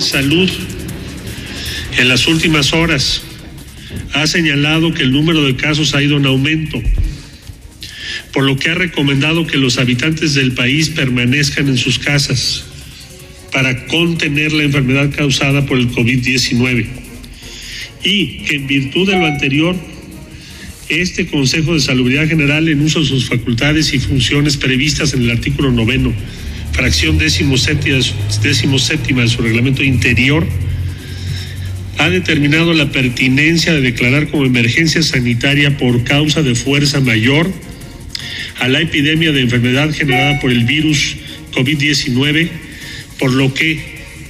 Salud en las últimas horas ha señalado que el número de casos ha ido en aumento, por lo que ha recomendado que los habitantes del país permanezcan en sus casas para contener la enfermedad causada por el COVID-19 y que en virtud de lo anterior, este Consejo de Salubridad General, en uso de sus facultades y funciones previstas en el artículo noveno, fracción décimo séptima, de su reglamento interior, ha determinado la pertinencia de declarar como emergencia sanitaria por causa de fuerza mayor a la epidemia de enfermedad generada por el virus COVID-19, por lo que,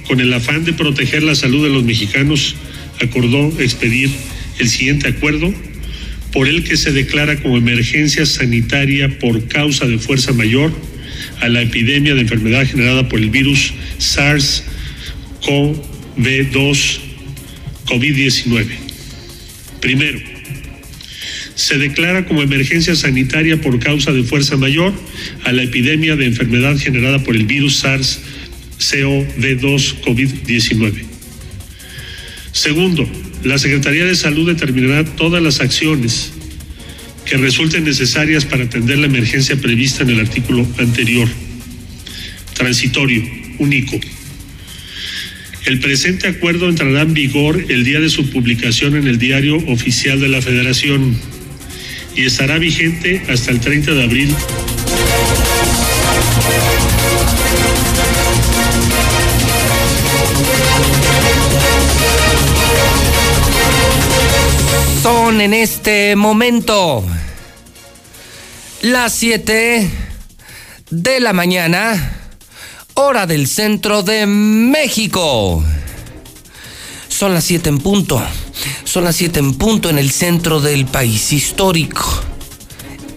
con el afán de proteger la salud de los mexicanos, acordó expedir el siguiente acuerdo por el que se declara como emergencia sanitaria por causa de fuerza mayor a la epidemia de enfermedad generada por el virus SARS-CoV-2 COVID-19. Primero, se declara como emergencia sanitaria por causa de fuerza mayor a la epidemia de enfermedad generada por el virus SARS-CoV-2 COVID-19. Segundo, la Secretaría de Salud determinará todas las acciones que resulten necesarias para atender la emergencia prevista en el artículo anterior. Transitorio, único. El presente acuerdo entrará en vigor el día de su publicación en el Diario Oficial de la Federación y estará vigente hasta el 30 de abril. Son en este momento las 7 de la mañana, hora del centro de México. Son las 7 en punto. Son las 7 en punto en el centro del país histórico.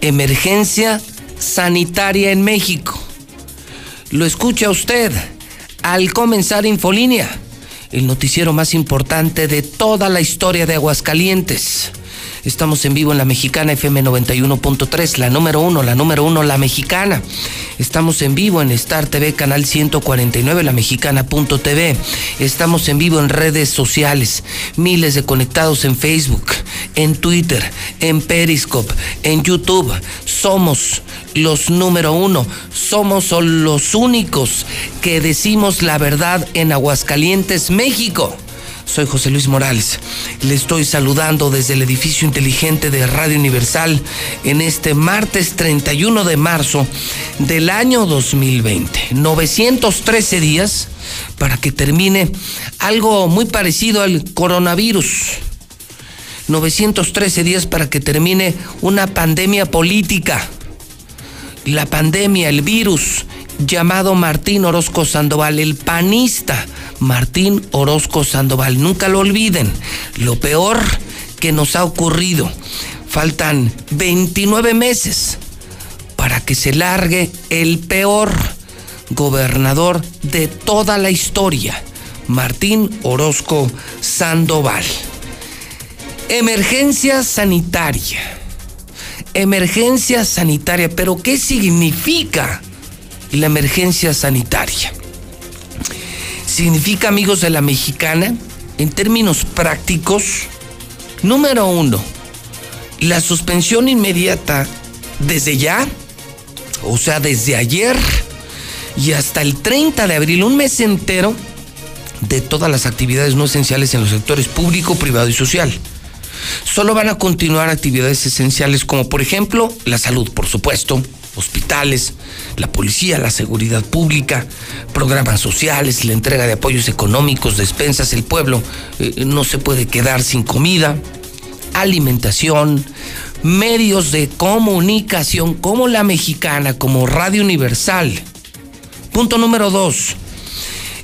Emergencia sanitaria en México. Lo escucha usted al comenzar Infolínea, el noticiero más importante de toda la historia de Aguascalientes. Estamos en vivo en la Mexicana FM 91.3, la número uno, la número uno, la Mexicana. Estamos en vivo en Star TV, canal 149, la Mexicana.tv. Estamos en vivo en redes sociales, miles de conectados en Facebook, en Twitter, en Periscope, en YouTube. Somos los número uno, somos los únicos que decimos la verdad en Aguascalientes, México. Soy José Luis Morales. Le estoy saludando desde el edificio inteligente de Radio Universal en este martes 31 de marzo del año 2020. 913 días para que termine algo muy parecido al coronavirus. 913 días para que termine una pandemia política. La pandemia, el virus llamado Martín Orozco Sandoval, el panista Martín Orozco Sandoval. Nunca lo olviden. Lo peor que nos ha ocurrido. Faltan 29 meses para que se largue el peor gobernador de toda la historia, Martín Orozco Sandoval. Emergencia sanitaria. Emergencia sanitaria, pero ¿qué significa la emergencia sanitaria? Significa, amigos de la mexicana, en términos prácticos, número uno, la suspensión inmediata desde ya, o sea, desde ayer y hasta el 30 de abril, un mes entero, de todas las actividades no esenciales en los sectores público, privado y social. Solo van a continuar actividades esenciales como por ejemplo la salud, por supuesto, hospitales, la policía, la seguridad pública, programas sociales, la entrega de apoyos económicos, despensas, el pueblo eh, no se puede quedar sin comida, alimentación, medios de comunicación como la mexicana, como Radio Universal. Punto número dos,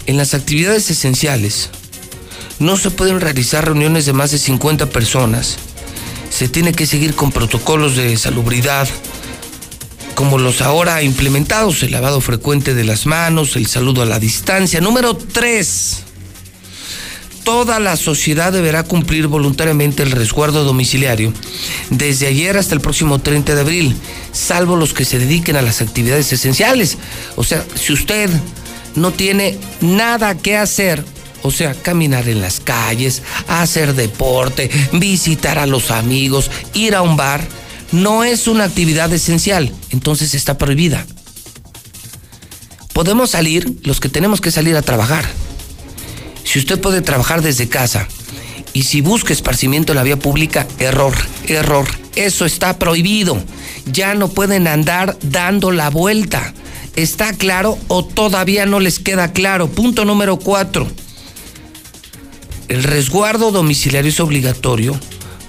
en las actividades esenciales no se pueden realizar reuniones de más de 50 personas. Se tiene que seguir con protocolos de salubridad, como los ahora implementados, el lavado frecuente de las manos, el saludo a la distancia. Número tres, toda la sociedad deberá cumplir voluntariamente el resguardo domiciliario desde ayer hasta el próximo 30 de abril, salvo los que se dediquen a las actividades esenciales. O sea, si usted no tiene nada que hacer O sea, caminar en las calles, hacer deporte, visitar a los amigos, ir a un bar, no es una actividad esencial, entonces está prohibida. Podemos salir los que tenemos que salir a trabajar. Si usted puede trabajar desde casa y si busca esparcimiento en la vía pública, error, error. Eso está prohibido. Ya no pueden andar dando la vuelta. ¿Está claro o todavía no les queda claro? Punto número cuatro. El resguardo domiciliario es obligatorio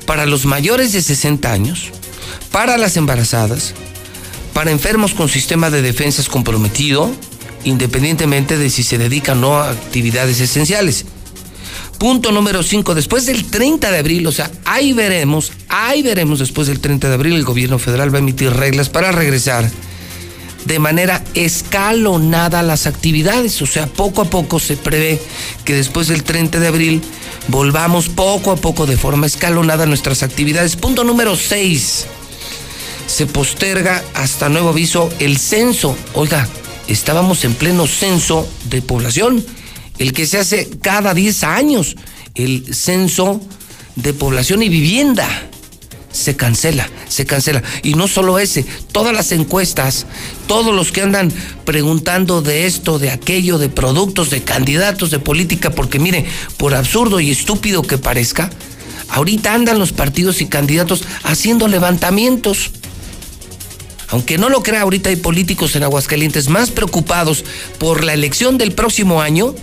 para los mayores de 60 años, para las embarazadas, para enfermos con sistema de defensas comprometido, independientemente de si se dedican o no a actividades esenciales. Punto número 5, después del 30 de abril, o sea, ahí veremos, ahí veremos después del 30 de abril, el gobierno federal va a emitir reglas para regresar de manera escalonada las actividades. O sea, poco a poco se prevé que después del 30 de abril volvamos poco a poco de forma escalonada nuestras actividades. Punto número 6. Se posterga hasta nuevo aviso el censo. Oiga, estábamos en pleno censo de población, el que se hace cada 10 años, el censo de población y vivienda se cancela, se cancela. Y no solo ese, todas las encuestas, todos los que andan preguntando de esto, de aquello, de productos, de candidatos, de política, porque mire, por absurdo y estúpido que parezca, ahorita andan los partidos y candidatos haciendo levantamientos. Aunque no lo crea, ahorita hay políticos en Aguascalientes más preocupados por la elección del próximo año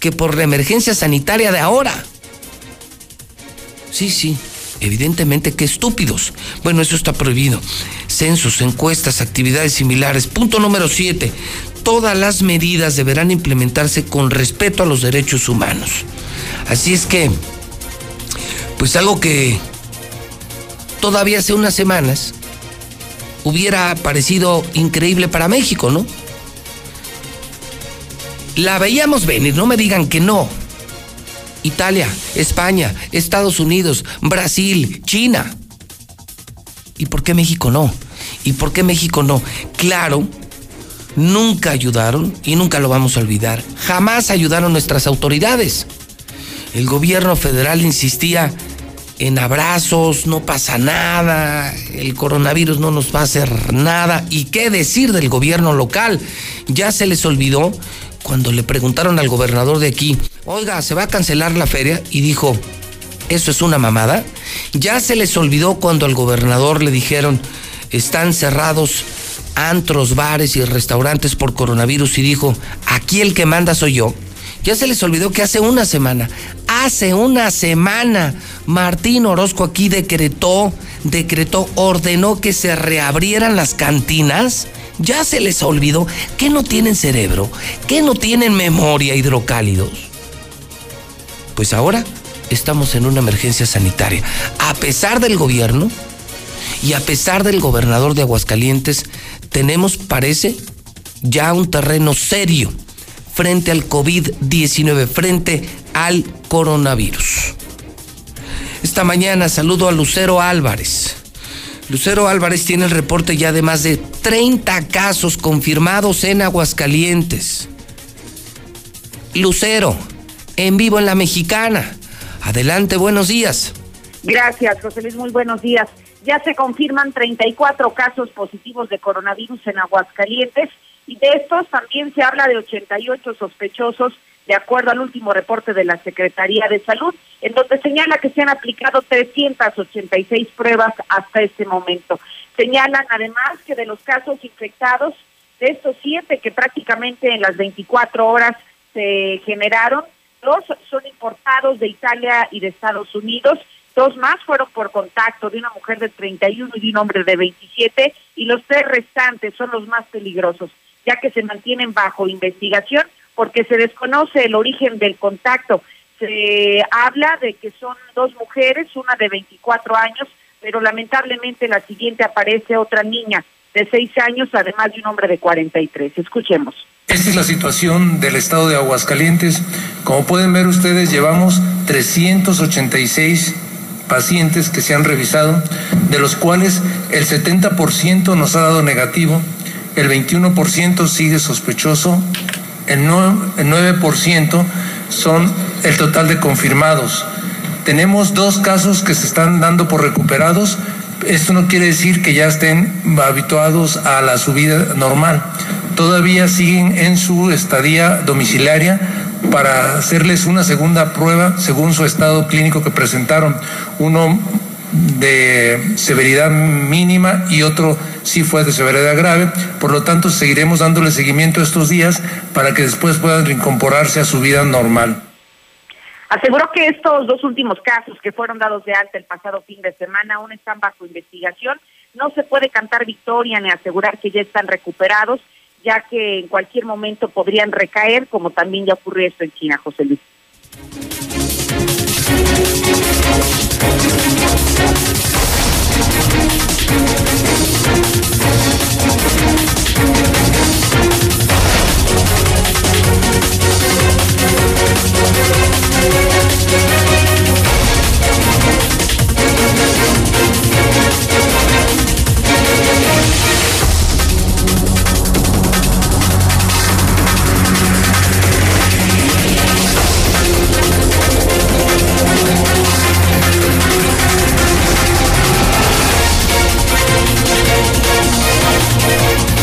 que por la emergencia sanitaria de ahora. Sí, sí, Evidentemente que estúpidos. Bueno, eso está prohibido. Censos, encuestas, actividades similares. Punto número 7. Todas las medidas deberán implementarse con respeto a los derechos humanos. Así es que, pues algo que todavía hace unas semanas hubiera parecido increíble para México, ¿no? La veíamos venir, no me digan que no. Italia, España, Estados Unidos, Brasil, China. ¿Y por qué México no? ¿Y por qué México no? Claro, nunca ayudaron y nunca lo vamos a olvidar. Jamás ayudaron nuestras autoridades. El gobierno federal insistía en abrazos, no pasa nada, el coronavirus no nos va a hacer nada. ¿Y qué decir del gobierno local? Ya se les olvidó cuando le preguntaron al gobernador de aquí, oiga, ¿se va a cancelar la feria? Y dijo, ¿eso es una mamada? Ya se les olvidó cuando al gobernador le dijeron, están cerrados antros, bares y restaurantes por coronavirus y dijo, aquí el que manda soy yo. Ya se les olvidó que hace una semana, hace una semana, Martín Orozco aquí decretó, decretó, ordenó que se reabrieran las cantinas ¿Ya se les olvidó que no tienen cerebro? ¿Que no tienen memoria hidrocálidos? Pues ahora estamos en una emergencia sanitaria. A pesar del gobierno y a pesar del gobernador de Aguascalientes, tenemos, parece, ya un terreno serio frente al COVID-19, frente al coronavirus. Esta mañana saludo a Lucero Álvarez Lucero Álvarez tiene el reporte ya de más de 30 casos confirmados en Aguascalientes. Lucero, en vivo en la mexicana. Adelante, buenos días. Gracias, José Luis, muy buenos días. Ya se confirman 34 casos positivos de coronavirus en Aguascalientes y de estos también se habla de 88 sospechosos de acuerdo al último reporte de la Secretaría de Salud, en donde señala que se han aplicado 386 pruebas hasta este momento. Señalan además que de los casos infectados, de estos siete que prácticamente en las 24 horas se generaron, dos son importados de Italia y de Estados Unidos, dos más fueron por contacto de una mujer de 31 y de un hombre de 27, y los tres restantes son los más peligrosos, ya que se mantienen bajo investigación porque se desconoce el origen del contacto. Se habla de que son dos mujeres, una de 24 años, pero lamentablemente la siguiente aparece otra niña de 6 años, además de un hombre de 43. Escuchemos. Esta es la situación del estado de Aguascalientes. Como pueden ver ustedes, llevamos 386 pacientes que se han revisado, de los cuales el 70% nos ha dado negativo, el 21% sigue sospechoso el 9% son el total de confirmados. Tenemos dos casos que se están dando por recuperados. Esto no quiere decir que ya estén habituados a la subida normal. Todavía siguen en su estadía domiciliaria para hacerles una segunda prueba según su estado clínico que presentaron. Uno de severidad mínima y otro sí fue de severidad grave. Por lo tanto, seguiremos dándole seguimiento estos días para que después puedan reincorporarse a su vida normal. Aseguró que estos dos últimos casos que fueron dados de alta el pasado fin de semana aún están bajo investigación. No se puede cantar victoria ni asegurar que ya están recuperados, ya que en cualquier momento podrían recaer, como también ya ocurrió esto en China, José Luis.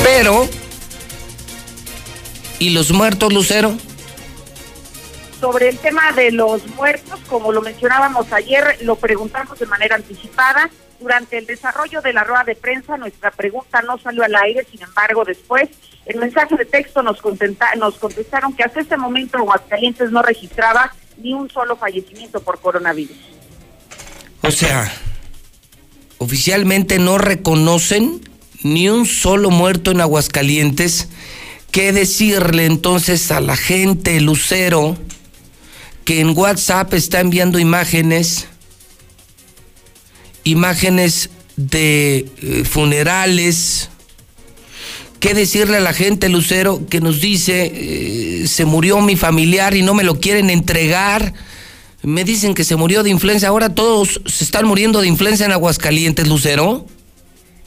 Pero, ¿y los muertos, Lucero? Sobre el tema de los muertos, como lo mencionábamos ayer, lo preguntamos de manera anticipada. Durante el desarrollo de la rueda de prensa, nuestra pregunta no salió al aire, sin embargo, después, el mensaje de texto nos, nos contestaron que hasta este momento Aguascalientes no registraba ni un solo fallecimiento por coronavirus. O sea, oficialmente no reconocen ni un solo muerto en Aguascalientes. ¿Qué decirle entonces a la gente, Lucero, que en WhatsApp está enviando imágenes, imágenes de eh, funerales? ¿Qué decirle a la gente, Lucero, que nos dice, eh, se murió mi familiar y no me lo quieren entregar? Me dicen que se murió de influenza. Ahora todos se están muriendo de influenza en Aguascalientes, Lucero.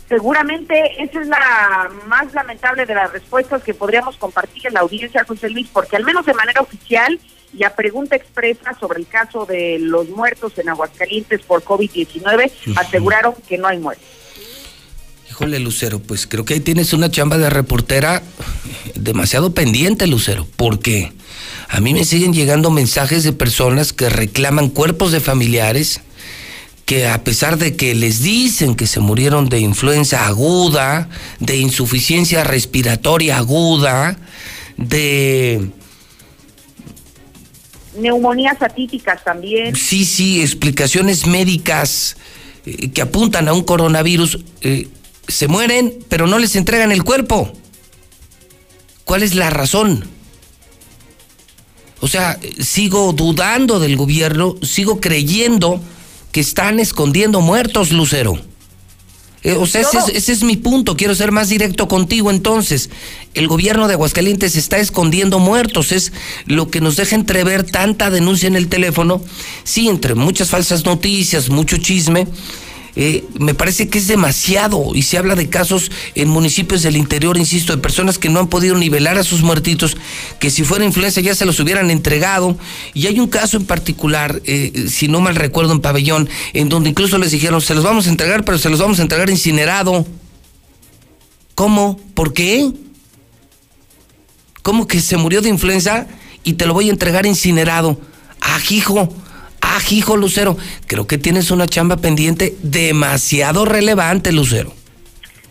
Seguramente esa es la más lamentable de las respuestas que podríamos compartir en la audiencia, José Luis, porque al menos de manera oficial y a pregunta expresa sobre el caso de los muertos en Aguascalientes por COVID-19, aseguraron que no hay muertos. Híjole, Lucero, pues creo que ahí tienes una chamba de reportera demasiado pendiente, Lucero, porque a mí me siguen llegando mensajes de personas que reclaman cuerpos de familiares que a pesar de que les dicen que se murieron de influenza aguda, de insuficiencia respiratoria aguda, de... Neumonías atípicas también. Sí, sí, explicaciones médicas eh, que apuntan a un coronavirus, eh, se mueren, pero no les entregan el cuerpo. ¿Cuál es la razón? O sea, sigo dudando del gobierno, sigo creyendo que están escondiendo muertos, Lucero. Eh, o sea, ese es, mi punto. Quiero ser más directo contigo. Entonces, el gobierno de Aguascalientes está escondiendo muertos. Es lo que nos deja entrever tanta denuncia en el teléfono. Sí, entre muchas falsas noticias, mucho chisme eh, me parece que es demasiado y se habla de casos en municipios del interior, insisto, de personas que no han podido nivelar a sus muertitos, que si fuera influenza ya se los hubieran entregado. Y hay un caso en particular, eh, si no mal recuerdo, en Pabellón, en donde incluso les dijeron, se los vamos a entregar, pero se los vamos a entregar incinerado. ¿Cómo? ¿Por qué? ¿Cómo que se murió de influenza y te lo voy a entregar incinerado? Ah, hijo Ah, hijo Lucero, creo que tienes una chamba pendiente demasiado relevante, Lucero.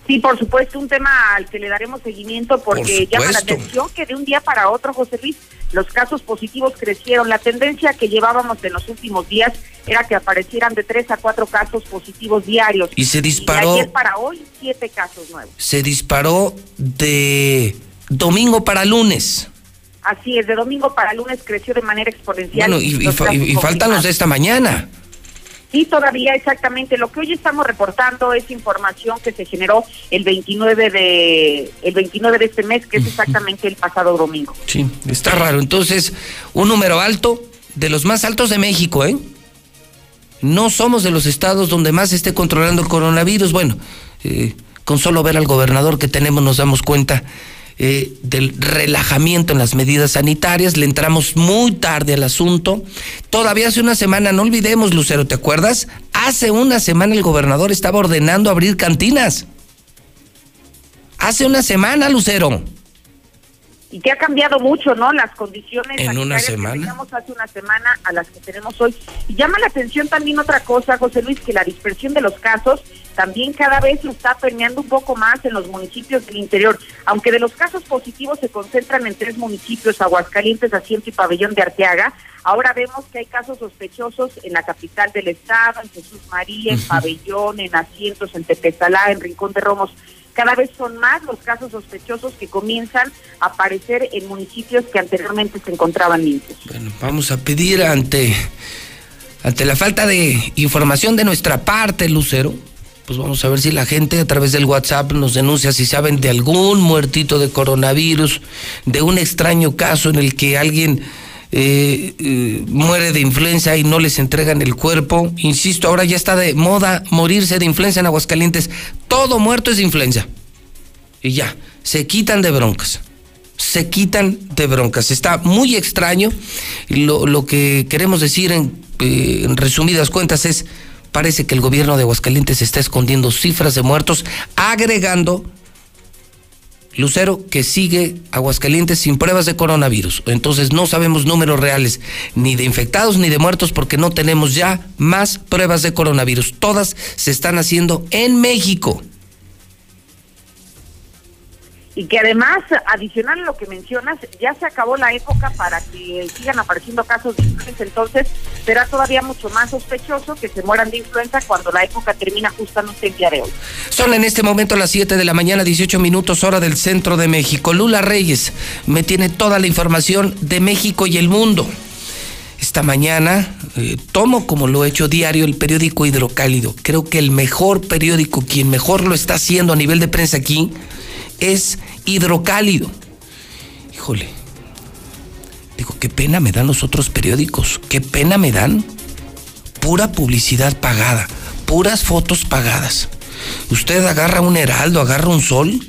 Sí, por supuesto, un tema al que le daremos seguimiento porque llama la atención que de un día para otro, José Luis, los casos positivos crecieron. La tendencia que llevábamos en los últimos días era que aparecieran de tres a cuatro casos positivos diarios. Y se disparó. Y ayer para hoy, siete casos nuevos. Se disparó de domingo para lunes. Así es, de domingo para lunes creció de manera exponencial. Bueno, y, faltan los de esta mañana. Sí, todavía exactamente. Lo que hoy estamos reportando es información que se generó el 29 de el 29 de este mes, que es exactamente el pasado domingo. Sí, está raro. Entonces, un número alto, de los más altos de México, ¿eh? No somos de los estados donde más se esté controlando el coronavirus. Bueno, eh, con solo ver al gobernador que tenemos nos damos cuenta eh, del relajamiento en las medidas sanitarias, le entramos muy tarde al asunto. Todavía hace una semana, no olvidemos, Lucero, ¿te acuerdas? Hace una semana el gobernador estaba ordenando abrir cantinas. Hace una semana, Lucero y que ha cambiado mucho, ¿no? Las condiciones en una semana. que teníamos hace una semana a las que tenemos hoy. Y llama la atención también otra cosa, José Luis, que la dispersión de los casos también cada vez lo está permeando un poco más en los municipios del interior. Aunque de los casos positivos se concentran en tres municipios, Aguascalientes, Asiento y Pabellón de Arteaga, ahora vemos que hay casos sospechosos en la capital del estado, en Jesús María, en Pabellón, en Asientos, en Tepezalá, en Rincón de Romos cada vez son más los casos sospechosos que comienzan a aparecer en municipios que anteriormente se encontraban limpios. Bueno, vamos a pedir ante, ante la falta de información de nuestra parte, Lucero, pues vamos a ver si la gente a través del WhatsApp nos denuncia si saben de algún muertito de coronavirus, de un extraño caso en el que alguien eh, eh, muere de influenza y no les entregan el cuerpo. Insisto, ahora ya está de moda morirse de influenza en Aguascalientes. Todo muerto es de influenza. Y ya, se quitan de broncas. Se quitan de broncas. Está muy extraño. Lo, lo que queremos decir en, eh, en resumidas cuentas es, parece que el gobierno de Aguascalientes está escondiendo cifras de muertos, agregando Lucero, que sigue Aguascalientes sin pruebas de coronavirus. Entonces no sabemos números reales ni de infectados ni de muertos porque no tenemos ya más pruebas de coronavirus. Todas se están haciendo en México y que además, adicional a lo que mencionas, ya se acabó la época para que sigan apareciendo casos de influenza, entonces será todavía mucho más sospechoso que se mueran de influenza cuando la época termina justamente el día de hoy. Son en este momento las 7 de la mañana, 18 minutos hora del centro de México. Lula Reyes me tiene toda la información de México y el mundo. Esta mañana eh, tomo como lo he hecho diario el periódico Hidrocálido. Creo que el mejor periódico, quien mejor lo está haciendo a nivel de prensa aquí, es hidrocálido. Híjole, digo, qué pena me dan los otros periódicos, qué pena me dan. Pura publicidad pagada, puras fotos pagadas. Usted agarra un heraldo, agarra un sol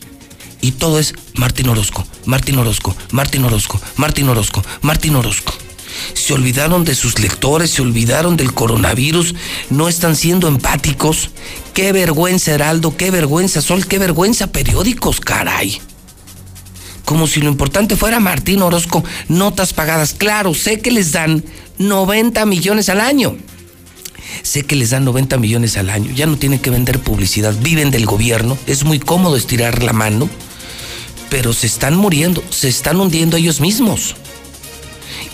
y todo es Martín Orozco, Martín Orozco, Martín Orozco, Martín Orozco, Martín Orozco. Se olvidaron de sus lectores, se olvidaron del coronavirus, no están siendo empáticos. Qué vergüenza, Heraldo, qué vergüenza, Sol, qué vergüenza, periódicos, caray. Como si lo importante fuera Martín Orozco, notas pagadas. Claro, sé que les dan 90 millones al año. Sé que les dan 90 millones al año. Ya no tienen que vender publicidad. Viven del gobierno. Es muy cómodo estirar la mano. Pero se están muriendo. Se están hundiendo ellos mismos.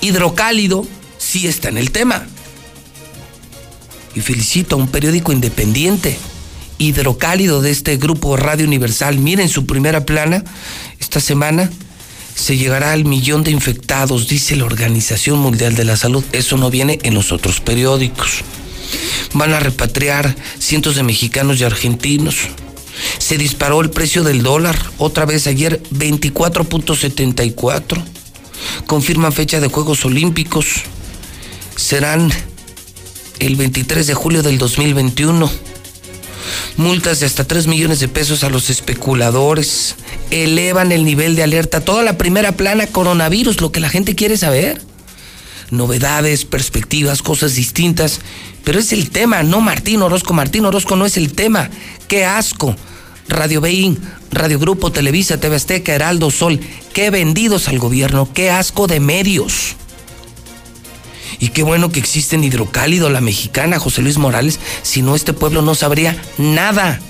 Hidrocálido sí está en el tema. Y felicito a un periódico independiente hidrocálido de este grupo Radio Universal. Miren su primera plana. Esta semana se llegará al millón de infectados, dice la Organización Mundial de la Salud. Eso no viene en los otros periódicos. Van a repatriar cientos de mexicanos y argentinos. Se disparó el precio del dólar, otra vez ayer 24.74. Confirman fecha de Juegos Olímpicos. Serán el 23 de julio del 2021 multas de hasta 3 millones de pesos a los especuladores, elevan el nivel de alerta, toda la primera plana coronavirus, lo que la gente quiere saber. Novedades, perspectivas, cosas distintas, pero es el tema, no Martín Orozco, Martín Orozco no es el tema, qué asco. Radio Bein, Radio Grupo, Televisa, TV Azteca, Heraldo Sol, qué vendidos al gobierno, qué asco de medios. Y qué bueno que existe en Hidrocálido, la mexicana, José Luis Morales, si no este pueblo no sabría nada.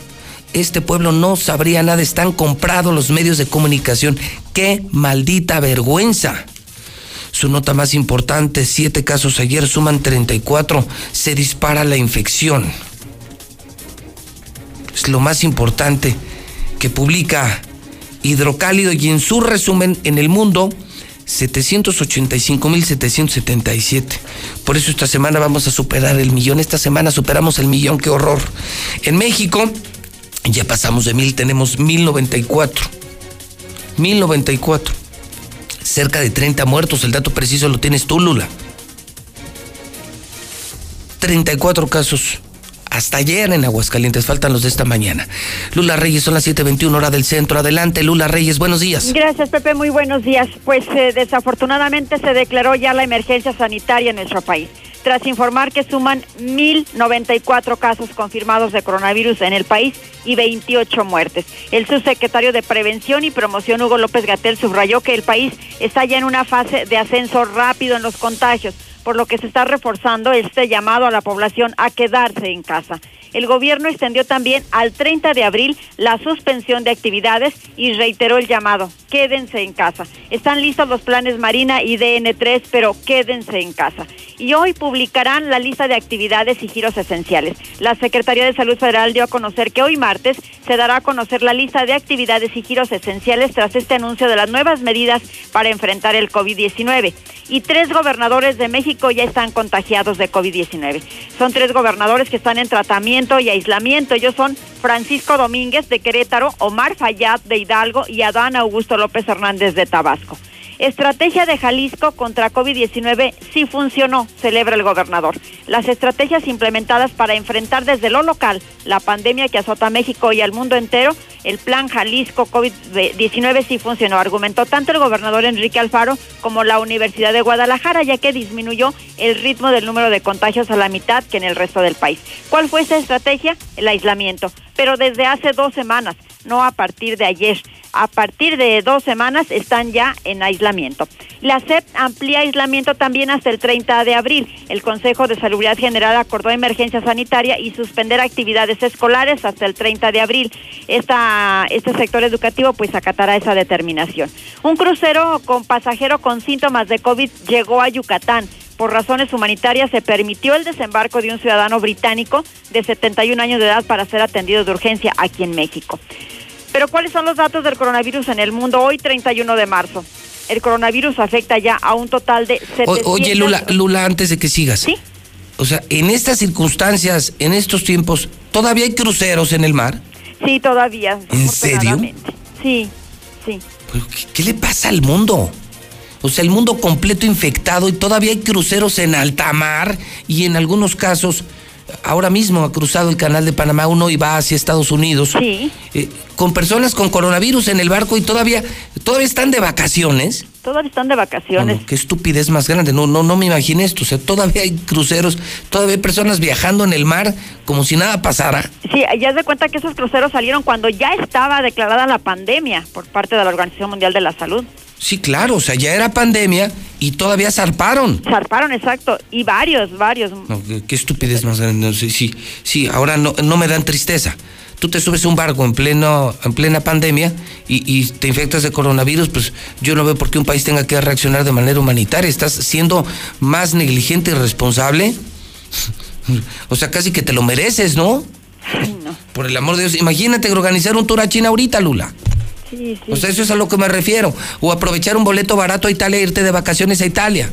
Este pueblo no sabría nada, están comprados los medios de comunicación. ¡Qué maldita vergüenza! Su nota más importante, siete casos ayer, suman 34, se dispara la infección. Es lo más importante que publica Hidrocálido y en su resumen en el mundo 785.777. Por eso esta semana vamos a superar el millón. Esta semana superamos el millón, qué horror. En México ya pasamos de mil, tenemos 1094. 1094. Cerca de 30 muertos, el dato preciso lo tienes tú, Lula. 34 casos hasta ayer en Aguascalientes, faltan los de esta mañana. Lula Reyes, son las 7:21 hora del centro. Adelante, Lula Reyes, buenos días. Gracias, Pepe, muy buenos días. Pues eh, desafortunadamente se declaró ya la emergencia sanitaria en nuestro país tras informar que suman 1.094 casos confirmados de coronavirus en el país y 28 muertes. El subsecretario de Prevención y Promoción, Hugo López Gatel, subrayó que el país está ya en una fase de ascenso rápido en los contagios, por lo que se está reforzando este llamado a la población a quedarse en casa el gobierno extendió también al 30 de abril la suspensión de actividades y reiteró el llamado, quédense en casa. Están listos los planes Marina y DN3, pero quédense en casa. Y hoy publicarán la lista de actividades y giros esenciales. La Secretaría de Salud Federal dio a conocer que hoy martes se dará a conocer la lista de actividades y giros esenciales tras este anuncio de las nuevas medidas para enfrentar el COVID-19. Y tres gobernadores de México ya están contagiados de COVID-19. Son tres gobernadores que están en tratamiento y aislamiento. Ellos son Francisco Domínguez de Querétaro, Omar Fayad de Hidalgo y Adán Augusto López Hernández de Tabasco. Estrategia de Jalisco contra COVID-19 sí funcionó, celebra el gobernador. Las estrategias implementadas para enfrentar desde lo local la pandemia que azota a México y al mundo entero, el plan Jalisco COVID-19 sí funcionó, argumentó tanto el gobernador Enrique Alfaro como la Universidad de Guadalajara, ya que disminuyó el ritmo del número de contagios a la mitad que en el resto del país. ¿Cuál fue esa estrategia? El aislamiento, pero desde hace dos semanas, no a partir de ayer a partir de dos semanas están ya en aislamiento. La SEP amplía aislamiento también hasta el 30 de abril. El Consejo de Salud General acordó emergencia sanitaria y suspender actividades escolares hasta el 30 de abril. Este sector educativo pues acatará esa determinación. Un crucero con pasajero con síntomas de COVID llegó a Yucatán por razones humanitarias se permitió el desembarco de un ciudadano británico de 71 años de edad para ser atendido de urgencia aquí en México. Pero ¿cuáles son los datos del coronavirus en el mundo hoy, 31 de marzo? El coronavirus afecta ya a un total de 700... Oye, Lula, Lula, antes de que sigas. Sí. O sea, en estas circunstancias, en estos tiempos, ¿todavía hay cruceros en el mar? Sí, todavía. ¿En serio? Sí, sí. ¿Qué, ¿Qué le pasa al mundo? O sea, el mundo completo infectado y todavía hay cruceros en alta mar y en algunos casos ahora mismo ha cruzado el canal de Panamá uno y va hacia Estados Unidos. Sí. Eh, con personas con coronavirus en el barco y todavía, todavía están de vacaciones. Todavía están de vacaciones. qué estupidez más grande. No, no, no me imaginé esto. O sea, todavía hay cruceros, todavía hay personas viajando en el mar como si nada pasara. Sí, ya de cuenta que esos cruceros salieron cuando ya estaba declarada la pandemia por parte de la Organización Mundial de la Salud. Sí, claro, o sea, ya era pandemia y todavía zarparon. Zarparon, exacto, y varios, varios. qué, estupidez más grande. sí, sí, ahora no, no me dan tristeza. Tú te subes a un barco en pleno, en plena pandemia y, y, te infectas de coronavirus, pues yo no veo por qué un país tenga que reaccionar de manera humanitaria. Estás siendo más negligente y responsable. O sea, casi que te lo mereces, ¿no? no. Por el amor de Dios, imagínate organizar un tour a China ahorita, Lula. O sea, eso es a lo que me refiero. O aprovechar un boleto barato a Italia e irte de vacaciones a Italia.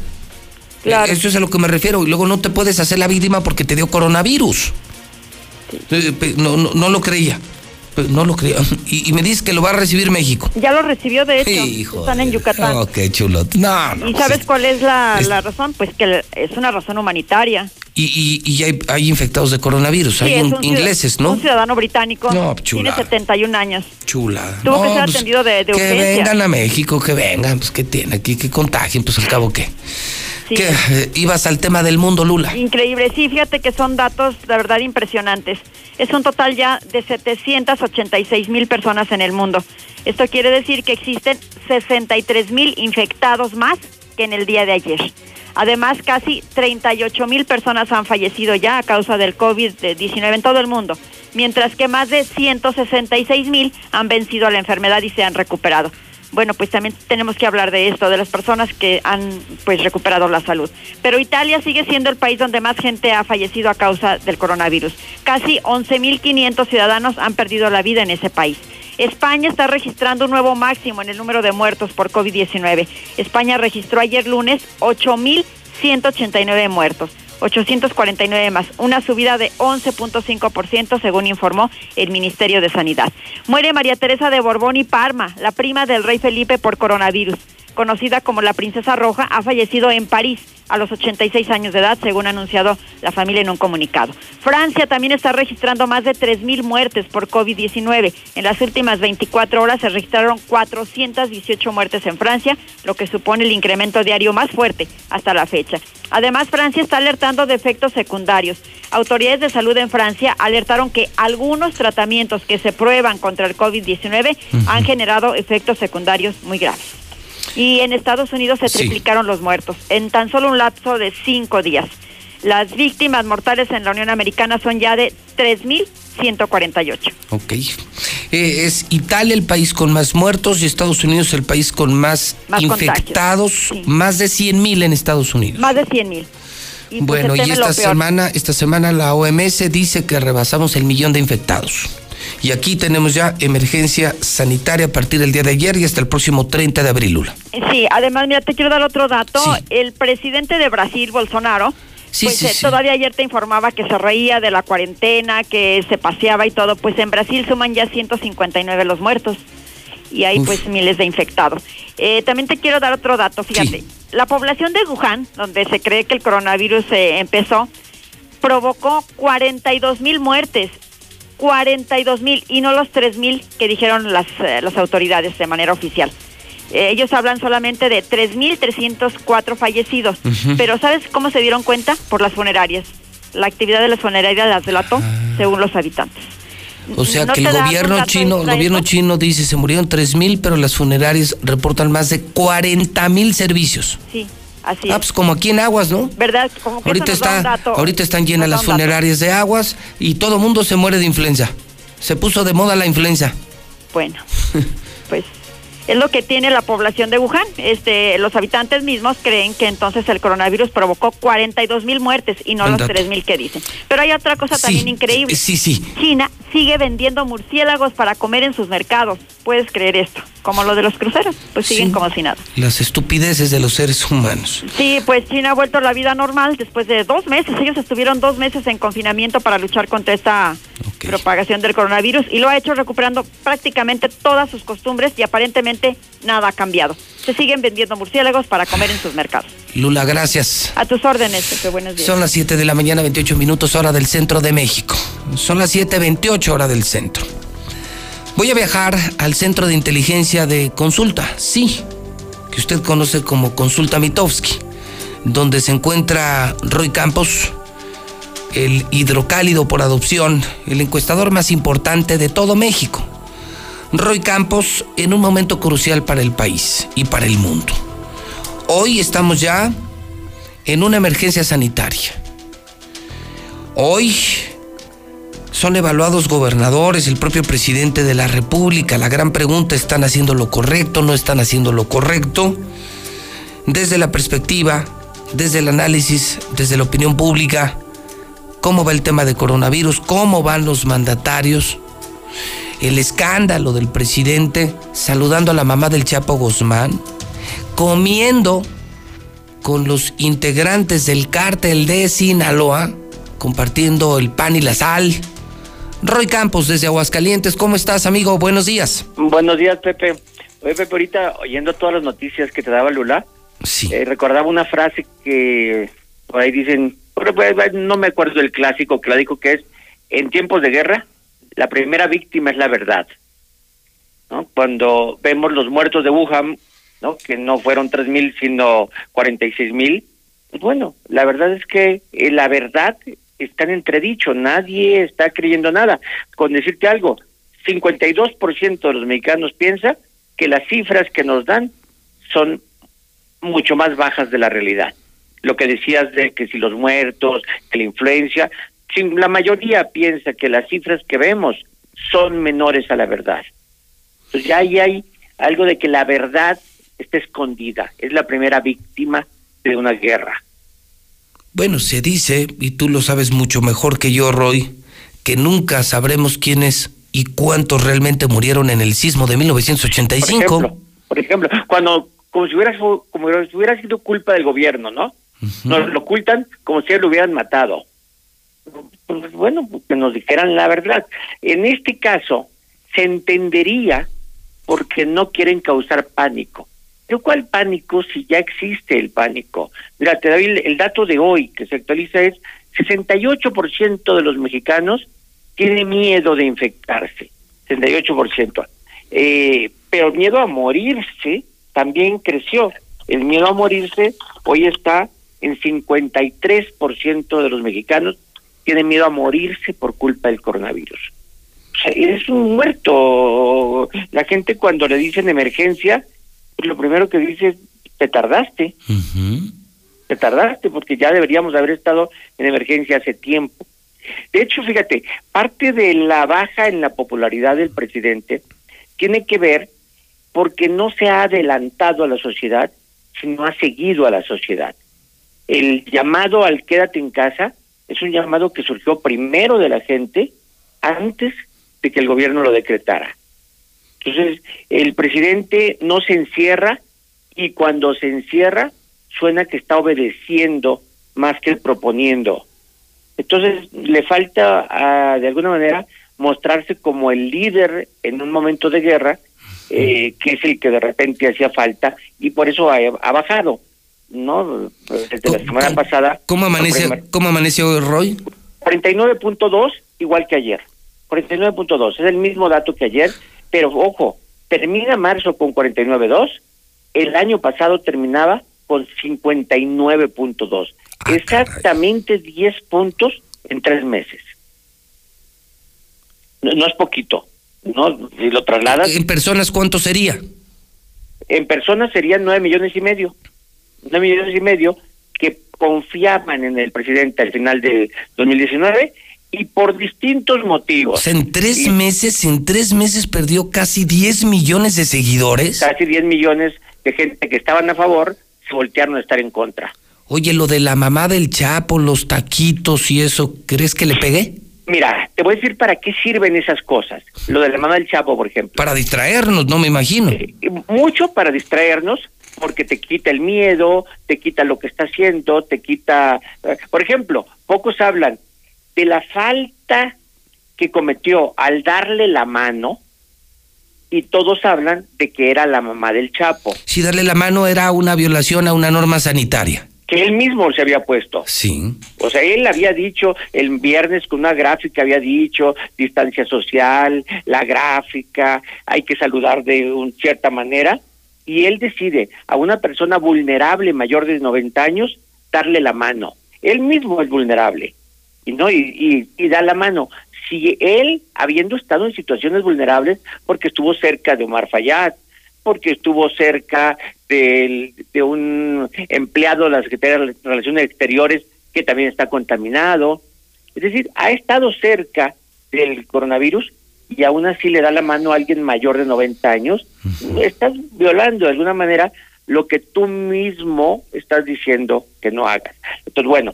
Claro. Eso es a lo que me refiero. Y luego no te puedes hacer la víctima porque te dio coronavirus. Eh, no, no, lo creía. No lo creía. Y, me dices que lo va a recibir México. Ya lo recibió, de hecho. Están en Yucatán. Oh, qué chulo. No, ¿Y sabes cuál es la, la razón? Pues que es una razón humanitaria. Y, y, hay, hay, infectados de coronavirus, hay ingleses, ¿no? Un ciudadano británico. No. Tiene 71 años. Chula. Tuvo que ser pues, atendido de, de Que vengan a México, que vengan, pues que tiene aquí, que contagien, pues al cabo qué. Que eh, ibas al tema del mundo, Lula. Increíble, sí, fíjate que son datos, de verdad, impresionantes. Es un total ya de 786 mil personas en el mundo. Esto quiere decir que existen 63 mil infectados más que en el día de ayer. Además, casi 38 mil personas han fallecido ya a causa del COVID-19 en todo el mundo, mientras que más de 166 mil han vencido a la enfermedad y se han recuperado. Bueno, pues también tenemos que hablar de esto, de las personas que han pues recuperado la salud. Pero Italia sigue siendo el país donde más gente ha fallecido a causa del coronavirus. Casi 11.500 ciudadanos han perdido la vida en ese país. España está registrando un nuevo máximo en el número de muertos por COVID-19. España registró ayer lunes 8.189 muertos. 849 más, una subida de 11.5% según informó el Ministerio de Sanidad. Muere María Teresa de Borbón y Parma, la prima del rey Felipe por coronavirus. Conocida como la Princesa Roja, ha fallecido en París a los 86 años de edad, según ha anunciado la familia en un comunicado. Francia también está registrando más de 3.000 muertes por COVID-19. En las últimas 24 horas se registraron 418 muertes en Francia, lo que supone el incremento diario más fuerte hasta la fecha. Además, Francia está alertando de efectos secundarios. Autoridades de salud en Francia alertaron que algunos tratamientos que se prueban contra el COVID-19 han generado efectos secundarios muy graves. Y en Estados Unidos se Sí. triplicaron los muertos en tan solo un lapso de cinco días. Las víctimas mortales en la Unión Americana son ya de 3.148. Ok. Eh, es Italia el país con más muertos y Estados Unidos el país con más, Más infectados, sí. más de 100 mil en Estados Unidos. Más de 100.000. Y pues, bueno, y esta semana, esta semana la OMS dice que rebasamos el millón de infectados. Y aquí tenemos ya emergencia sanitaria a partir del día de ayer y hasta el próximo 30 de abril, Lula. Sí, además, mira, te quiero dar otro dato. Sí. El presidente de Brasil, Bolsonaro, Sí, pues sí, eh, sí. todavía ayer te informaba que se reía de la cuarentena, que se paseaba y todo. Pues en Brasil suman ya 159 los muertos y hay Uf. pues miles de infectados. Eh, también te quiero dar otro dato, fíjate. La población de Wuhan, donde se cree que el coronavirus eh, empezó, provocó 42 mil muertes. 42 mil y no los 3 mil que dijeron las, eh, las autoridades de manera oficial. Eh, ellos hablan solamente de 3.304 fallecidos. Ujú. Pero ¿sabes cómo se dieron cuenta? Por las funerarias. La actividad de las funerarias las delató según los habitantes. Ah. O sea ¿No que el gobierno chino, el gobierno chino dice se murieron 3 mil, pero las funerarias reportan más de 40 mil servicios. Sí, así Ah, es. pues como aquí en Aguas, ¿no? ¿Verdad? Como que Ahorita está, dato- ahorita están llenas las funerarias de Aguas y todo mundo se muere de influenza. Se puso de moda la influenza. Bueno, pues es lo que tiene la población de Wuhan. Este, los habitantes mismos creen que entonces el coronavirus provocó 42 mil muertes y no los dato. 3 mil que dicen. Pero hay otra cosa Sí, también increíble. Sí, sí. China sigue vendiendo murciélagos para comer en sus mercados. ¿Puedes creer esto? Como lo de los cruceros, pues siguen como si nada. Las estupideces de los seres humanos. Sí, pues China ha vuelto a la vida normal después de dos meses. Ellos estuvieron dos meses en confinamiento para luchar contra esta propagación del coronavirus y lo ha hecho recuperando prácticamente todas sus costumbres y aparentemente nada ha cambiado. Se siguen vendiendo murciélagos para comer en sus mercados. Lula, gracias. A tus órdenes, Pepe, buenos días. Son las 7 de la mañana, 28 minutos hora del centro de México. Son las 7.28 hora del centro. Voy a viajar al centro de inteligencia de consulta, sí, que usted conoce como Consulta Mitowski, donde se encuentra Roy Campos, el hidrocálido por adopción, el encuestador más importante de todo México. Roy Campos en un momento crucial para el país y para el mundo. Hoy estamos ya en una emergencia sanitaria. Hoy son evaluados gobernadores, el propio presidente de la República. La gran pregunta, ¿están haciendo lo correcto? ¿No están haciendo lo correcto? Desde la perspectiva, desde el análisis, desde la opinión pública, ¿cómo va el tema de coronavirus? ¿Cómo van los mandatarios? El escándalo del presidente saludando a la mamá del Chapo Guzmán, comiendo con los integrantes del cártel de Sinaloa, compartiendo el pan y la sal. Roy Campos desde Aguascalientes, ¿cómo estás amigo? Buenos días. Buenos días, Pepe. Oye, Pepe, ahorita oyendo todas las noticias que te daba Lula, Sí. eh, recordaba una frase que por ahí dicen, no me acuerdo del clásico dijo que es, en tiempos de guerra, la primera víctima es la verdad. Cuando vemos los muertos de Wuhan, ¿no? que no fueron tres mil, sino cuarenta y seis mil, pues bueno, la verdad es que eh, la verdad está en entredicho, nadie está creyendo nada. Con decirte algo, 52% de los mexicanos piensa que las cifras que nos dan son mucho más bajas de la realidad. Lo que decías de que si los muertos, que la influencia, si la mayoría piensa que las cifras que vemos son menores a la verdad. Pues ya ahí hay algo de que la verdad está escondida, es la primera víctima de una guerra. Bueno, se dice, y tú lo sabes mucho mejor que yo, Roy, que nunca sabremos quiénes y cuántos realmente murieron en el sismo de Por 1985. ejemplo, por ejemplo, cuando como si hubiera como si hubiera sido culpa del gobierno, ¿no? Nos lo ocultan como si lo hubieran matado. Pues bueno, que nos dijeran la verdad. En este caso se entendería porque no quieren causar pánico. ¿Pero cuál pánico si ya existe el pánico? Mira, te doy el, dato de hoy que se actualiza es 68% de los mexicanos tiene miedo de infectarse, 68%. Eh, pero miedo a morirse también creció. El miedo a morirse hoy está en 53% de los mexicanos tienen miedo a morirse por culpa del coronavirus. O sea, eres un muerto. La gente cuando le dicen emergencia, pues lo primero que dice es, te tardaste. Te tardaste porque ya deberíamos haber estado en emergencia hace tiempo. De hecho, fíjate, parte de la baja en la popularidad del presidente tiene que ver porque no se ha adelantado a la sociedad, sino ha seguido a la sociedad. El llamado al quédate en casa es un llamado que surgió primero de la gente antes de que el gobierno lo decretara. Entonces, el presidente no se encierra y cuando se encierra suena que está obedeciendo más que proponiendo. Entonces, le falta ah, de alguna manera mostrarse como el líder en un momento de guerra, eh, que es el que de repente hacía falta y por eso ha, bajado. ¿No? Desde la semana pasada. ¿Cómo amanece, ¿cómo amanece hoy, Roy? 49.2, igual que ayer. 49.2, es el mismo dato que ayer, pero ojo, termina marzo con 49.2, el año pasado terminaba con 59.2. Ah, Exactamente 10 puntos en tres meses. No, es poquito, ¿no? Si lo trasladas. ¿En personas cuánto sería? En personas serían 9 millones y medio. 9 millones y medio que confiaban en el presidente al final de 2019 y por distintos motivos. en tres meses, en tres meses perdió casi 10 millones de seguidores. Casi 10 millones de gente que estaban a favor se voltearon a estar en contra. Oye, lo de la mamá del Chapo, los taquitos y eso, ¿crees que le pegué? Mira, te voy a decir para qué sirven esas cosas. Lo de la mamá del Chapo, por ejemplo. Para distraernos, no me imagino. Eh, mucho para distraernos, porque te quita el miedo, te quita lo que está haciendo, te quita... Eh, por ejemplo, pocos hablan de la falta que cometió al darle la mano y todos hablan de que era la mamá del Chapo. Si darle la mano era una violación a una norma sanitaria. Que él mismo se había puesto. Sí. O sea, él había dicho el viernes con una gráfica, había dicho distancia social, la gráfica, hay que saludar de una cierta manera, y él decide a una persona vulnerable mayor de 90 años darle la mano. Él mismo es vulnerable y no y, y, da la mano. Si él, habiendo estado en situaciones vulnerables, porque estuvo cerca de Omar Fayad, porque estuvo cerca de, de un empleado de la Secretaría de Relaciones Exteriores que también está contaminado, es decir, ha estado cerca del coronavirus y aún así le da la mano a alguien mayor de 90 años, estás violando de alguna manera lo que tú mismo estás diciendo que no hagas. Entonces, bueno,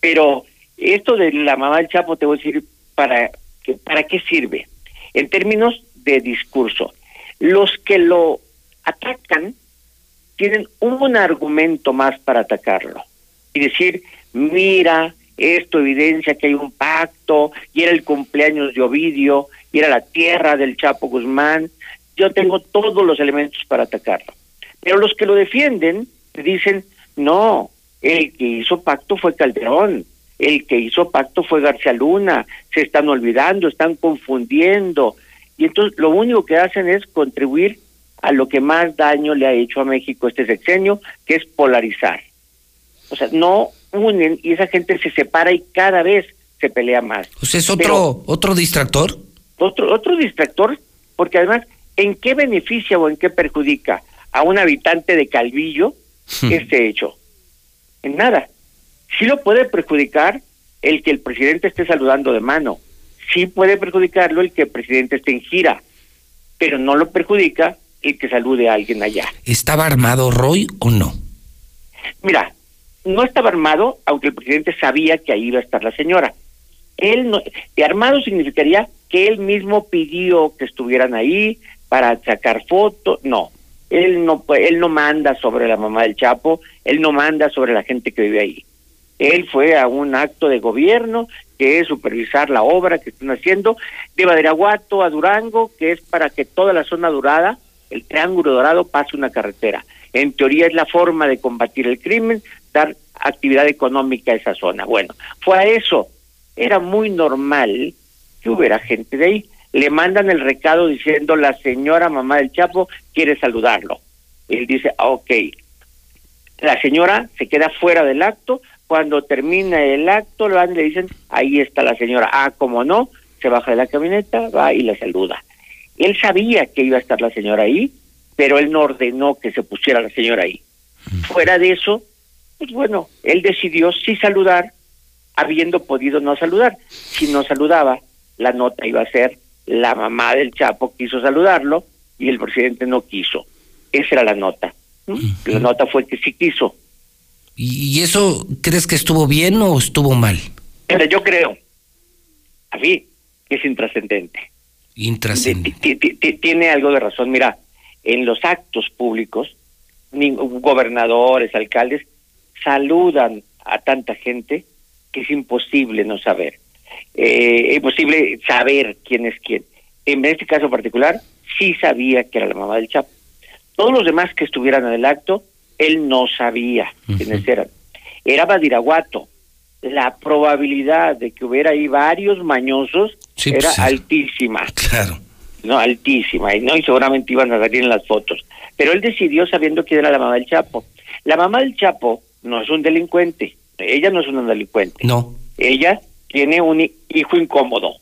pero esto de la mamá del Chapo te voy a decir para, que, para qué sirve. En términos de discurso, los que lo atacan tienen un argumento más para atacarlo y decir, mira, esto evidencia que hay un pacto y era el cumpleaños de Ovidio ir a la tierra del Chapo Guzmán. Yo tengo todos los elementos para atacarlo. Pero los que lo defienden dicen, no, el que hizo pacto fue Calderón, el que hizo pacto fue García Luna, se están olvidando, están confundiendo. Y entonces lo único que hacen es contribuir a lo que más daño le ha hecho a México este sexenio, que es polarizar. O sea, no unen y esa gente se separa y cada vez se pelea más. ¿O sea, es otro, otro distractor? Otro, otro distractor, porque además, ¿en qué beneficia o en qué perjudica a un habitante de Calvillo hmm. este hecho? En nada. Sí lo puede perjudicar el que el presidente esté saludando de mano, sí puede perjudicarlo el que el presidente esté en gira, pero no lo perjudica el que salude a alguien allá. ¿Estaba armado Roy o no? Mira, no estaba armado, aunque el presidente sabía que ahí iba a estar la señora. Él no, armado significaría que él mismo pidió que estuvieran ahí para sacar fotos, no. Él no él no manda sobre la mamá del Chapo, él no manda sobre la gente que vive ahí. Él fue a un acto de gobierno que es supervisar la obra que están haciendo de Badiraguato a Durango, que es para que toda la zona dorada, el Triángulo Dorado, pase una carretera. En teoría es la forma de combatir el crimen, dar actividad económica a esa zona. Bueno, fue a eso. Era muy normal que hubiera gente de ahí. Le mandan el recado diciendo la señora mamá del Chapo quiere saludarlo. Él dice, ah, ok. La señora se queda fuera del acto. Cuando termina el acto, le dicen, ahí está la señora. Ah, como no, se baja de la camioneta, va y le saluda. Él sabía que iba a estar la señora ahí, pero él no ordenó que se pusiera la señora ahí. Fuera de eso, pues bueno, él decidió sí saludar, habiendo podido no saludar. Si no saludaba, la nota iba a ser la mamá del Chapo quiso saludarlo y el presidente no quiso. Esa era la nota. La nota fue que sí quiso. ¿Y eso crees que estuvo bien o estuvo mal? Pero yo creo, a mí, que es intrascendente. Intrascendente. Tiene algo de razón. Mira, en los actos públicos, gobernadores, alcaldes, saludan a tanta gente que es imposible no saber. Eh, imposible saber quién es quién. En este caso particular, sí sabía que era la mamá del Chapo. Todos los demás que estuvieran en el acto, él no sabía quiénes eran. Era Badiraguato. La probabilidad de que hubiera ahí varios mañosos era pues, altísima. Claro. No, altísima. Y, no, y seguramente iban a salir en las fotos. Pero él decidió sabiendo quién era la mamá del Chapo. La mamá del Chapo no es un delincuente. Ella no es una delincuente. No. Ella tiene un hijo incómodo.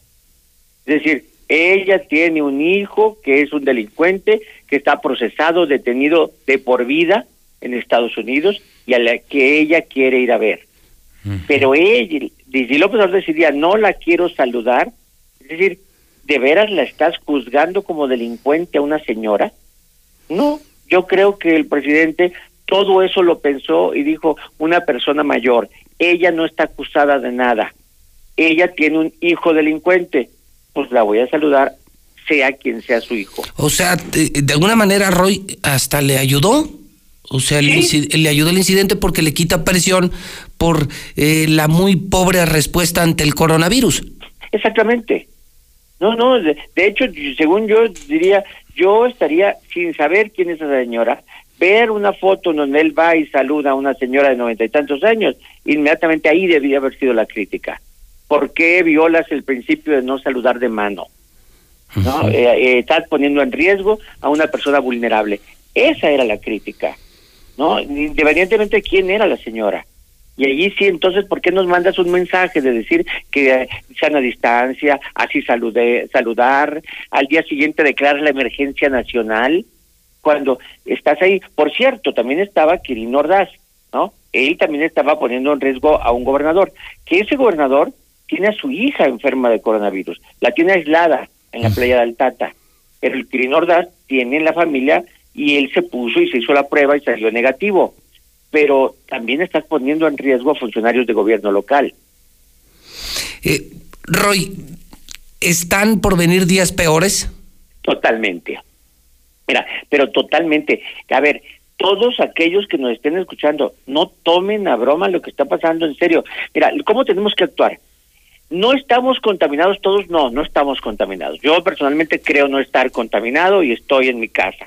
Es decir, ella tiene un hijo que es un delincuente, que está procesado, detenido de por vida en Estados Unidos y a la que ella quiere ir a ver. Pero ella, si López Obrador decidía, no la quiero saludar, es decir, ¿de veras la estás juzgando como delincuente a una señora? No, yo creo que el presidente todo eso lo pensó y dijo una persona mayor, ella no está acusada de nada, ella tiene un hijo delincuente, pues la voy a saludar sea quien sea su hijo. O sea, de, alguna manera Roy hasta le ayudó. O sea, le, ayudó el incidente porque le quita presión por eh, la muy pobre respuesta ante el coronavirus. Exactamente. No, no, de, de, hecho, según yo diría, yo estaría sin saber quién es esa señora, ver una foto donde él va y saluda a una señora de noventa y tantos años, inmediatamente ahí debía haber sido la crítica. ¿Por qué violas el principio de no saludar de mano? ¿No? Eh, eh, estás poniendo en riesgo a una persona vulnerable. Esa era la crítica, ¿no? Independientemente de quién era la señora. Y allí sí, entonces, ¿por qué nos mandas un mensaje de decir que sean a distancia, así salude, saludar, al día siguiente declarar la emergencia nacional? cuando estás ahí. Por cierto, también estaba Kirin Ordaz, ¿no? Él también estaba poniendo en riesgo a un gobernador, que ese gobernador tiene a su hija enferma de coronavirus, la tiene aislada en la playa del Tata, pero el Kirin Ordaz tiene en la familia y él se puso y se hizo la prueba y salió negativo. Pero también estás poniendo en riesgo a funcionarios de gobierno local. Eh, Roy, ¿están por venir días peores? Totalmente. Mira, pero totalmente. A ver, todos aquellos que nos estén escuchando, no tomen a broma lo que está pasando en serio. Mira, ¿cómo tenemos que actuar? No estamos contaminados todos, no, no estamos contaminados. Yo personalmente creo no estar contaminado y estoy en mi casa.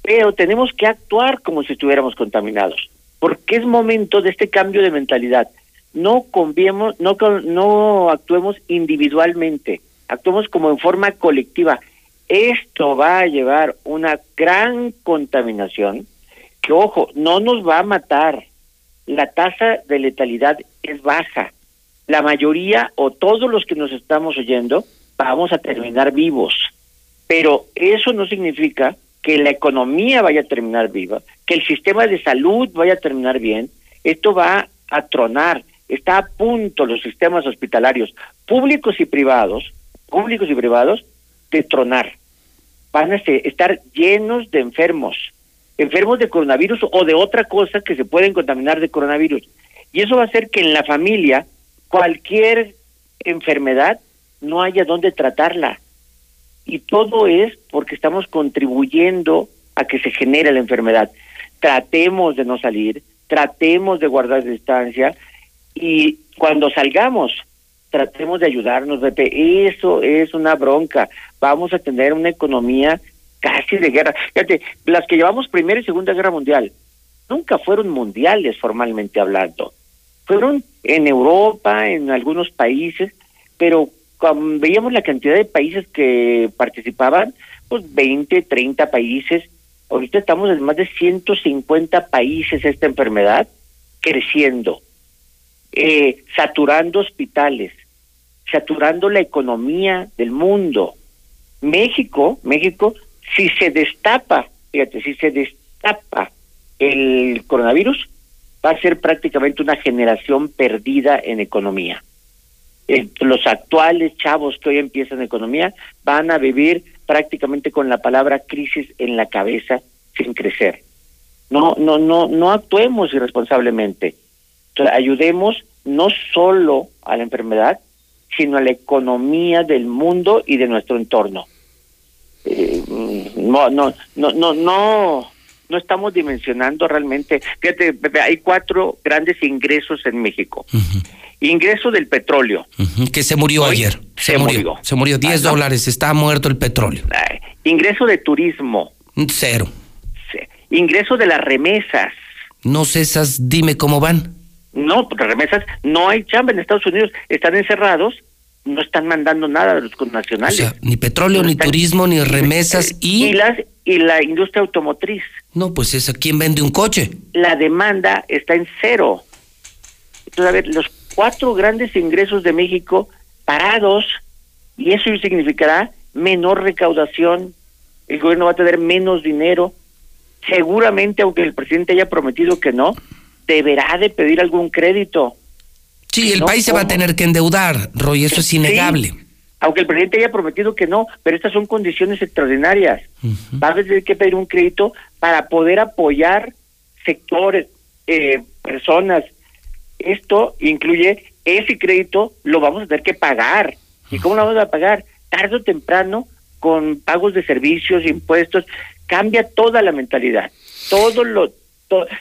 Pero tenemos que actuar como si estuviéramos contaminados, porque es momento de este cambio de mentalidad. No conviemos, no, no actuemos individualmente, actuemos como en forma colectiva. Esto va a llevar una gran contaminación que, ojo, no nos va a matar. La tasa de letalidad es baja. La mayoría o todos los que nos estamos oyendo vamos a terminar vivos. Pero eso no significa que la economía vaya a terminar viva, que el sistema de salud vaya a terminar bien. Esto va a tronar. Está a punto los sistemas hospitalarios públicos y privados, públicos y privados, de tronar van a estar llenos de enfermos, enfermos de coronavirus o de otra cosa que se pueden contaminar de coronavirus. Y eso va a hacer que en la familia cualquier enfermedad no haya dónde tratarla. Y todo es porque estamos contribuyendo a que se genere la enfermedad. Tratemos de no salir, tratemos de guardar distancia y cuando salgamos tratemos de ayudarnos, Pepe. Eso es una bronca. Vamos a tener una economía casi de guerra. Fíjate, las que llevamos Primera y Segunda Guerra Mundial nunca fueron mundiales formalmente hablando. Fueron en Europa, en algunos países, pero veíamos la cantidad de países que participaban, pues 20, 30 países. Ahorita estamos en más de 150 países esta enfermedad creciendo, eh, saturando hospitales, saturando la economía del mundo. México, México, si se destapa, fíjate, si se destapa el coronavirus, va a ser prácticamente una generación perdida en economía. Eh, los actuales chavos que hoy empiezan economía van a vivir prácticamente con la palabra crisis en la cabeza sin crecer. No, no, no, no actuemos irresponsablemente. ayudemos no solo a la enfermedad, sino a la economía del mundo y de nuestro entorno. Eh, no, no, no, no, no, no estamos dimensionando realmente. Fíjate, hay cuatro grandes ingresos en México. Ingreso del petróleo. Que se murió ayer. Se, murió, Se murió 10 dólares. Está muerto el petróleo. ingreso de turismo. Cero. Ingreso de las remesas. No sé esas, dime cómo van. No, porque remesas no hay chamba en Estados Unidos. Están encerrados no están mandando nada de los connacionales. O sea, ni petróleo, ni turismo, ni remesas y... Y, las, y la industria automotriz. No, pues es a quién vende un coche. La demanda está en cero. Entonces, a ver, los cuatro grandes ingresos de México parados, y eso significará menor recaudación, el gobierno va a tener menos dinero. Seguramente, aunque el presidente haya prometido que no, deberá de pedir algún crédito Sí, el país se va a tener que endeudar, Roy, eso es innegable. aunque el presidente haya prometido que no, pero estas son condiciones extraordinarias. Va a tener que pedir un crédito para poder apoyar sectores, eh, personas. Esto incluye ese crédito, lo vamos a tener que pagar. ¿Y cómo lo vamos a pagar? Tarde o temprano, con pagos de servicios, impuestos, cambia toda la mentalidad. Todo lo.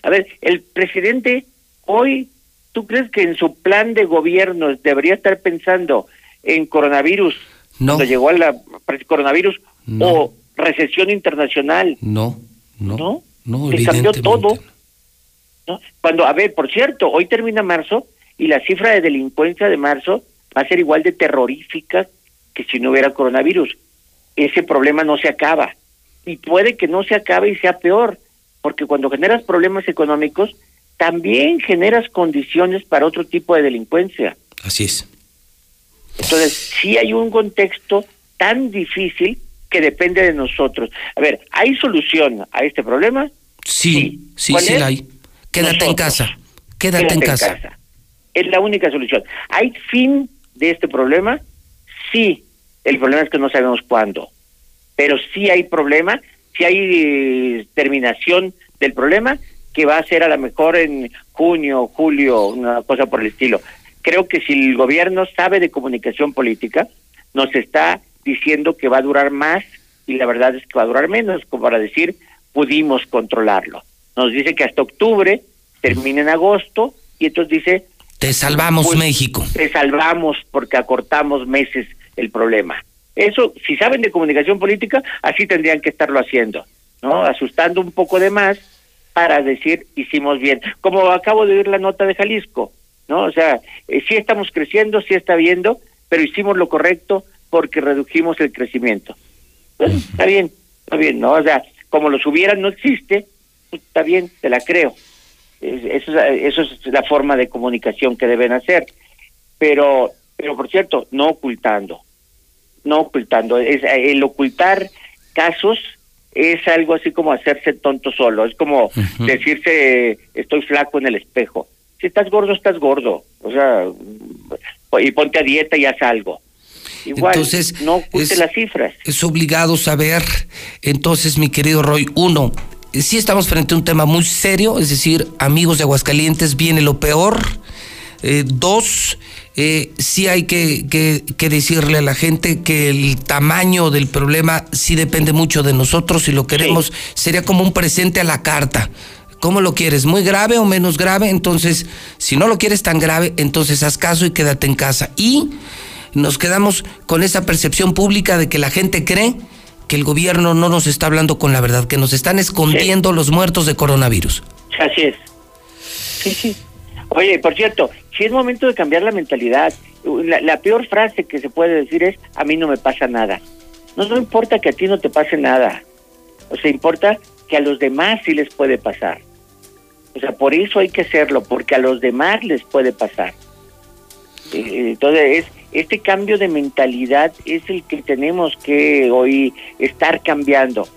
a ver, el presidente hoy ¿Tú crees que en su plan de gobierno debería estar pensando en coronavirus no. cuando llegó a la coronavirus o recesión internacional? No, no, no, no Se cambió todo. ¿no? Cuando, a ver, por cierto, hoy termina marzo y la cifra de delincuencia de marzo va a ser igual de terrorífica que si no hubiera coronavirus. Ese problema no se acaba y puede que no se acabe y sea peor, porque cuando generas problemas económicos también generas condiciones para otro tipo de delincuencia. Así es. Entonces, sí hay un contexto tan difícil que depende de nosotros. A ver, ¿hay solución a este problema? Sí, sí, sí, la hay. Quédate en casa. Quédate, en, casa. Es la única solución. ¿Hay fin de este problema? Sí. El problema es que no sabemos cuándo. Pero sí hay problema, sí hay eh, terminación del problema que va a ser a lo mejor en junio, julio, una cosa por el estilo. Creo que si el gobierno sabe de comunicación política, nos está diciendo que va a durar más y la verdad es que va a durar menos, como para decir, pudimos controlarlo. Nos dice que hasta octubre, termina en agosto, y entonces dice... Te salvamos pues, México. Te salvamos porque acortamos meses el problema. Eso, si saben de comunicación política, así tendrían que estarlo haciendo, ¿no? Asustando un poco de más para decir hicimos bien. Como acabo de oír la nota de Jalisco, ¿no? O sea, eh, sí estamos creciendo, sí está viendo, pero hicimos lo correcto porque redujimos el crecimiento. Pues, está bien, está bien, ¿no? O sea, como los hubieran no existe, pues, está bien, te la creo. Eso, eso es la forma de comunicación que deben hacer. Pero, pero por cierto, no ocultando, no ocultando. Es, el ocultar casos es algo así como hacerse tonto solo, es como decirse estoy flaco en el espejo. Si estás gordo, estás gordo, o sea, y ponte a dieta y haz algo. Igual, entonces, no oculte las cifras. Es obligado saber, entonces, mi querido Roy, uno, si estamos frente a un tema muy serio, es decir, amigos de Aguascalientes, viene lo peor. Eh, dos, eh, sí hay que, que, decirle a la gente que el tamaño del problema sí depende mucho de nosotros. Si lo queremos, sería como un presente a la carta. ¿Cómo lo quieres? ¿Muy grave o menos grave? Entonces, si no lo quieres tan grave, entonces haz caso y quédate en casa. Y nos quedamos con esa percepción pública de que la gente cree que el gobierno no nos está hablando con la verdad, que nos están escondiendo los muertos de coronavirus. Así es. Sí, sí. Oye, por cierto, si es momento de cambiar la mentalidad, la, la, peor frase que se puede decir es, a mí no me pasa nada. No, no importa que a ti no te pase nada. O sea, importa que a los demás sí les puede pasar. O sea, por eso hay que hacerlo, porque a los demás les puede pasar. Eh, entonces, este cambio de mentalidad es el que tenemos que hoy estar cambiando.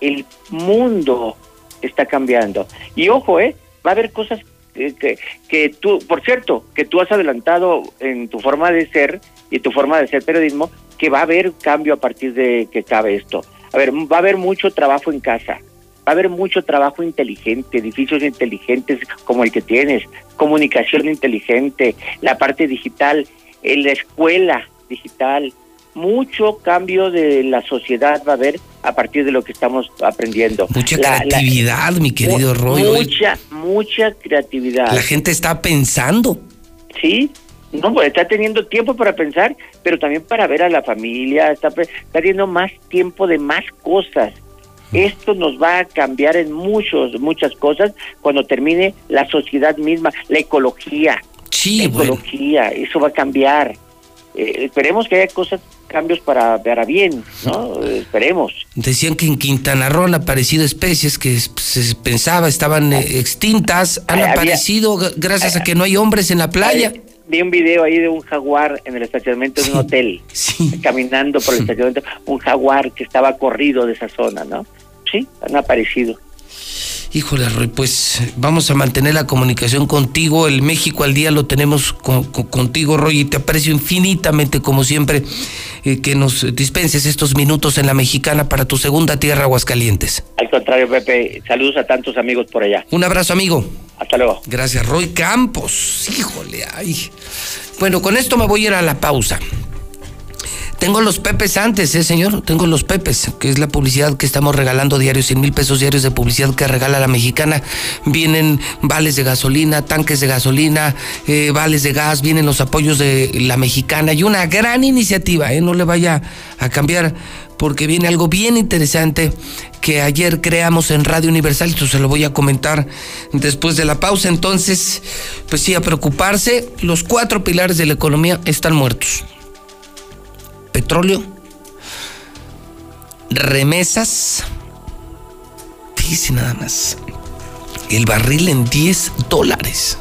El mundo está cambiando. Y ojo, ¿eh? Va a haber cosas que, que, tú, por cierto, que tú has adelantado en tu forma de ser y tu forma de ser periodismo, que va a haber cambio a partir de que cabe esto. A ver, va a haber mucho trabajo en casa, va a haber mucho trabajo inteligente, edificios inteligentes como el que tienes, comunicación inteligente, la parte digital, en la escuela digital, mucho cambio de la sociedad va a haber a partir de lo que estamos aprendiendo. Mucha creatividad, mi querido Roy. Mucha, mucha creatividad. La gente está pensando. Sí, no, pues está teniendo tiempo para pensar, pero también para ver a la familia, está, está teniendo más tiempo de más cosas. Esto nos va a cambiar en muchos, muchas cosas cuando termine la sociedad misma, la ecología. Sí, ecología, eso va a cambiar. Eh, esperemos que haya cosas, cambios para, para bien, ¿no? esperemos. Decían que en Quintana Roo han aparecido especies que se pensaba estaban eh, extintas, han aparecido gracias a que no hay hombres en la playa vi un video ahí de un jaguar en el estacionamiento de un hotel, caminando por el estacionamiento, un jaguar que estaba corrido de esa zona, ¿no? Sí, han aparecido. Híjole, Roy, pues vamos a mantener la comunicación contigo. El México al día lo tenemos contigo, Roy, y te aprecio infinitamente, como siempre, eh, que nos dispenses estos minutos en la mexicana para tu segunda tierra, Aguascalientes. Al contrario, Pepe, saludos a tantos amigos por allá. Un abrazo, amigo. Hasta luego. Gracias, Roy Campos. Híjole, ay. Bueno, con esto me voy a ir a la pausa. Tengo los Pepes antes, ¿eh, señor? Tengo los Pepes, que es la publicidad que estamos regalando diarios, 100 mil pesos diarios de publicidad que regala la mexicana. Vienen vales de gasolina, tanques de gasolina, eh, vales de gas, vienen los apoyos de la mexicana y una gran iniciativa, ¿eh? No le vaya a cambiar porque viene algo bien interesante que ayer creamos en Radio Universal, esto se lo voy a comentar después de la pausa, entonces, pues sí, a preocuparse, los cuatro pilares de la economía están muertos petróleo, remesas, dice nada más, el barril en 10 dólares.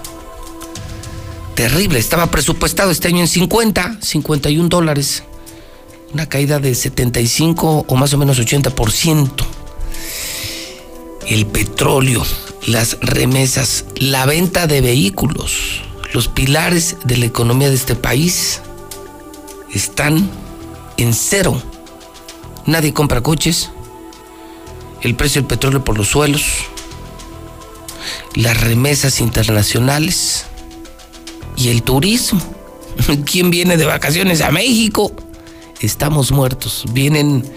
Terrible, estaba presupuestado este año en 50, 51 dólares. Una caída de 75 o más o menos 80%. El petróleo, las remesas, la venta de vehículos, los pilares de la economía de este país están en cero. Nadie compra coches. El precio del petróleo por los suelos. Las remesas internacionales. Y el turismo. ¿Quién viene de vacaciones a México? Estamos muertos. Vienen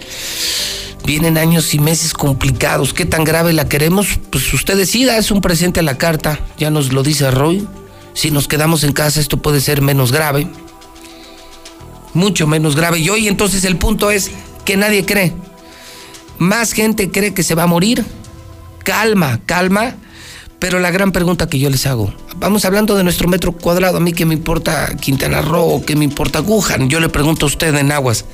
vienen años y meses complicados. ¿Qué tan grave la queremos? Pues usted decida, es un presente a la carta, ya nos lo dice Roy. Si nos quedamos en casa esto puede ser menos grave mucho menos grave. Y hoy entonces el punto es que nadie cree. Más gente cree que se va a morir. Calma, calma. Pero la gran pregunta que yo les hago, vamos hablando de nuestro metro cuadrado, a mí que me importa Quintana Roo, que me importa Wuhan, yo le pregunto a usted en Aguas,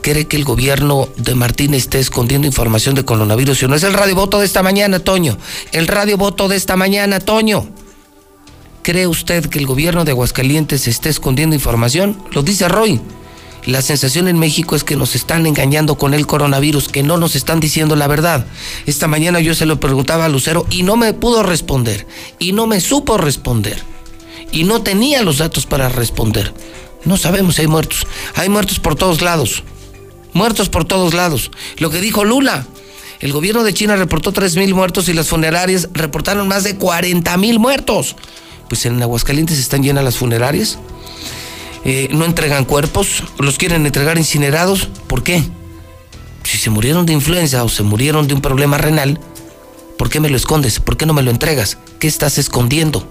¿cree que el gobierno de Martín esté escondiendo información de coronavirus? Si no es el radio voto de esta mañana, Toño, el radio voto de esta mañana, Toño. ¿Cree usted que el gobierno de Aguascalientes esté escondiendo información? Lo dice Roy. La sensación en México es que nos están engañando con el coronavirus, que no nos están diciendo la verdad. Esta mañana yo se lo preguntaba a Lucero y no me pudo responder. Y no me supo responder. Y no tenía los datos para responder. No sabemos si hay muertos. Hay muertos por todos lados. Muertos por todos lados. Lo que dijo Lula. El gobierno de China reportó 3.000 muertos y las funerarias reportaron más de 40.000 muertos pues en Aguascalientes están llenas las funerarias. Eh, no entregan cuerpos, los quieren entregar incinerados. ¿Por qué? Si se murieron de influenza o se murieron de un problema renal, ¿por qué me lo escondes? ¿Por qué no me lo entregas? ¿Qué estás escondiendo?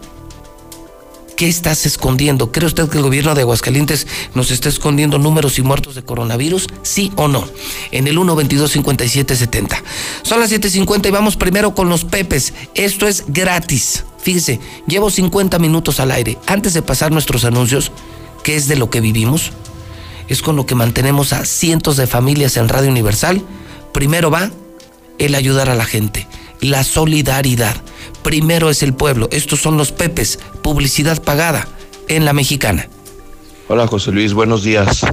¿Qué estás escondiendo? ¿Cree usted que el gobierno de Aguascalientes nos está escondiendo números y muertos de coronavirus? ¿Sí o no? En el 122-5770. Son las 7.50 y vamos primero con los pepes. Esto es gratis. Fíjese, llevo 50 minutos al aire. Antes de pasar nuestros anuncios, ¿qué es de lo que vivimos? Es con lo que mantenemos a cientos de familias en Radio Universal. Primero va el ayudar a la gente, la solidaridad primero es el pueblo. Estos son los Pepes, publicidad pagada en la mexicana. Hola José Luis, buenos días.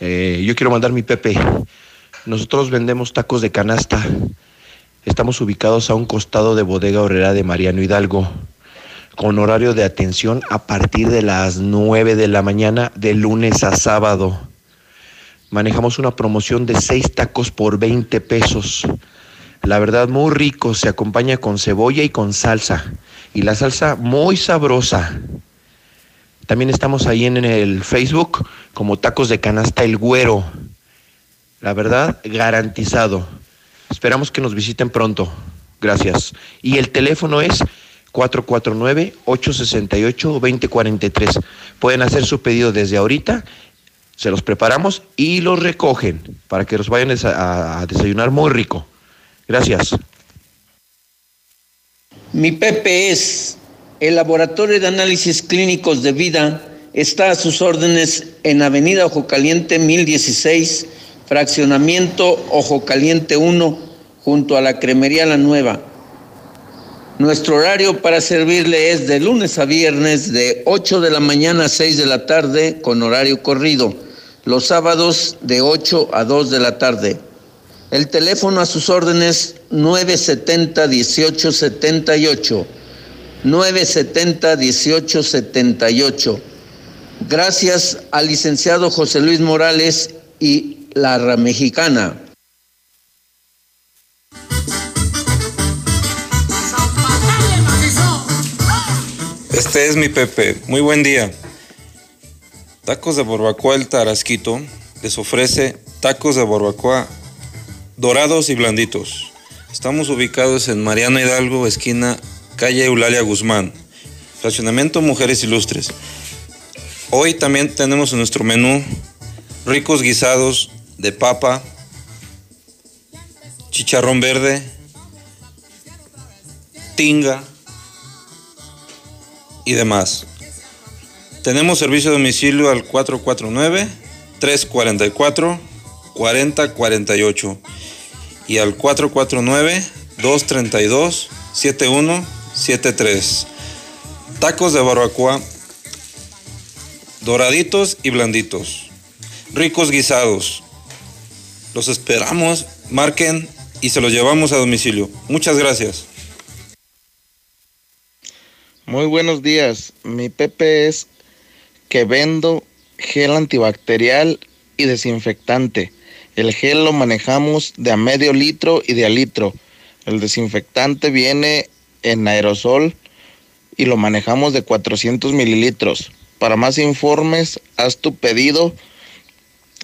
Eh, yo quiero mandar mi Pepe. Nosotros vendemos tacos de canasta. Estamos ubicados a un costado de Bodega Horrera de Mariano Hidalgo, con horario de atención a partir de las 9 de la mañana de lunes a sábado. Manejamos una promoción de 6 tacos por 20 pesos. La verdad, muy rico. Se acompaña con cebolla y con salsa. Y la salsa muy sabrosa. También estamos ahí en el Facebook como Tacos de Canasta El Güero. La verdad, garantizado. Esperamos que nos visiten pronto. Gracias. Y el teléfono es 449-868-2043. Pueden hacer su pedido desde ahorita. Se los preparamos y los recogen para que los vayan a desayunar muy rico. Gracias. Mi Pepe es el Laboratorio de Análisis Clínicos de Vida. Está a sus órdenes en Avenida Ojo Caliente 1016, fraccionamiento Ojo Caliente 1, junto a la Cremería La Nueva. Nuestro horario para servirle es de lunes a viernes de 8 de la mañana a 6 de la tarde con horario corrido. Los sábados de 8 a 2 de la tarde. El teléfono a sus órdenes 970 1878. 970 1878. Gracias al licenciado José Luis Morales y la Mexicana. Este es mi Pepe. Muy buen día. Tacos de barbacoa El Tarasquito les ofrece tacos de barbacoa dorados y blanditos. Estamos ubicados en Mariano Hidalgo, esquina calle Eulalia Guzmán, fraccionamiento Mujeres Ilustres. Hoy también tenemos en nuestro menú ricos guisados de papa, chicharrón verde, tinga y demás. Tenemos servicio de domicilio al 449 344 4048 y al 449-232-7173. Tacos de barbacoa, doraditos y blanditos, ricos guisados. Los esperamos, marquen y se los llevamos a domicilio. Muchas gracias. Muy buenos días, mi Pepe es que vendo gel antibacterial y desinfectante el gel lo manejamos de a medio litro y de a litro. El desinfectante viene en aerosol y lo manejamos de 400 mililitros. Para más informes, haz tu pedido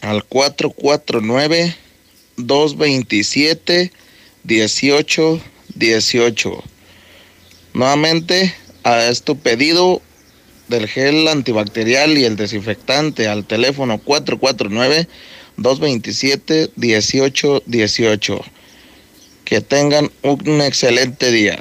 al 449 227 1818. Nuevamente, haz tu pedido del gel antibacterial y el desinfectante al teléfono 449 227 18 18. Que tengan un excelente día.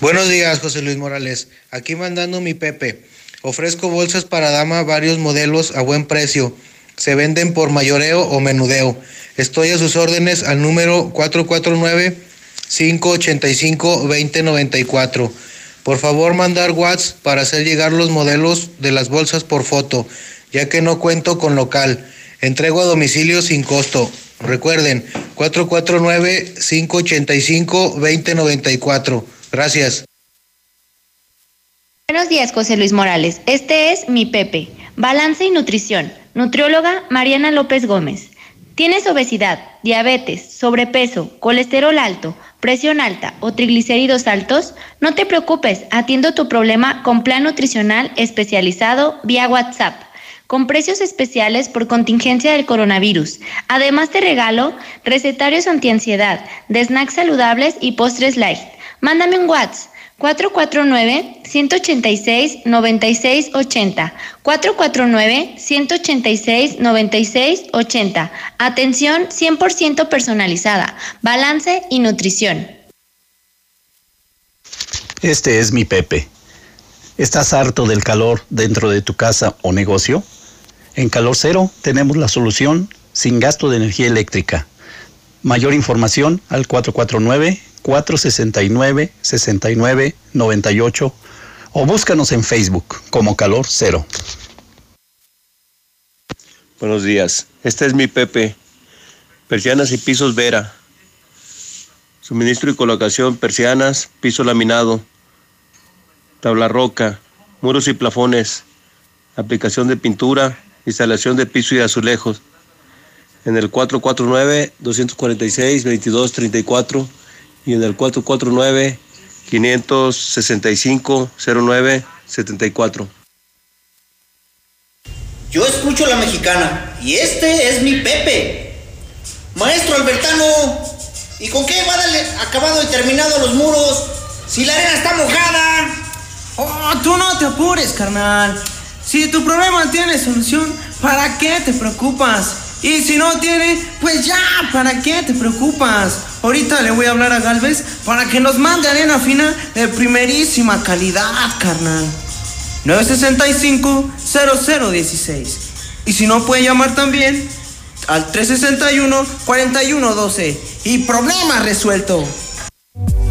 Buenos días, José Luis Morales. Aquí mandando mi Pepe. Ofrezco bolsas para dama varios modelos a buen precio. Se venden por mayoreo o menudeo. Estoy a sus órdenes al número 449 585 2094. Por favor, mandar WhatsApp para hacer llegar los modelos de las bolsas por foto ya que no cuento con local. Entrego a domicilio sin costo. Recuerden, 449-585-2094. Gracias. Buenos días, José Luis Morales. Este es mi Pepe. Balance y nutrición. Nutrióloga Mariana López Gómez. ¿Tienes obesidad, diabetes, sobrepeso, colesterol alto, presión alta o triglicéridos altos? No te preocupes, atiendo tu problema con plan nutricional especializado vía WhatsApp con precios especiales por contingencia del coronavirus. Además te regalo recetarios antiansiedad, de snacks saludables y postres light. Mándame un WhatsApp 449-186-9680. 449-186-9680. Atención 100% personalizada. Balance y nutrición. Este es mi Pepe. ¿Estás harto del calor dentro de tu casa o negocio? En Calor Cero tenemos la solución sin gasto de energía eléctrica. Mayor información al 449 469 6998 o búscanos en Facebook como Calor Cero. Buenos días, este es mi Pepe. Persianas y pisos Vera. Suministro y colocación, persianas, piso laminado, tabla roca, muros y plafones, aplicación de pintura, instalación de piso y azulejos. En el 449-246-2234 y en el 449-565-0974. Yo escucho la mexicana y este es mi Pepe. Maestro Albertano, ¿y con qué va a darle acabado y terminado los muros si la arena está mojada? Oh, tú no te apures, carnal. Si tu problema tiene solución, ¿para qué te preocupas? Y si no tiene, pues ya, ¿para qué te preocupas? Ahorita le voy a hablar a Galvez para que nos mande arena fina de primerísima calidad, carnal. 965-0016. Y si no, puede llamar también al 361-4112. Y problema resuelto.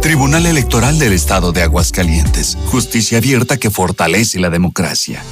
Tribunal Electoral del Estado de Aguascalientes. Justicia abierta que fortalece la democracia.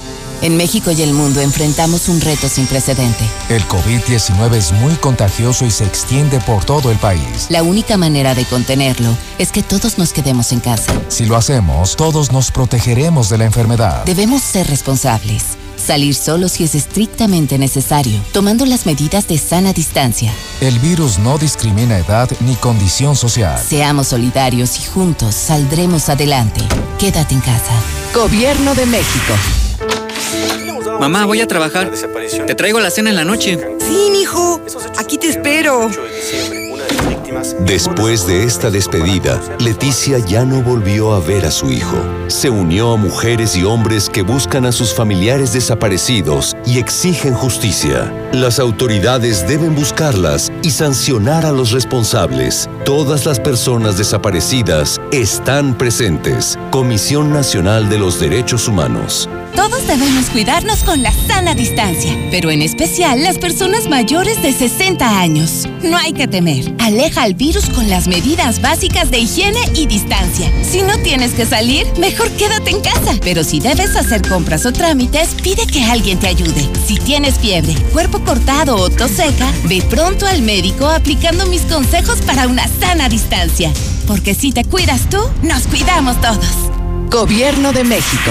En México y el mundo enfrentamos un reto sin precedente. El COVID-19 es muy contagioso y se extiende por todo el país. La única manera de contenerlo es que todos nos quedemos en casa. Si lo hacemos, todos nos protegeremos de la enfermedad. Debemos ser responsables. Salir solo si es estrictamente necesario, tomando las medidas de sana distancia. El virus no discrimina edad ni condición social. Seamos solidarios y juntos saldremos adelante. Quédate en casa. Gobierno de México. Mamá, voy a trabajar. Te traigo la cena en la noche. Sí, mijo. Aquí te espero. Después de esta despedida, Leticia ya no volvió a ver a su hijo. Se unió a mujeres y hombres que buscan a sus familiares desaparecidos y exigen justicia. Las autoridades deben buscarlas y sancionar a los responsables. Todas las personas desaparecidas están presentes. Comisión Nacional de los Derechos Humanos. Todos debemos cuidarnos con la sana distancia, pero en especial las personas mayores de 60 años. No hay que temer. Aleja al virus con las medidas básicas de higiene y distancia. Si no tienes que salir, mejor quédate en casa. Pero si debes hacer compras o trámites, pide que alguien te ayude. Si tienes fiebre, cuerpo cortado o tos seca, ve pronto al médico aplicando mis consejos para una sana distancia. Porque si te cuidas tú, nos cuidamos todos. Gobierno de México.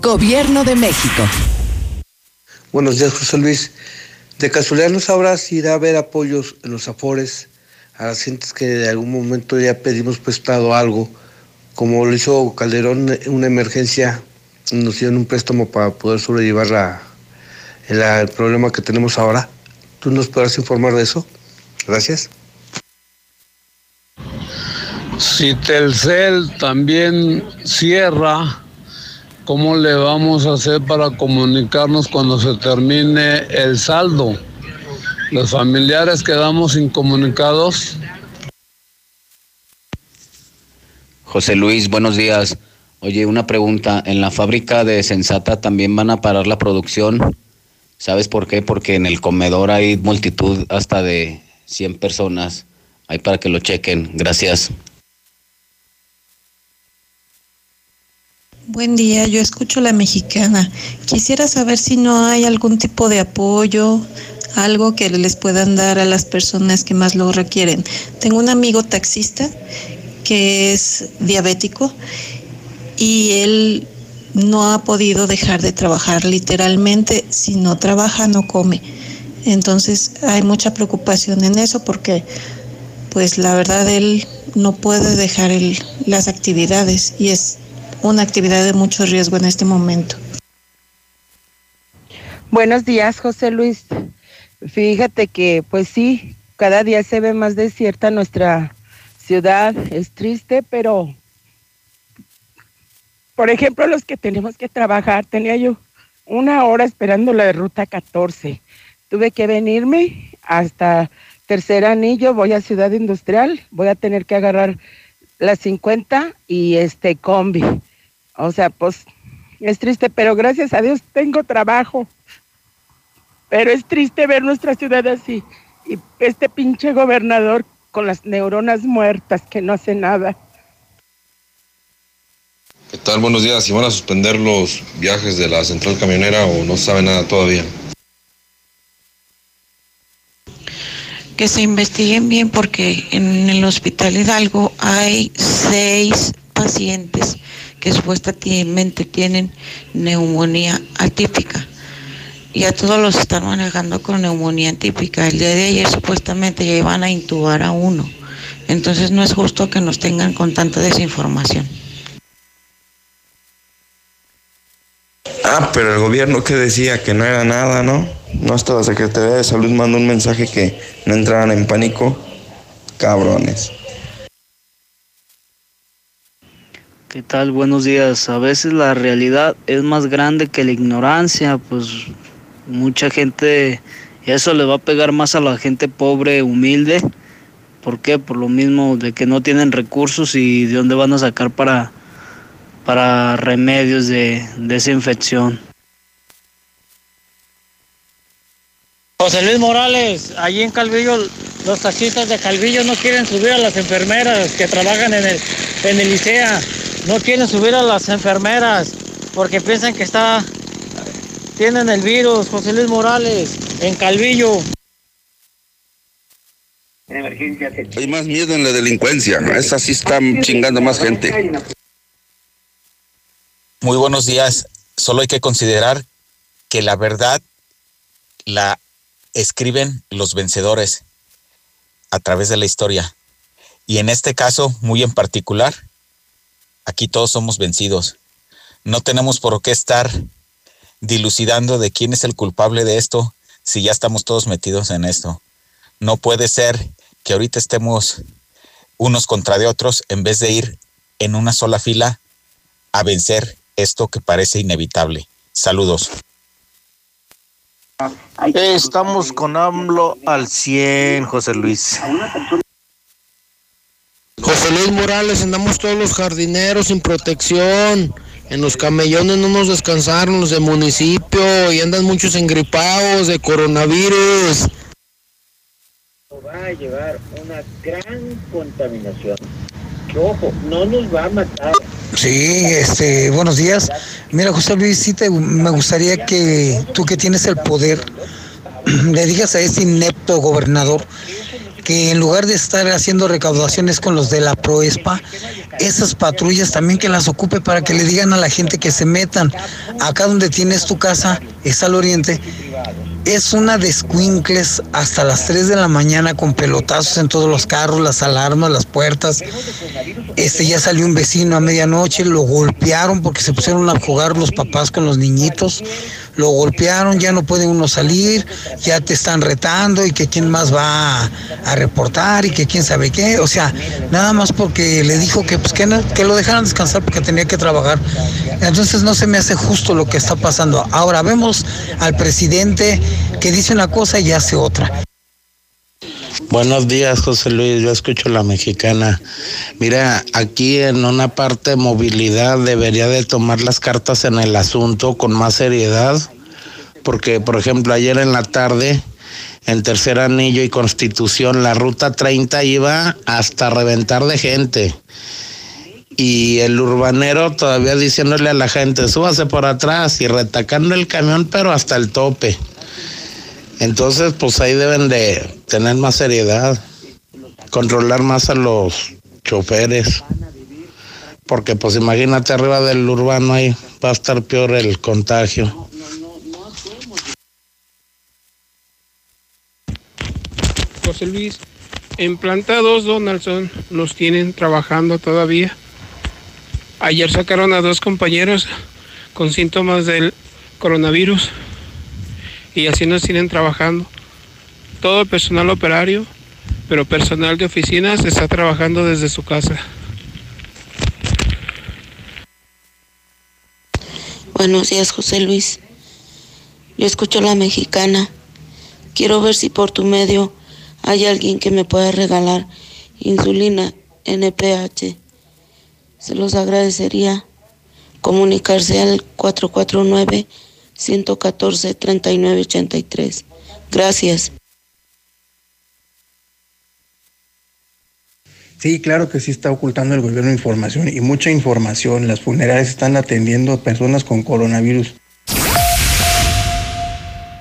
Gobierno de México. Buenos días, José Luis. De casualidad no sabrás si irá a haber apoyos en los afores a las gentes que de algún momento ya pedimos prestado algo, como lo hizo Calderón en una emergencia, nos dieron un préstamo para poder sobrellevar la, el, el problema que tenemos ahora. ¿Tú nos podrás informar de eso? Gracias. Si Telcel también cierra, ¿cómo le vamos a hacer para comunicarnos cuando se termine el saldo? Los familiares quedamos incomunicados. José Luis, buenos días. Oye, una pregunta. ¿En la fábrica de Sensata también van a parar la producción? ¿Sabes por qué? Porque en el comedor hay multitud hasta de 100 personas. Ahí para que lo chequen. Gracias. Buen día, yo escucho la mexicana. Quisiera saber si no hay algún tipo de apoyo, algo que les puedan dar a las personas que más lo requieren. Tengo un amigo taxista que es diabético y él no ha podido dejar de trabajar. Literalmente, si no trabaja, no come. Entonces hay mucha preocupación en eso porque, pues la verdad, él no puede dejar las actividades y es una actividad de mucho riesgo en este momento. Buenos días, José Luis. Fíjate que, pues sí, cada día se ve más desierta nuestra ciudad. Es triste, pero, por ejemplo, los que tenemos que trabajar, tenía yo una hora esperando la ruta 14. Tuve que venirme hasta Tercer Anillo, voy a Ciudad Industrial, voy a tener que agarrar las 50 y este combi. O sea, pues es triste, pero gracias a Dios tengo trabajo. Pero es triste ver nuestra ciudad así. Y este pinche gobernador con las neuronas muertas que no hace nada. ¿Qué tal? Buenos días. ¿Si van a suspender los viajes de la central camionera o no sabe nada todavía? Que se investiguen bien porque en el Hospital Hidalgo hay seis pacientes que supuestamente tienen neumonía atípica. Y a todos los están manejando con neumonía atípica. El día de ayer supuestamente ya iban a intubar a uno. Entonces no es justo que nos tengan con tanta desinformación. Ah, pero el gobierno que decía que no era nada, ¿no? No hasta la Secretaría de Salud mandó un mensaje que no entraran en pánico. Cabrones. ¿Qué tal? Buenos días. A veces la realidad es más grande que la ignorancia, pues mucha gente, y eso le va a pegar más a la gente pobre, humilde. ¿Por qué? Por lo mismo de que no tienen recursos y de dónde van a sacar para, para remedios de, de esa infección. José Luis Morales, allí en Calvillo, los taxistas de Calvillo no quieren subir a las enfermeras que trabajan en el, en el ICEA. No quieren subir a las enfermeras porque piensan que está, tienen el virus. José Luis Morales, en Calvillo. Hay más miedo en la delincuencia. Esa sí está chingando más gente. Muy buenos días. Solo hay que considerar que la verdad la escriben los vencedores a través de la historia. Y en este caso, muy en particular, aquí todos somos vencidos. No tenemos por qué estar dilucidando de quién es el culpable de esto si ya estamos todos metidos en esto. No puede ser que ahorita estemos unos contra de otros en vez de ir en una sola fila a vencer esto que parece inevitable. Saludos. Estamos con AMLO al 100, José Luis. José Luis Morales, andamos todos los jardineros sin protección. En los camellones no nos descansaron los de municipio y andan muchos engripados de coronavirus. Va a llevar una gran contaminación. Que ojo, no nos va a matar, Sí, este, buenos días. Mira, José Luis, sí te, me gustaría que tú que tienes el poder le digas a ese inepto gobernador que en lugar de estar haciendo recaudaciones con los de la Proespa, esas patrullas también que las ocupe para que le digan a la gente que se metan. Acá donde tienes tu casa, es al oriente, es una de squinkles hasta las 3 de la mañana con pelotazos en todos los carros, las alarmas, las puertas. Este ya salió un vecino a medianoche, lo golpearon porque se pusieron a jugar los papás con los niñitos lo golpearon, ya no puede uno salir, ya te están retando y que quién más va a, reportar y que quién sabe qué. O sea, nada más porque le dijo que, pues, que, que lo dejaran descansar porque tenía que trabajar. Entonces no se me hace justo lo que está pasando. Ahora vemos al presidente que dice una cosa y hace otra. Buenos días, José Luis. Yo escucho la mexicana. Mira, aquí en una parte de movilidad debería de tomar las cartas en el asunto con más seriedad, porque, por ejemplo, ayer en la tarde, en Tercer Anillo y Constitución, la ruta 30 iba hasta reventar de gente. Y el urbanero todavía diciéndole a la gente, súbase por atrás y retacando el camión, pero hasta el tope. Entonces, pues ahí deben de tener más seriedad, controlar más a los choferes, porque pues imagínate arriba del urbano ahí va a estar peor el contagio. José Luis, en planta 2 Donaldson nos tienen trabajando todavía. Ayer sacaron a dos compañeros con síntomas del coronavirus y así nos siguen trabajando. Todo el personal operario, pero personal de oficinas está trabajando desde su casa. Buenos días, José Luis. Yo escucho la mexicana. Quiero ver si por tu medio hay alguien que me pueda regalar insulina NPH. Se los agradecería comunicarse al 449 114 3983. Gracias. Sí, claro que sí está ocultando el gobierno información y mucha información. Las funerarias están atendiendo personas con coronavirus.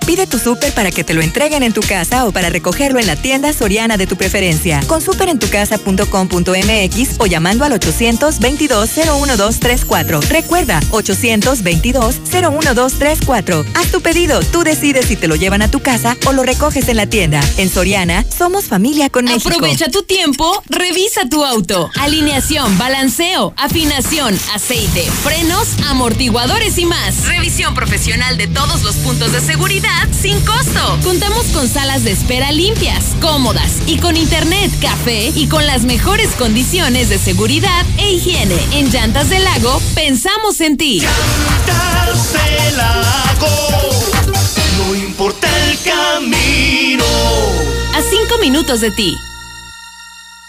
Pide tu súper para que te lo entreguen en tu casa o para recogerlo en la tienda soriana de tu preferencia. Con superentucasa.com.mx o llamando al 822-01234. Recuerda, 822-01234. Haz tu pedido, tú decides si te lo llevan a tu casa o lo recoges en la tienda. En Soriana, somos familia con México. Aprovecha tu tiempo, revisa tu auto. Alineación, balanceo, afinación, aceite, frenos, amortiguadores y más. Revisión profesional de todos los puntos de seguridad sin costo. Contamos con salas de espera limpias, cómodas y con internet, café y con las mejores condiciones de seguridad e higiene. En Llantas del Lago, pensamos en ti. Llantas del Lago, no importa el camino. A cinco minutos de ti.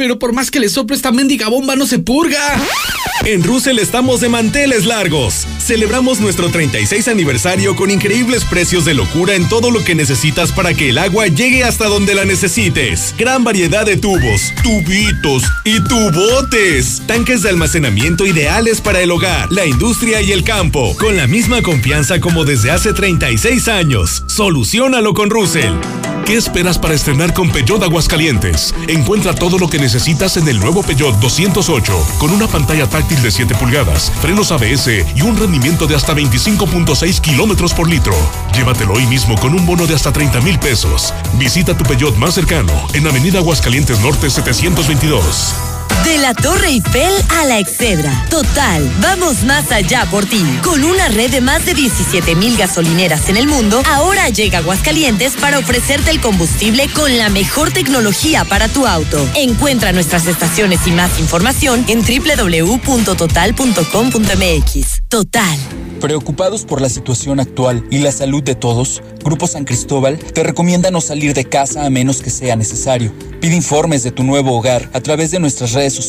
Pero por más que le sople esta mendiga bomba no se purga. En Russell estamos de manteles largos. Celebramos nuestro 36 aniversario con increíbles precios de locura en todo lo que necesitas para que el agua llegue hasta donde la necesites. Gran variedad de tubos, tubitos y tubotes. Tanques de almacenamiento ideales para el hogar, la industria y el campo. Con la misma confianza como desde hace 36 años. Solucionalo con Russell. ¿Qué esperas para estrenar con Peugeot Aguascalientes? Encuentra todo lo que necesitas en el nuevo Peugeot 208, con una pantalla táctil de 7 pulgadas, frenos ABS y un rendimiento de hasta 25.6 kilómetros por litro. Llévatelo hoy mismo con un bono de hasta 30 mil pesos. Visita tu Peugeot más cercano en Avenida Aguascalientes Norte 722. De la Torre Eiffel a la Excedra. Total, vamos más allá por ti. Con una red de más de 17 mil gasolineras en el mundo, ahora llega Aguascalientes para ofrecerte el combustible con la mejor tecnología para tu auto. Encuentra nuestras estaciones y más información en www.total.com.mx. Total Preocupados por la situación actual y la salud de todos, Grupo San Cristóbal te recomienda no salir de casa a menos que sea necesario. Pide informes de tu nuevo hogar a través de nuestras redes sociales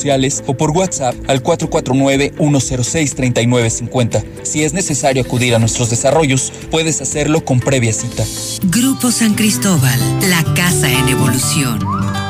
o por WhatsApp al 449-106-3950. Si es necesario acudir a nuestros desarrollos, puedes hacerlo con previa cita. Grupo San Cristóbal, la casa en evolución.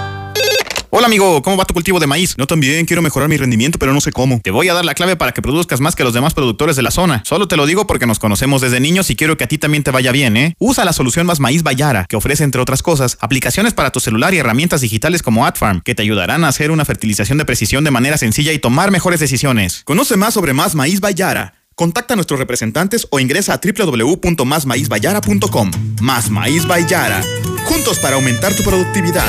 Hola amigo, ¿cómo va tu cultivo de maíz? Yo también quiero mejorar mi rendimiento, pero no sé cómo. Te voy a dar la clave para que produzcas más que los demás productores de la zona. Solo te lo digo porque nos conocemos desde niños y quiero que a ti también te vaya bien, ¿eh? Usa la solución Más Maíz Bayara, que ofrece entre otras cosas aplicaciones para tu celular y herramientas digitales como AdFarm, que te ayudarán a hacer una fertilización de precisión de manera sencilla y tomar mejores decisiones. Conoce más sobre Más Maíz Bayara. Contacta a nuestros representantes o ingresa a www.masmaizbayara.com. Más Maíz Bayara. Juntos para aumentar tu productividad.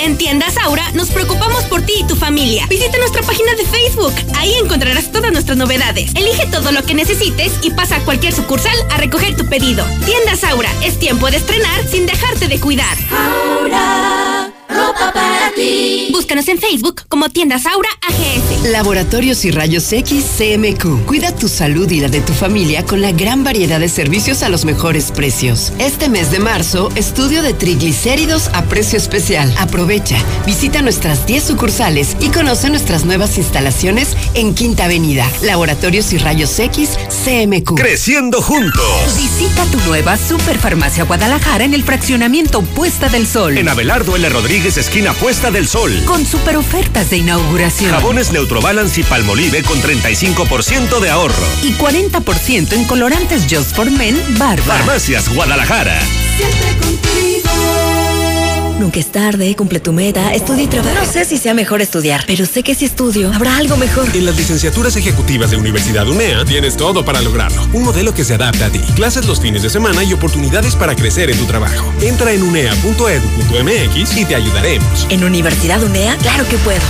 En Tiendas Aura nos preocupamos por ti y tu familia. Visita nuestra página de Facebook. Ahí encontrarás todas nuestras novedades. Elige todo lo que necesites y pasa a cualquier sucursal a recoger tu pedido. Tiendas Aura, es tiempo de estrenar sin dejarte de cuidar. Aura, ropa para ti. Búscanos en Facebook como Tiendas Aura AGS. Laboratorios y Rayos X CMQ. Cuida tu salud y la de tu familia con la gran variedad de servicios a los mejores precios. Este mes de marzo, estudio de triglicéridos a precio especial. Aprovecha, visita nuestras 10 sucursales y conoce nuestras nuevas instalaciones en Quinta Avenida. Laboratorios y Rayos X CMQ. Creciendo juntos. Visita tu nueva Superfarmacia Guadalajara en el fraccionamiento Puesta del Sol. En Abelardo L. Rodríguez, esquina Puesta del Sol. Con super ofertas de inauguración. Jabones Neutrobalance y Palmolive con 35% de ahorro. Y 40% en colorantes Just for Men Barba. Farmacias Guadalajara. Siempre contigo. Nunca es tarde, cumple tu meta, estudia y trabaja. No sé si sea mejor estudiar, pero sé que si estudio, habrá algo mejor. En las licenciaturas ejecutivas de Universidad UNEA tienes todo para lograrlo. Un modelo que se adapta a ti. Clases los fines de semana y oportunidades para crecer en tu trabajo. Entra en unea.edu.mx y te ayudaremos. En Universidad UNEA, claro que puedo.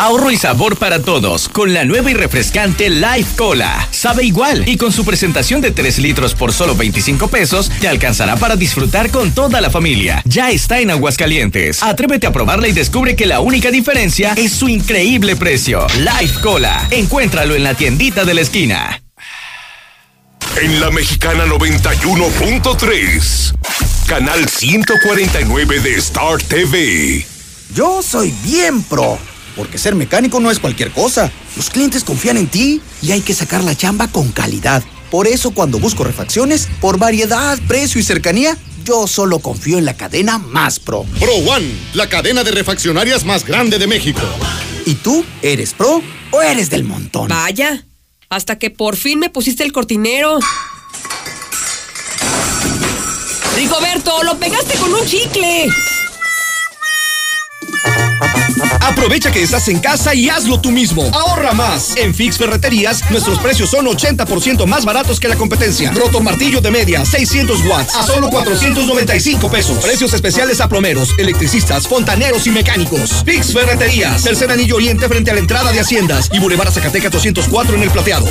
Ahorro y sabor para todos con la nueva y refrescante Life Cola. Sabe igual y con su presentación de 3 litros por solo 25 pesos te alcanzará para disfrutar con toda la familia. Ya está en Aguascalientes. Atrévete a probarla y descubre que la única diferencia es su increíble precio. Life Cola. Encuéntralo en la tiendita de la esquina. En la Mexicana 91.3, canal 149 de Star TV. Yo soy bien pro, porque ser mecánico no es cualquier cosa. Los clientes confían en ti y hay que sacar la chamba con calidad. Por eso cuando busco refacciones, por variedad, precio y cercanía, yo solo confío en la cadena más pro. Pro One, la cadena de refaccionarias más grande de México. ¿Y tú eres pro o eres del montón? Vaya, hasta que por fin me pusiste el cortinero. Rigoberto, lo pegaste con un chicle. Aprovecha que estás en casa y hazlo tú mismo. Ahorra más. En Fix Ferreterías, nuestros precios son 80% más baratos que la competencia. Roto martillo de media, 600 watts, a solo 495 pesos. Precios especiales a plomeros, electricistas, fontaneros y mecánicos. Fix Ferreterías, tercer anillo oriente frente a la entrada de Haciendas y Boulevard Zacatecas 204 en el plateado.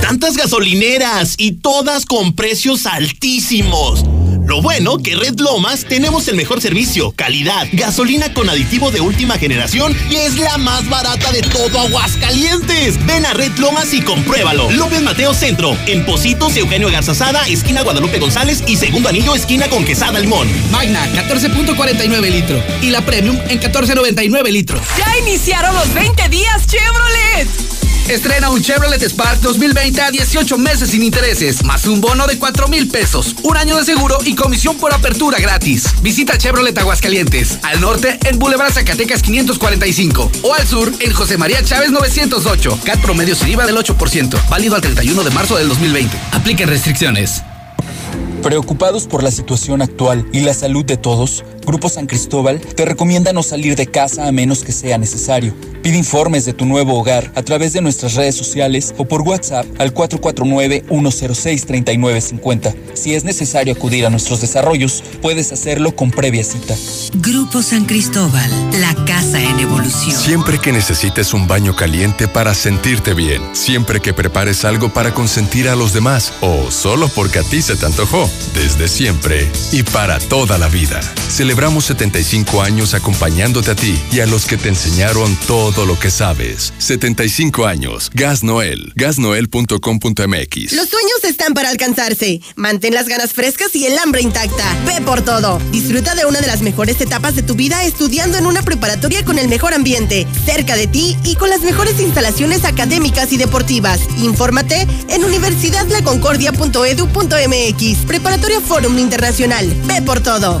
Tantas gasolineras y todas con precios altísimos. Lo bueno que Red Lomas tenemos el mejor servicio, calidad, gasolina con aditivo de última generación y es la más barata de todo Aguascalientes. Ven a Red Lomas y compruébalo. López Mateo Centro, en Positos, Eugenio Garzazada, esquina Guadalupe González y segundo anillo, esquina con Quesada Limón. Magna, 14.49 litro. Y la Premium en 14.99 litro. ¡Ya iniciaron los 20 días Chevrolet! Estrena un Chevrolet Spark 2020 a 18 meses sin intereses, más un bono de 4 mil pesos, un año de seguro y comisión por apertura gratis. Visita Chevrolet Aguascalientes, al norte en Boulevard Zacatecas 545 o al sur en José María Chávez 908. CAT promedio sin IVA del 8%, válido al 31 de marzo del 2020. Apliquen restricciones. Preocupados por la situación actual y la salud de todos, Grupo San Cristóbal te recomienda no salir de casa a menos que sea necesario. Pide informes de tu nuevo hogar a través de nuestras redes sociales o por WhatsApp al 449-106-3950. Si es necesario acudir a nuestros desarrollos, puedes hacerlo con previa cita. Grupo San Cristóbal, la casa en evolución. Siempre que necesites un baño caliente para sentirte bien, siempre que prepares algo para consentir a los demás o solo porque a ti se te antojó, desde siempre y para toda la vida. Celebramos 75 años acompañándote a ti y a los que te enseñaron todo lo que sabes. 75 años. Gas Noel. Gasnoel.com.mx. Los sueños están para alcanzarse. Mantén las ganas frescas y el hambre intacta. Ve por todo. Disfruta de una de las mejores etapas de tu vida estudiando en una preparatoria con el mejor ambiente, cerca de ti y con las mejores instalaciones académicas y deportivas. Infórmate en universidadlaconcordia.edu.mx. Preparatoria Fórum Internacional. Ve por todo.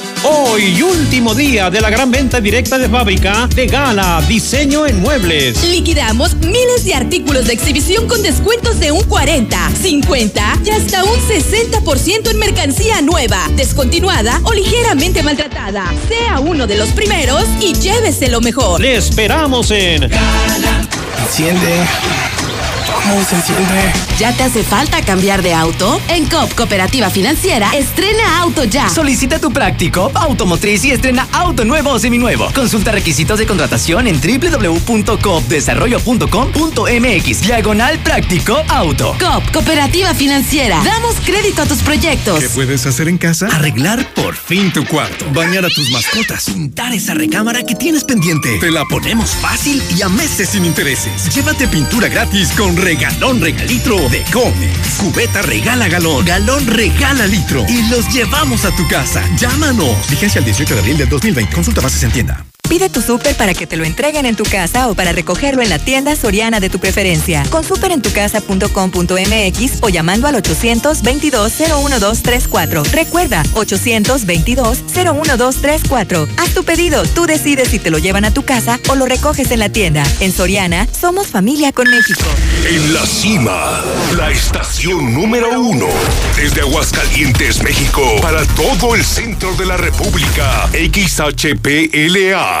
Hoy, último día de la gran venta directa de fábrica de Gala Diseño en Muebles. Liquidamos miles de artículos de exhibición con descuentos de un 40, 50 y hasta un 60% en mercancía nueva, descontinuada o ligeramente maltratada. Sea uno de los primeros y llévese lo mejor. Le esperamos en Gala. Enciende. ¿Cómo se enciende? ¿Ya te hace falta cambiar de auto? En COP Cooperativa Financiera, estrena auto ya. Solicita tu práctico automotriz y estrena auto nuevo o seminuevo. Consulta requisitos de contratación en www.coopdesarrollo.com.mx. Diagonal práctico auto. COP Cooperativa Financiera. Damos crédito a tus proyectos. ¿Qué puedes hacer en casa? Arreglar por fin tu cuarto. Bañar a tus mascotas. Pintar esa recámara que tienes pendiente. Te la ponemos fácil y a meses sin intereses. Llévate pintura gratis con regalón regalitro de Comex. Cubeta regala galón. Galón regala litro. Y los llevamos a tu casa. Llámanos. Vigencia el 18 de abril del 2020. Consulta bases en tienda. Pide tu súper para que te lo entreguen en tu casa o para recogerlo en la tienda soriana de tu preferencia. Con superentucasa.com.mx o llamando al 822-01234. Recuerda, 822-01234. Haz tu pedido, tú decides si te lo llevan a tu casa o lo recoges en la tienda. En Soriana, somos familia con México. En la cima, la estación número uno. Desde Aguascalientes, México, para todo el centro de la República. XHPLA.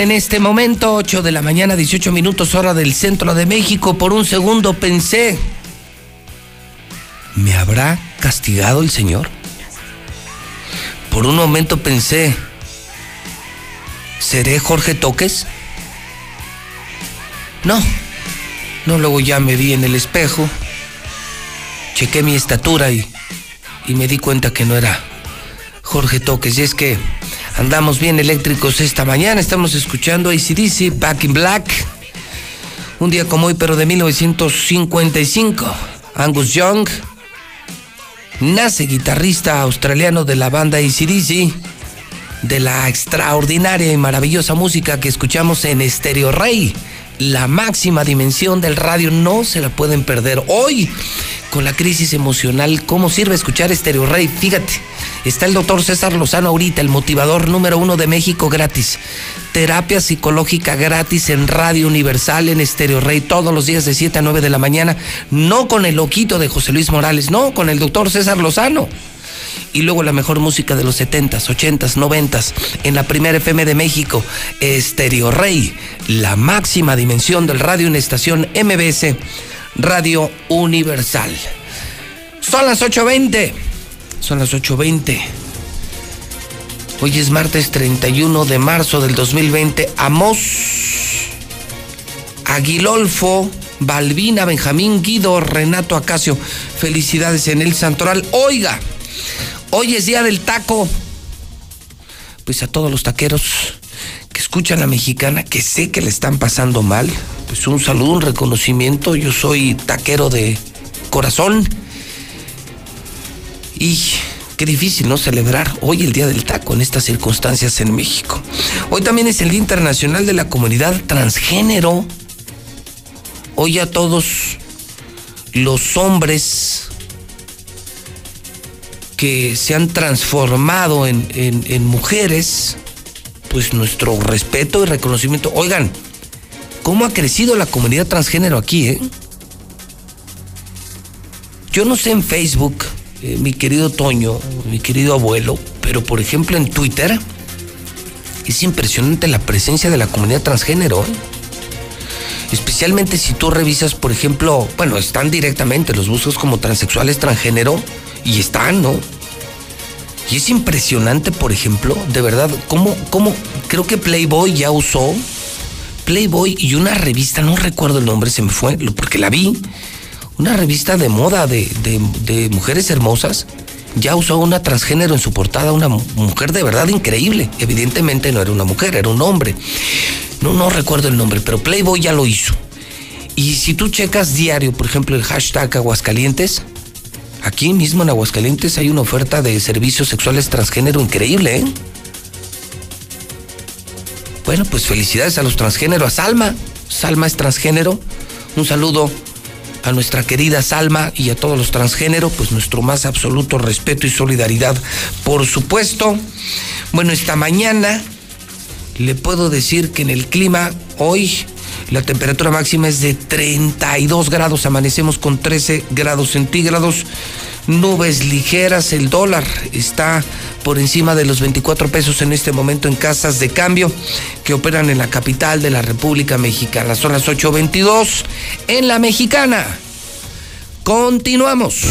En este momento, 8 de la mañana, 18 minutos hora del centro de México. Por un segundo pensé, ¿me habrá castigado el Señor? Por un momento pensé, ¿seré Jorge Toques? No, no, luego ya me vi en el espejo, chequé mi estatura y, y me di cuenta que no era Jorge Toques. Y es que Andamos bien eléctricos esta mañana. Estamos escuchando ACDC, Back in Black. Un día como hoy, pero de 1955. Angus Young nace guitarrista australiano de la banda ACDC. De la extraordinaria y maravillosa música que escuchamos en Stereo Rey. La máxima dimensión del radio no se la pueden perder. Hoy, con la crisis emocional, ¿cómo sirve escuchar Stereo Rey? Fíjate. Está el doctor César Lozano ahorita, el motivador número uno de México gratis. Terapia psicológica gratis en Radio Universal, en Estéreo Rey, todos los días de 7 a 9 de la mañana. No con el loquito de José Luis Morales, no, con el doctor César Lozano. Y luego la mejor música de los 70s, 80s, 90s en la primera FM de México, Estéreo Rey, la máxima dimensión del radio en estación MBS, Radio Universal. Son las 8.20. Son las 8.20. Hoy es martes 31 de marzo del 2020. Amos, Aguilolfo, Balbina, Benjamín, Guido, Renato Acacio. Felicidades en el Santoral. Oiga, hoy es día del taco. Pues a todos los taqueros que escuchan a mexicana, que sé que le están pasando mal, pues un saludo, un reconocimiento. Yo soy taquero de corazón. Y qué difícil, ¿no? Celebrar hoy el Día del Taco en estas circunstancias en México. Hoy también es el Día Internacional de la Comunidad Transgénero. Hoy a todos los hombres que se han transformado en, mujeres, pues nuestro respeto y reconocimiento. Oigan, ¿cómo ha crecido la comunidad transgénero aquí, eh? Yo no sé en Facebook, eh, mi querido Toño, mi querido abuelo, pero por ejemplo en Twitter es impresionante la presencia de la comunidad transgénero. ¿eh? Especialmente si tú revisas, por ejemplo, bueno, están directamente, los buscas como transexuales transgénero y están, ¿no? Y es impresionante, por ejemplo, de verdad, cómo, cómo creo que Playboy ya usó Playboy y una revista, no recuerdo el nombre, se me fue, porque la vi, una revista de moda de, de, mujeres hermosas, ya usó una transgénero en su portada, una mujer de verdad increíble. Evidentemente no era una mujer, era un hombre. No, no recuerdo el nombre, pero Playboy ya lo hizo. Y si tú checas diario, por ejemplo, el hashtag Aguascalientes, aquí mismo en Aguascalientes hay una oferta de servicios sexuales transgénero increíble, ¿eh? Bueno, pues felicidades a los transgéneros, a Salma. Salma es transgénero. Un saludo a nuestra querida Salma y a todos los transgéneros, pues nuestro más absoluto respeto y solidaridad, por supuesto. Bueno, esta mañana le puedo decir que en el clima hoy la temperatura máxima es de 32 grados, amanecemos con 13 grados centígrados, nubes ligeras, el dólar está por encima de los 24 pesos en este momento en casas de cambio que operan en la capital de la República Mexicana. Son las 8.22 en la mexicana. Continuamos.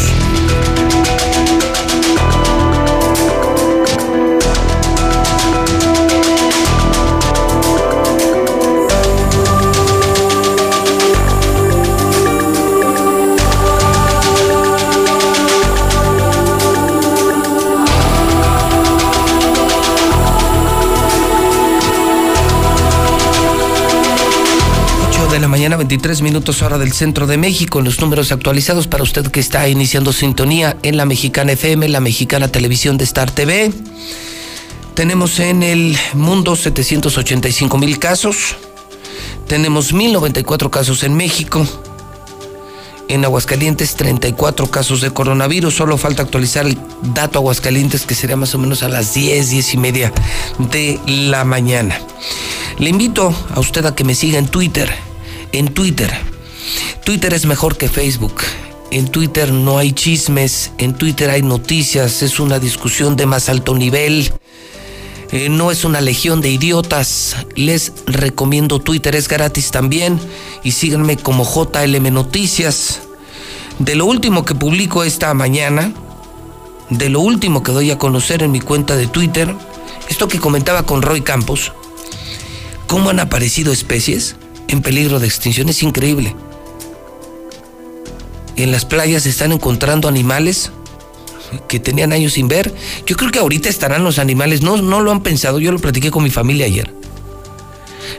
Mañana, 23 minutos hora del centro de México. Los números actualizados para usted que está iniciando sintonía en la Mexicana FM, la Mexicana Televisión de Star TV. Tenemos en el mundo 785 mil casos. Tenemos 1094 casos en México. En Aguascalientes, 34 casos de coronavirus. Solo falta actualizar el dato Aguascalientes, que sería más o menos a las 10, 10 y media de la mañana. Le invito a usted a que me siga en Twitter. En Twitter. Twitter es mejor que Facebook. En Twitter no hay chismes. En Twitter hay noticias. Es una discusión de más alto nivel. Eh, no es una legión de idiotas. Les recomiendo Twitter, es gratis también. Y síganme como JLM Noticias. De lo último que publico esta mañana, de lo último que doy a conocer en mi cuenta de Twitter, esto que comentaba con Roy Campos, cómo han aparecido especies en peligro de extinción es increíble. En las playas se están encontrando animales que tenían años sin ver. Yo creo que ahorita estarán los animales, no, no lo han pensado, yo lo platiqué con mi familia ayer.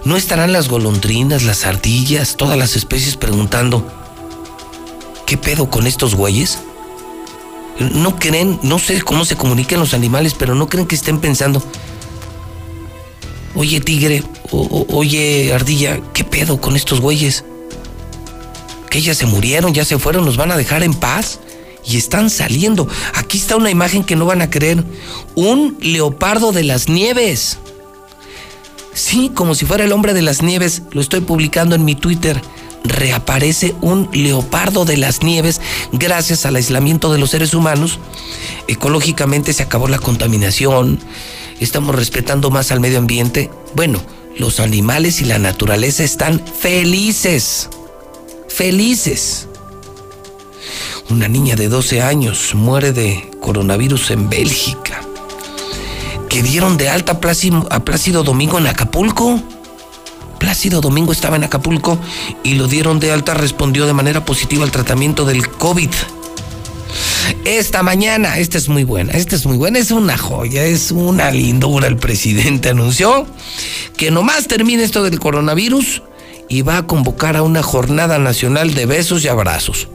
No estarán las golondrinas, las ardillas, todas las especies preguntando, ¿qué pedo con estos güeyes? No creen, no sé cómo se comunican los animales, pero no creen que estén pensando, oye tigre, oye ardilla, ¿qué pedo con estos güeyes? Que ya se murieron, ya se fueron, nos van a dejar en paz y están saliendo. Aquí está una imagen que no van a creer. Un leopardo de las nieves. Sí, como si fuera el hombre de las nieves. Lo estoy publicando en mi Twitter. Reaparece un leopardo de las nieves gracias al aislamiento de los seres humanos. Ecológicamente se acabó la contaminación. Estamos respetando más al medio ambiente. Bueno, los animales y la naturaleza están felices. Felices. Una niña de 12 años muere de coronavirus en Bélgica. que dieron de alta a Plácido, Domingo en Acapulco. Plácido Domingo estaba en Acapulco y lo dieron de alta, respondió de manera positiva al tratamiento del COVID. Esta mañana, esta es muy buena, esta es muy buena, es una joya, es una lindura. El presidente anunció que nomás termine esto del coronavirus y va a convocar a una jornada nacional de besos y abrazos.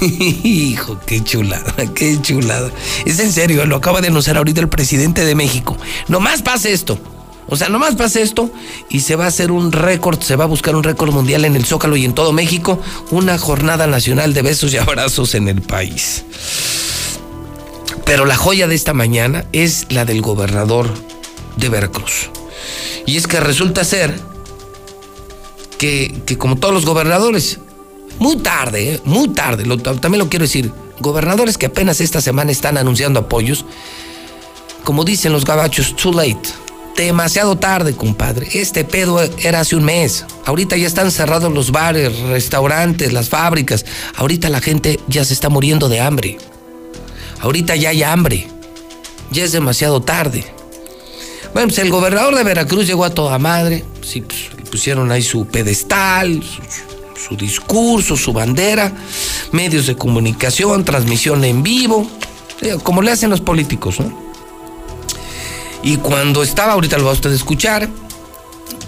Hijo, qué chulada, qué chulada. Es en serio, lo acaba de anunciar ahorita el presidente de México. Nomás pase esto. O sea, nomás pase esto y se va a hacer un récord, se va a buscar un récord mundial en el Zócalo y en todo México, una jornada nacional de besos y abrazos en el país. Pero la joya de esta mañana es la del gobernador de Veracruz. Y es que resulta ser que, que como todos los gobernadores, muy tarde, ¿eh? muy tarde, también lo quiero decir, gobernadores que apenas esta semana están anunciando apoyos, como dicen los gabachos, too late demasiado tarde, compadre. Este pedo era hace un mes. Ahorita ya están cerrados los bares, restaurantes, las fábricas. Ahorita la gente ya se está muriendo de hambre. Ahorita ya hay hambre. Ya es demasiado tarde. Bueno, pues el gobernador de Veracruz llegó a toda madre. Sí, pues, pusieron ahí su pedestal, su, su discurso, su bandera, medios de comunicación, transmisión en vivo, como le hacen los políticos, ¿no? Y cuando estaba, ahorita lo va a usted escuchar,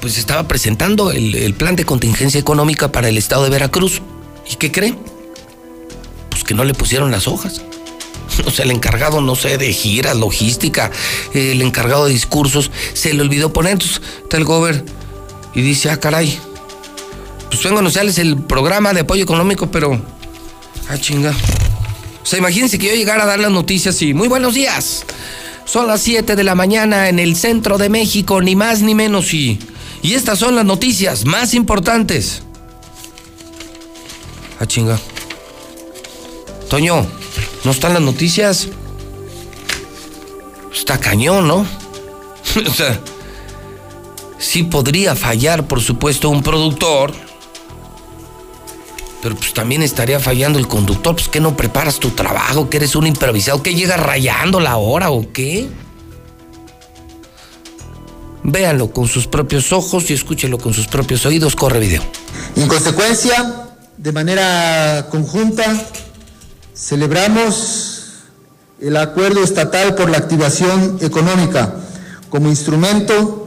pues estaba presentando el, plan de contingencia económica para el estado de Veracruz. ¿Y qué cree? Pues que no le pusieron las hojas. O sea, el encargado, no sé, de giras, logística, el encargado de discursos, se le olvidó poner. Entonces, está el gober y dice, ah, caray, pues vengo a anunciarles el programa de apoyo económico, pero, ah, chinga. O sea, imagínense que yo llegara a dar las noticias y, muy buenos días. Son las 7 de la mañana en el centro de México, ni más ni menos. Y, y estas son las noticias más importantes. Ah, chinga. Toño, ¿no están las noticias? Está cañón, ¿no? o sea, sí podría fallar, por supuesto, un productor pero pues también estaría fallando el conductor, pues que no preparas tu trabajo, que eres un improvisado, que llegas rayando la hora o qué. Véanlo con sus propios ojos y escúchelo con sus propios oídos. Corre video. En consecuencia, de manera conjunta, celebramos el acuerdo estatal por la activación económica como instrumento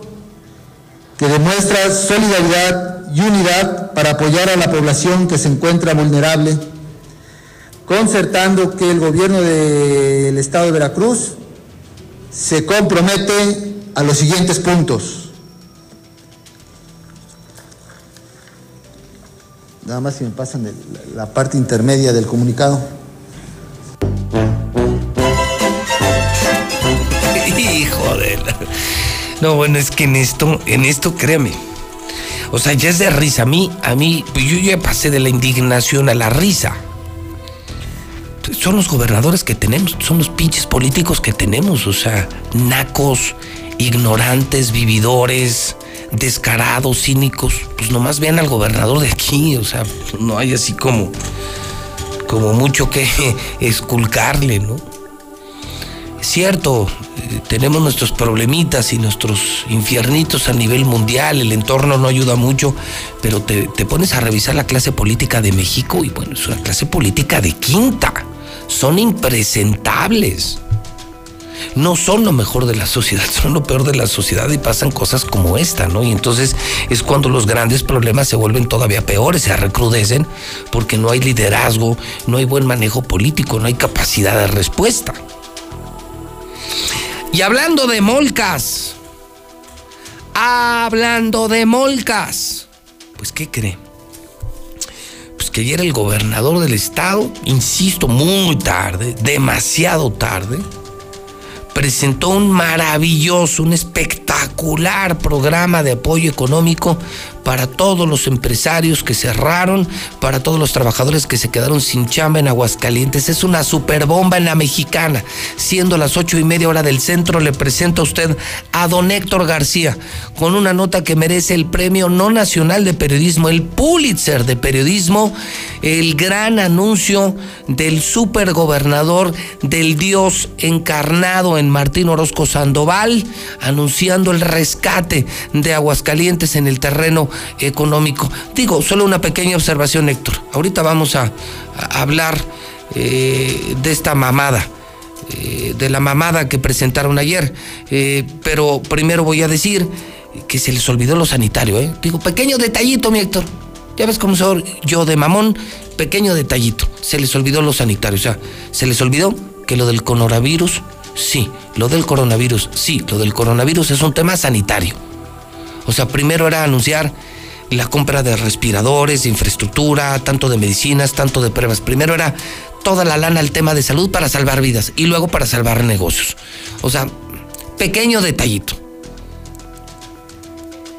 que demuestra solidaridad y unidad para apoyar a la población que se encuentra vulnerable, concertando que el gobierno del Estado de Veracruz se compromete a los siguientes puntos. Nada más si me pasan la parte intermedia del comunicado. Hijo de No, bueno, es que en esto, en esto, créame, o sea, ya es de risa. A mí, a mí, pues yo ya pasé de la indignación a la risa. Son los gobernadores que tenemos, son los pinches políticos que tenemos, o sea, nacos, ignorantes, vividores, descarados, cínicos. Pues nomás vean al gobernador de aquí, o sea, no hay así como, como mucho que esculcarle, ¿no? Cierto, eh, tenemos nuestros problemitas y nuestros infiernitos a nivel mundial, el entorno no ayuda mucho, pero te, pones a revisar la clase política de México y bueno, es una clase política de quinta. Son impresentables. No son lo mejor de la sociedad, son lo peor de la sociedad y pasan cosas como esta, ¿no? Y entonces es cuando los grandes problemas se vuelven todavía peores, se recrudecen, porque no hay liderazgo, no hay buen manejo político, no hay capacidad de respuesta. Y hablando de molcas, hablando de molcas, pues ¿qué cree? Pues que ayer el gobernador del estado, insisto, muy tarde, demasiado tarde, presentó un maravilloso, un espectacular programa de apoyo económico para todos los empresarios que cerraron, para todos los trabajadores que se quedaron sin chamba en Aguascalientes. Es una super bomba en la mexicana. Siendo las ocho y media hora del centro, le presento a usted a don Héctor García con una nota que merece el premio no nacional de periodismo, el Pulitzer de periodismo, el gran anuncio del supergobernador del Dios encarnado en Martín Orozco Sandoval, anunciando el rescate de Aguascalientes en el terreno económico. Digo, solo una pequeña observación, Héctor. Ahorita vamos a, hablar eh, de esta mamada. Eh, de la mamada que presentaron ayer. Eh, pero primero voy a decir que se les olvidó lo sanitario, ¿eh? Digo, pequeño detallito, mi Héctor. Ya ves cómo soy yo de mamón, pequeño detallito. Se les olvidó lo sanitario. O sea, se les olvidó que lo del coronavirus, sí. Lo del coronavirus, sí. Lo del coronavirus es un tema sanitario. O sea, primero era anunciar la compra de respiradores, de infraestructura, tanto de medicinas, tanto de pruebas. Primero era toda la lana al tema de salud para salvar vidas y luego para salvar negocios. O sea, pequeño detallito.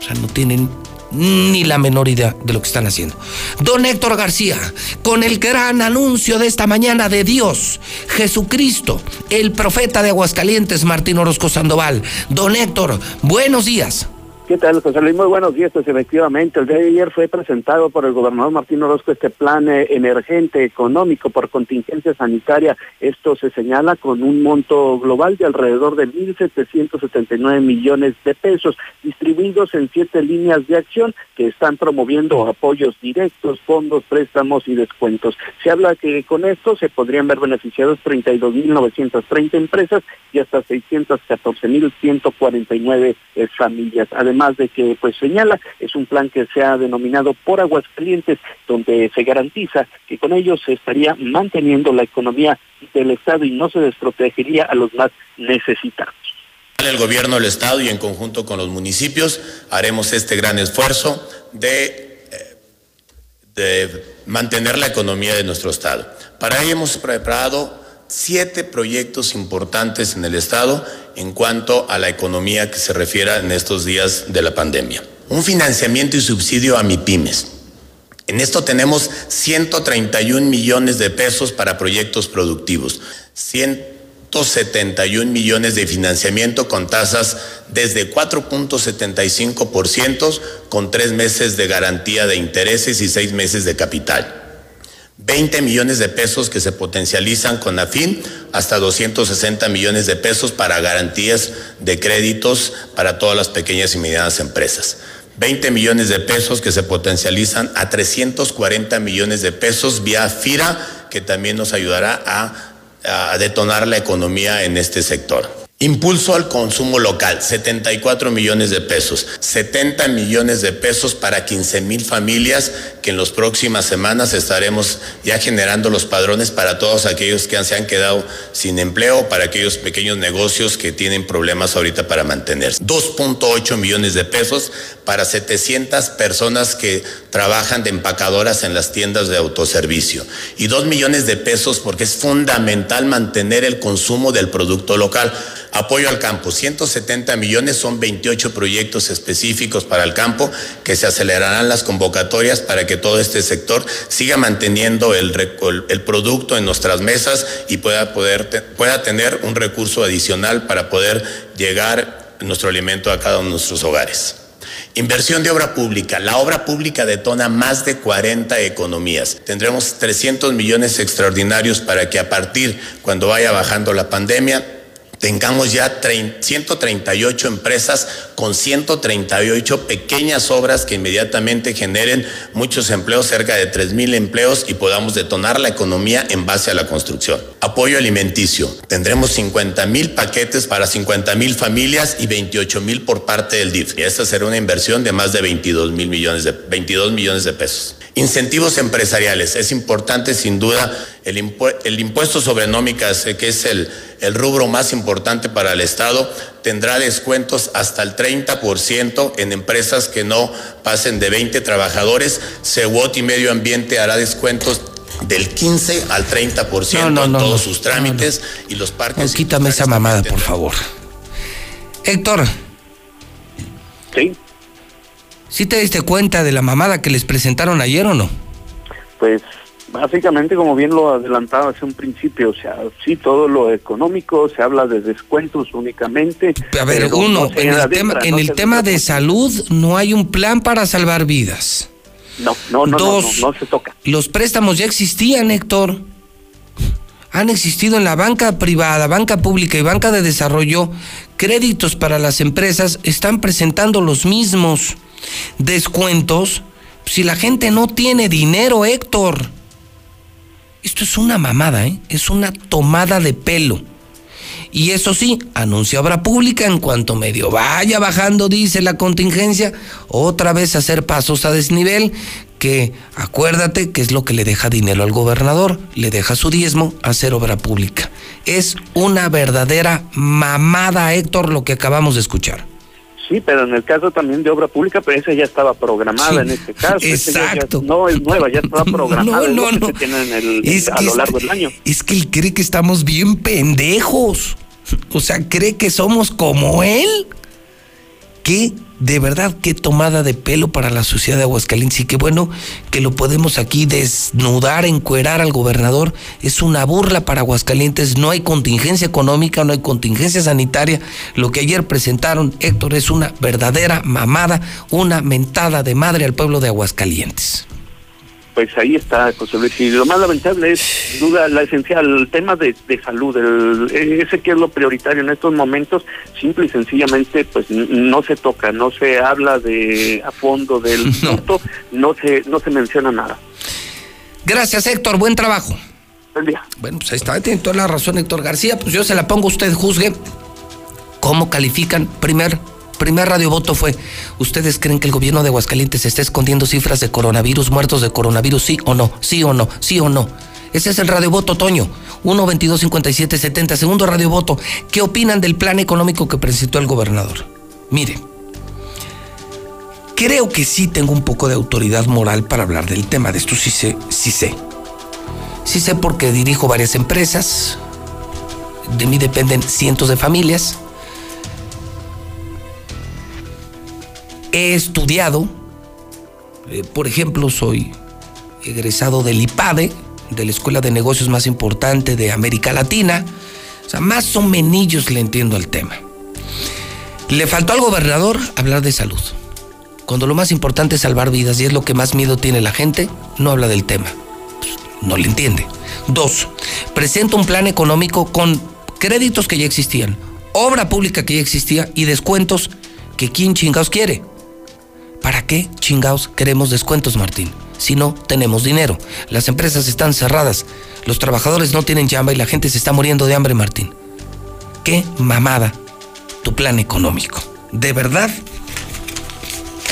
O sea, no tienen ni la menor idea de lo que están haciendo. Don Héctor García, con el gran anuncio de esta mañana de Dios, Jesucristo, el profeta de Aguascalientes, Martín Orozco Sandoval. Don Héctor, buenos días. ¿Qué tal, José? Muy buenos días. Pues efectivamente, el día de ayer fue presentado por el gobernador Martín Orozco este plan eh, emergente económico por contingencia sanitaria. Esto se señala con un monto global de alrededor de 1.779 millones de pesos, distribuidos en siete líneas de acción que están promoviendo apoyos directos, fondos, préstamos y descuentos. Se habla que con esto se podrían ver beneficiados 32.930 empresas y hasta 614.149 eh, familias. Además, más de que pues señala, es un plan que se ha denominado por Aguascalientes, donde se garantiza que con ellos se estaría manteniendo la economía del Estado y no se desprotegería a los más necesitados. El gobierno del Estado y en conjunto con los municipios haremos este gran esfuerzo de, eh, de mantener la economía de nuestro Estado. Para ello hemos preparado siete proyectos importantes en el Estado en cuanto a la economía que se refiera en estos días de la pandemia. Un financiamiento y subsidio a MIPIMES. En esto tenemos 131 millones de pesos para proyectos productivos, 171 millones de financiamiento con tasas desde 4.75% con tres meses de garantía de intereses y seis meses de capital. 20 millones de pesos que se potencializan con AFIN, hasta 260 millones de pesos para garantías de créditos para todas las pequeñas y medianas empresas. 20 millones de pesos que se potencializan a 340 millones de pesos vía FIRA, que también nos ayudará a, a detonar la economía en este sector. Impulso al consumo local, 74 millones de pesos, 70 millones de pesos para 15 mil familias que en las próximas semanas estaremos ya generando los padrones para todos aquellos que se han quedado sin empleo, para aquellos pequeños negocios que tienen problemas ahorita para mantenerse. 2.8 millones de pesos para 700 personas que trabajan de empacadoras en las tiendas de autoservicio y 2 millones de pesos porque es fundamental mantener el consumo del producto local. Apoyo al campo, 170 millones son 28 proyectos específicos para el campo que se acelerarán las convocatorias para que todo este sector siga manteniendo el, producto en nuestras mesas y pueda, pueda tener un recurso adicional para poder llegar nuestro alimento a cada uno de nuestros hogares. Inversión de obra pública. La obra pública detona más de 40 economías. Tendremos 300 millones extraordinarios para que a partir, cuando vaya bajando la pandemia, tengamos ya 138 empresas con 138 pequeñas obras que inmediatamente generen muchos empleos, cerca de 3 mil empleos y podamos detonar la economía en base a la construcción. Apoyo alimenticio. Tendremos 50 mil paquetes para 50 mil familias y 28 mil por parte del DIF. Y esta será una inversión de más de 22 mil millones de, 22 millones de pesos. Incentivos empresariales. Es importante, sin duda, el, impuesto sobre nómicas, eh, que es el, el rubro más importante para el Estado, tendrá descuentos hasta el 30% en empresas que no pasen de 20 trabajadores. Seguot y Medio Ambiente hará descuentos del 15 al 30% en todos sus trámites y los parques. quítame esa mamada, por favor. Héctor. Sí. ¿Sí te diste cuenta de la mamada que les presentaron ayer o no? Pues básicamente, como bien lo adelantaba hace un principio, o sea, sí, todo lo económico, se habla de descuentos únicamente. A ver, uno, no en el tema, en no el tema de salud no hay un plan para salvar vidas. No, no, no, no, Dos, no, no se toca. Los préstamos ya existían, Héctor. Han existido en la banca privada, banca pública y banca de desarrollo. Créditos para las empresas están presentando los mismos descuentos. Si la gente no tiene dinero, Héctor. Esto es una mamada, ¿eh? Es una tomada de pelo. Y eso sí, anuncia obra pública en cuanto medio vaya bajando, dice la contingencia, otra vez hacer pasos a desnivel, que acuérdate que es lo que le deja dinero al gobernador, le deja su diezmo hacer obra pública. Es una verdadera mamada, Héctor, lo que acabamos de escuchar. Sí, pero en el caso también de obra pública, pero esa ya estaba programada Sí, en este caso. Esa ya- ya exacto. no es nueva, ya estaba programada. No, es no, que no. se tiene en el- Es a que lo largo del año. Es que él cree que estamos bien pendejos. O sea, cree que somos como él. Qué, de verdad, qué tomada de pelo para la sociedad de Aguascalientes. Y qué bueno que lo podemos aquí desnudar, encuerar al gobernador. Es una burla para Aguascalientes. No hay contingencia económica, no hay contingencia sanitaria. Lo que ayer presentaron, Héctor, es una verdadera mamada, una mentada de madre al pueblo de Aguascalientes. Pues ahí está, José Luis. Y lo más lamentable es, duda, la esencial, el tema de, de salud, el, ese que es lo prioritario en estos momentos, simple y sencillamente, pues no se toca, no se habla de a fondo del punto, no se, no se menciona nada. Gracias, Héctor. Buen trabajo. Buen día. Bueno, pues ahí está, tiene toda la razón Héctor García. Pues yo se la pongo, usted juzgue. ¿Cómo califican? Primer, primer radiovoto fue, ¿ustedes creen que el gobierno de Aguascalientes está escondiendo cifras de coronavirus, muertos de coronavirus? Sí o no, sí o no, sí o no. Ese es el radiovoto, Toño. 1 22 57 70. Segundo radiovoto. ¿Qué opinan del plan económico que presentó el gobernador? Mire, creo que sí tengo un poco de autoridad moral para hablar del tema. De esto sí sé, sí sé. Sí sé porque dirijo varias empresas. De mí dependen cientos de familias. He estudiado. eh, por ejemplo, soy egresado del IPADE, de la escuela de negocios más importante de América Latina. O sea, más o menos le entiendo al tema. Le faltó al gobernador hablar de salud. Cuando lo más importante es salvar vidas y es lo que más miedo tiene la gente, no habla del tema no le entiende. Dos, presenta un plan económico con créditos que ya existían, obra pública que ya existía y descuentos que quién chingados quiere. ¿Para qué chingados queremos descuentos, Martín? Si no tenemos dinero. Las empresas están cerradas, los trabajadores no tienen chamba y la gente se está muriendo de hambre, Martín. Qué mamada tu plan económico. De verdad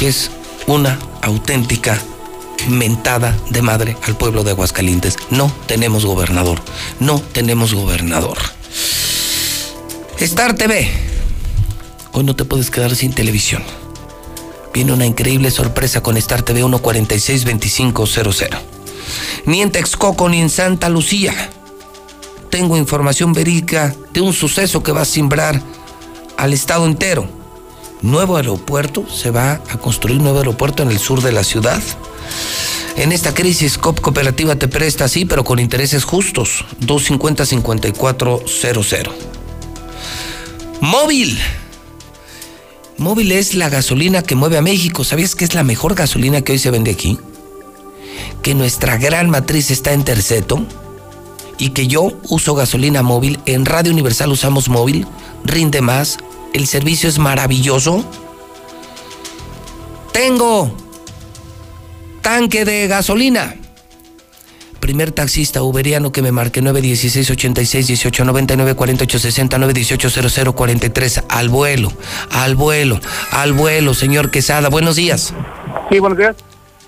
es una auténtica mentada de madre al pueblo de Aguascalientes. No tenemos gobernador. No tenemos gobernador. Star TV. Hoy no te puedes quedar sin televisión. Viene una increíble sorpresa con Star TV 1462500. Ni en Texcoco ni en Santa Lucía. Tengo información verídica de un suceso que va a simbrar al estado entero. Nuevo aeropuerto, se va a construir nuevo aeropuerto en el sur de la ciudad. En esta crisis, COP Cooperativa te presta, sí, pero con intereses justos. 250-5400. Móvil. Móvil es la gasolina que mueve a México. ¿Sabías que es la mejor gasolina que hoy se vende aquí? Que nuestra gran matriz está en Terceto. Y que yo uso gasolina móvil. En Radio Universal usamos móvil. Rinde más. El servicio es maravilloso. Tengo tanque de gasolina. Primer taxista uberiano que me marque 916 86 18 99 48 60 918 00 43 al vuelo, al vuelo, al vuelo, señor Quesada. Buenos días. Sí, buenos días.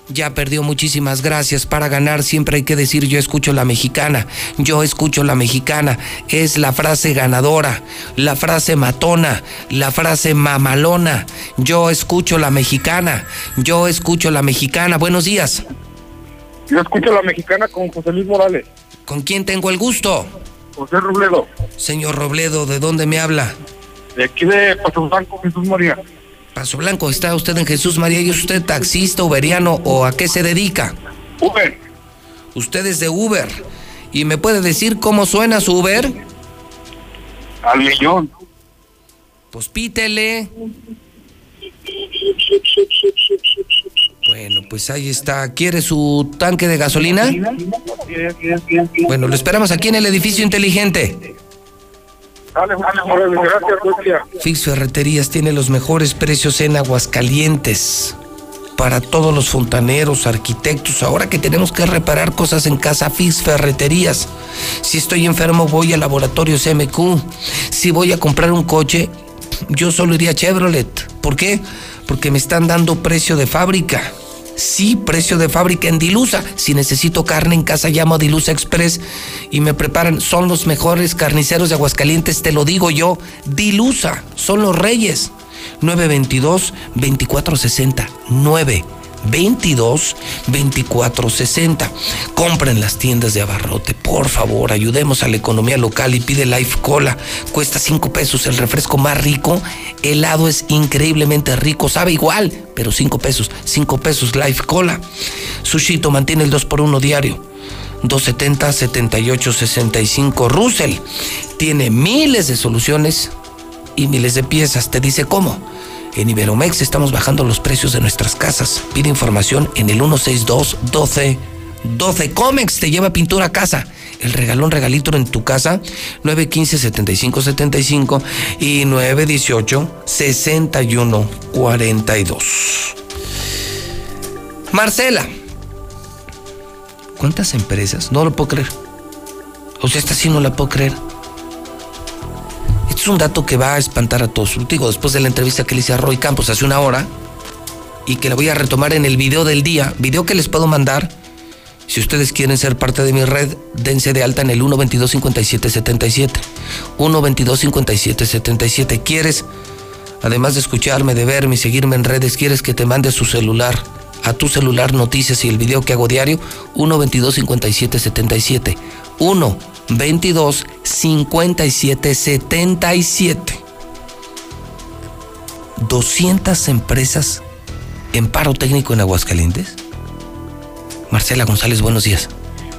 Ya perdió, muchísimas gracias. Para ganar siempre hay que decir yo escucho la mexicana, yo escucho la mexicana. Es la frase ganadora, la frase matona, la frase mamalona. Yo escucho la mexicana, yo escucho la mexicana. Buenos días. Yo escucho la mexicana con José Luis Morales. ¿Con quién tengo el gusto? José Robledo. Señor Robledo, ¿de dónde me habla? De aquí de Paso Blanco, Jesús María. Paso Blanco, ¿está usted en Jesús María y es usted taxista, uberiano o a qué se dedica? Uber. Usted es de Uber. ¿Y me puede decir cómo suena su Uber? Al millón. Pues pítele. Bueno, pues ahí está. ¿Quiere su tanque de gasolina? Bueno, lo esperamos aquí en el edificio inteligente. Dale, dale, gracias, Lucía. Fix Ferreterías tiene los mejores precios en Aguascalientes. Para todos los fontaneros, arquitectos, ahora que tenemos que reparar cosas en casa, Fix Ferreterías. Si estoy enfermo, voy a Laboratorios MQ. Si voy a comprar un coche, yo solo iría a Chevrolet. ¿Por qué? Porque me están dando precio de fábrica. Sí, precio de fábrica en Dilusa. Si necesito carne en casa, llamo a Dilusa Express y me preparan. Son los mejores carniceros de Aguascalientes, te lo digo yo. Dilusa, son los reyes. 922-2460. 9 22 24 60. Compren las tiendas de abarrote, por favor, ayudemos a la economía local y pide Life Cola. Cuesta 5 pesos el refresco más rico. Helado es increíblemente rico, sabe igual, pero 5 pesos. 5 pesos Life Cola. Sushito mantiene el 2 por 1 diario. 270 78 65 Russell tiene miles de soluciones y miles de piezas. Te dice cómo en Iberomex estamos bajando los precios de nuestras casas. Pide información en el 162 12 12. Comex te lleva pintura a casa. El regalón regalito en tu casa, 915 7575 y 918 6142. Marcela, ¿cuántas empresas? No lo puedo creer. O sea, esta sí no la puedo creer es un dato que va a espantar a todos. Digo, después de la entrevista que le hice a Roy Campos hace una hora y que la voy a retomar en el video del día, video que les puedo mandar. Si ustedes quieren ser parte de mi red, dense de alta en el 122-5777. 122-5777. ¿Quieres, además de escucharme, de verme y seguirme en redes, quieres que te mande su celular, a tu celular noticias y el video que hago diario? 122-5777. 1 22 57 77. 200 empresas en paro técnico en Aguascalientes. Marcela González, buenos días.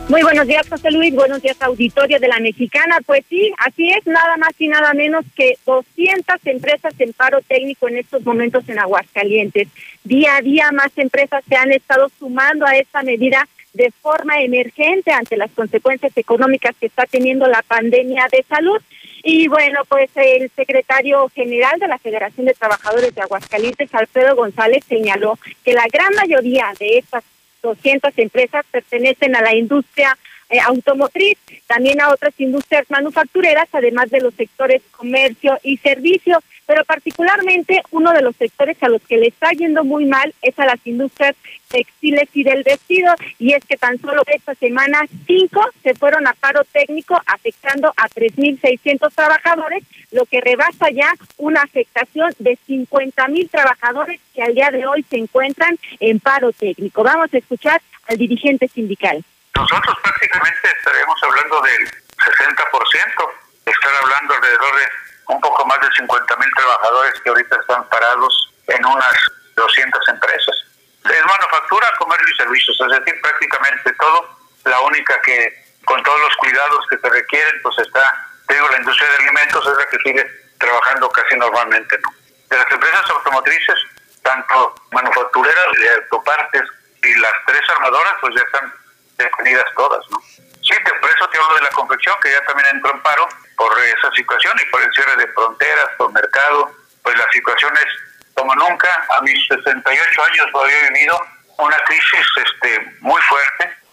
Muy buenos días, José Luis. Buenos días, auditorio de la Mexicana. Pues sí, así es, nada más y nada menos que 200 empresas en paro técnico en estos momentos en Aguascalientes. Día a día más empresas se han estado sumando a esta medida de forma emergente ante las consecuencias económicas que está teniendo la pandemia de salud. Y bueno, pues el secretario general de la Federación de Trabajadores de Aguascalientes, Alfredo González, señaló que la gran mayoría de estas 200 empresas pertenecen a la industria eh, automotriz, también a otras industrias manufactureras, además de los sectores comercio y servicio pero particularmente uno de los sectores a los que le está yendo muy mal es a las industrias textiles y del vestido, y es que tan solo esta semana cinco se fueron a paro técnico afectando a 3.600 trabajadores, lo que rebasa ya una afectación de 50.000 trabajadores que al día de hoy se encuentran en paro técnico. Vamos a escuchar al dirigente sindical. Nosotros prácticamente estaremos hablando del 60%, están hablando alrededor de un poco más de 50 mil trabajadores que ahorita están parados en unas 200 empresas. Es manufactura, comercio y servicios, es decir, prácticamente todo. La única que, con todos los cuidados que se requieren, pues está, digo, la industria de alimentos es la que sigue trabajando casi normalmente. ¿no? De las empresas automotrices, tanto manufactureras de autopartes y las tres armadoras, pues ya están definidas todas, ¿no? Sí, por eso te hablo de la confección, que ya también entró en paro por esa situación y por el cierre de fronteras, por mercado, pues la situación es como nunca. A mis 68 años había vivido una crisis este, muy fuerte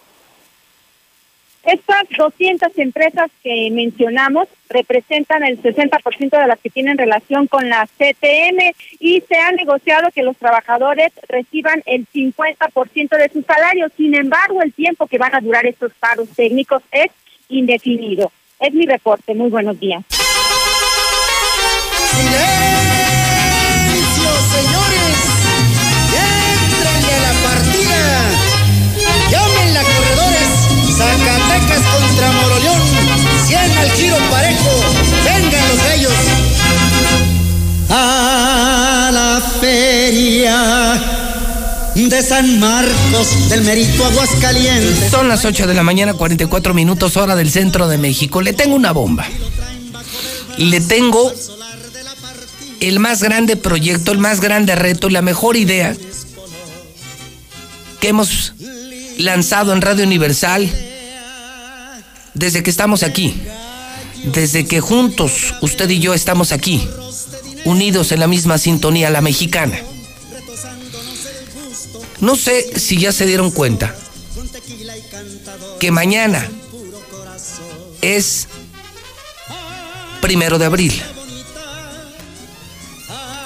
estas 200 empresas que mencionamos representan el 60% de las que tienen relación con la CTM y se ha negociado que los trabajadores reciban el 50% de su salario. Sin embargo, el tiempo que van a durar estos paros técnicos es indefinido. Es mi reporte. Muy buenos días. Contra Moroleón, 100 al giro parejo, vengan los gallos. A la fe de San Marcos, del Merito Aguascalientes. Son las 8 de la mañana, 44 minutos, hora del centro de México. Le tengo una bomba. Le tengo el más grande proyecto, el más grande reto, la mejor idea que hemos lanzado en Radio Universal desde que estamos aquí. Desde que juntos, usted y yo estamos aquí, unidos en la misma sintonía, la mexicana. No sé si ya se dieron cuenta que mañana es primero de abril.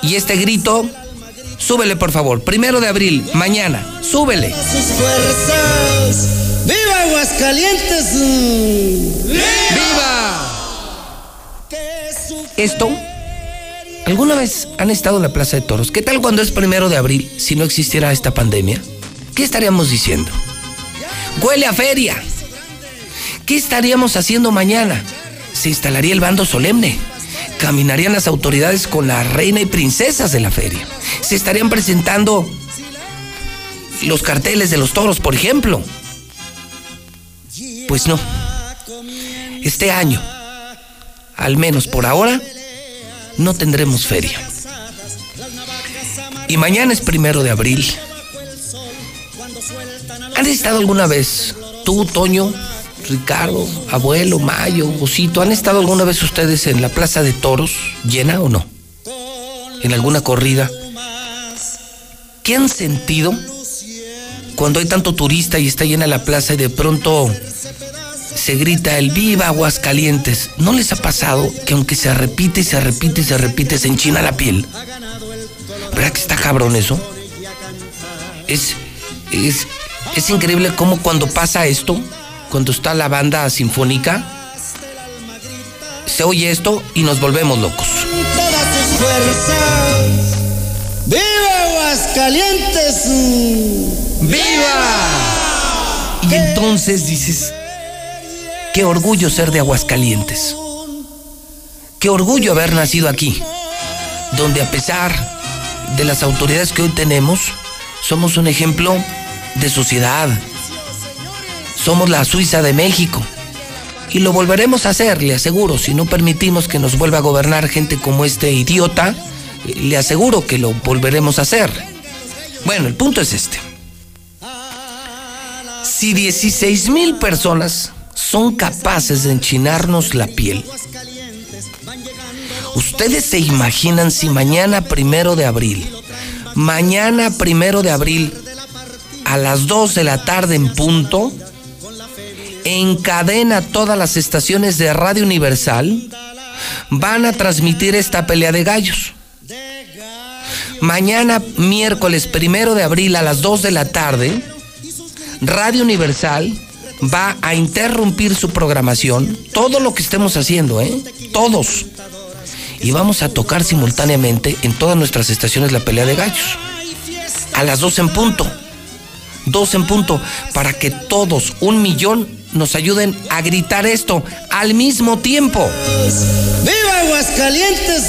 Y este grito, súbele por favor, primero de abril, mañana, súbele. ¡Viva Aguascalientes! ¡Viva! Esto, ¿alguna vez han estado en la Plaza de Toros? ¿Qué tal cuando es primero de abril si no existiera esta pandemia? ¿Qué estaríamos diciendo? Huele a feria. ¿Qué estaríamos haciendo mañana? Se instalaría el bando solemne. Caminarían las autoridades con la reina y princesas de la feria. Se estarían presentando los carteles de los toros, por ejemplo. Pues no. Este año, al menos por ahora, no tendremos feria. Y mañana es primero de abril. ¿Han estado alguna vez, tú, Toño, Ricardo, abuelo, Mayo, Osito, ¿han estado alguna vez ustedes en la plaza de toros, llena o no? ¿En alguna corrida? ¿Qué han sentido cuando hay tanto turista y está llena la plaza y de pronto se grita el viva Aguascalientes? ¿No les ha pasado que aunque se repite y se repite y se repite, se enchina la piel? ¿Verdad que está cabrón eso? Es, es, es increíble cómo cuando pasa esto, cuando está la banda sinfónica, se oye esto y nos volvemos locos. ¡Viva Aguascalientes! ¡Viva! Y entonces dices, qué orgullo ser de Aguascalientes. Qué orgullo haber nacido aquí, donde a pesar de las autoridades que hoy tenemos, somos un ejemplo de sociedad. Somos la Suiza de México. Y lo volveremos a hacer, le aseguro, si no permitimos que nos vuelva a gobernar gente como este idiota, le aseguro que lo volveremos a hacer. Bueno, el punto es este. Si 16 mil personas son capaces de enchinarnos la piel, ¿ustedes se imaginan si mañana primero de abril, mañana primero de abril, a las 2 de la tarde en punto, encadena todas las estaciones de Radio Universal, van a transmitir esta pelea de gallos. Mañana, miércoles primero de abril a las 2 de la tarde, Radio Universal va a interrumpir su programación, todo lo que estemos haciendo, ¿eh? Todos. Y vamos a tocar simultáneamente en todas nuestras estaciones la pelea de gallos. A las 2 en punto. 2 en punto. Para que todos, un millón, nos ayuden a gritar esto al mismo tiempo. ¡Viva Aguascalientes!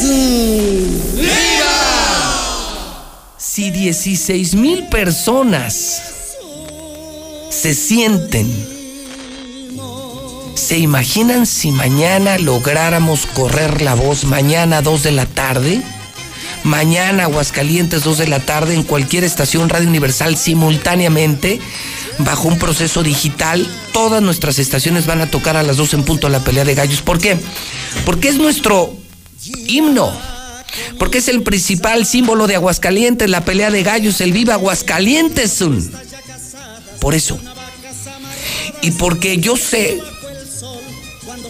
Si 16 mil personas se sienten, ¿se imaginan si mañana lográramos correr la voz mañana a 2 de la tarde? Mañana Aguascalientes 2 de la tarde en cualquier estación Radio Universal simultáneamente bajo un proceso digital. Todas nuestras estaciones van a tocar a las 2 en punto la pelea de gallos. ¿Por qué? Porque es nuestro himno. Porque es el principal símbolo de Aguascalientes, la pelea de gallos, el viva Aguascalientes. Por eso. Y porque yo sé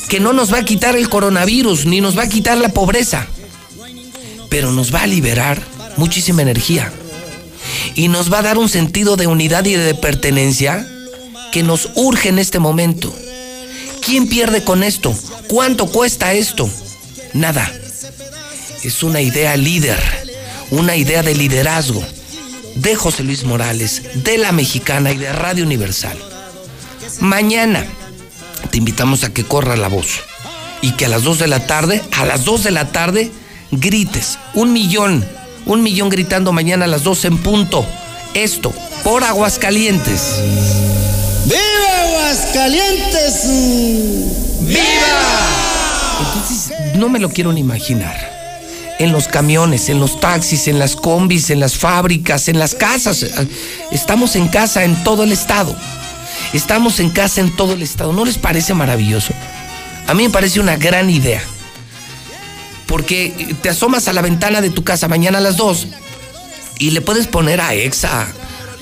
que no nos va a quitar el coronavirus, ni nos va a quitar la pobreza, pero nos va a liberar muchísima energía y nos va a dar un sentido de unidad y de pertenencia que nos urge en este momento. ¿Quién pierde con esto? ¿Cuánto cuesta esto? Nada. Es una idea líder, una idea de liderazgo de José Luis Morales, de la Mexicana y de Radio Universal. Mañana te invitamos a que corra la voz y que a las 2 de la tarde, a las 2 de la tarde, grites un millón, un millón gritando mañana a las 2 en punto. Esto, por Aguascalientes. ¡Viva Aguascalientes! ¡Viva! Entonces, no me lo quiero ni imaginar. En los camiones, en los taxis, en las combis, en las fábricas, en las casas. Estamos en casa en todo el estado. Estamos en casa en todo el estado. ¿No les parece maravilloso? A mí me parece una gran idea. Porque te asomas a la ventana de tu casa mañana a las 2 y le puedes poner a EXA,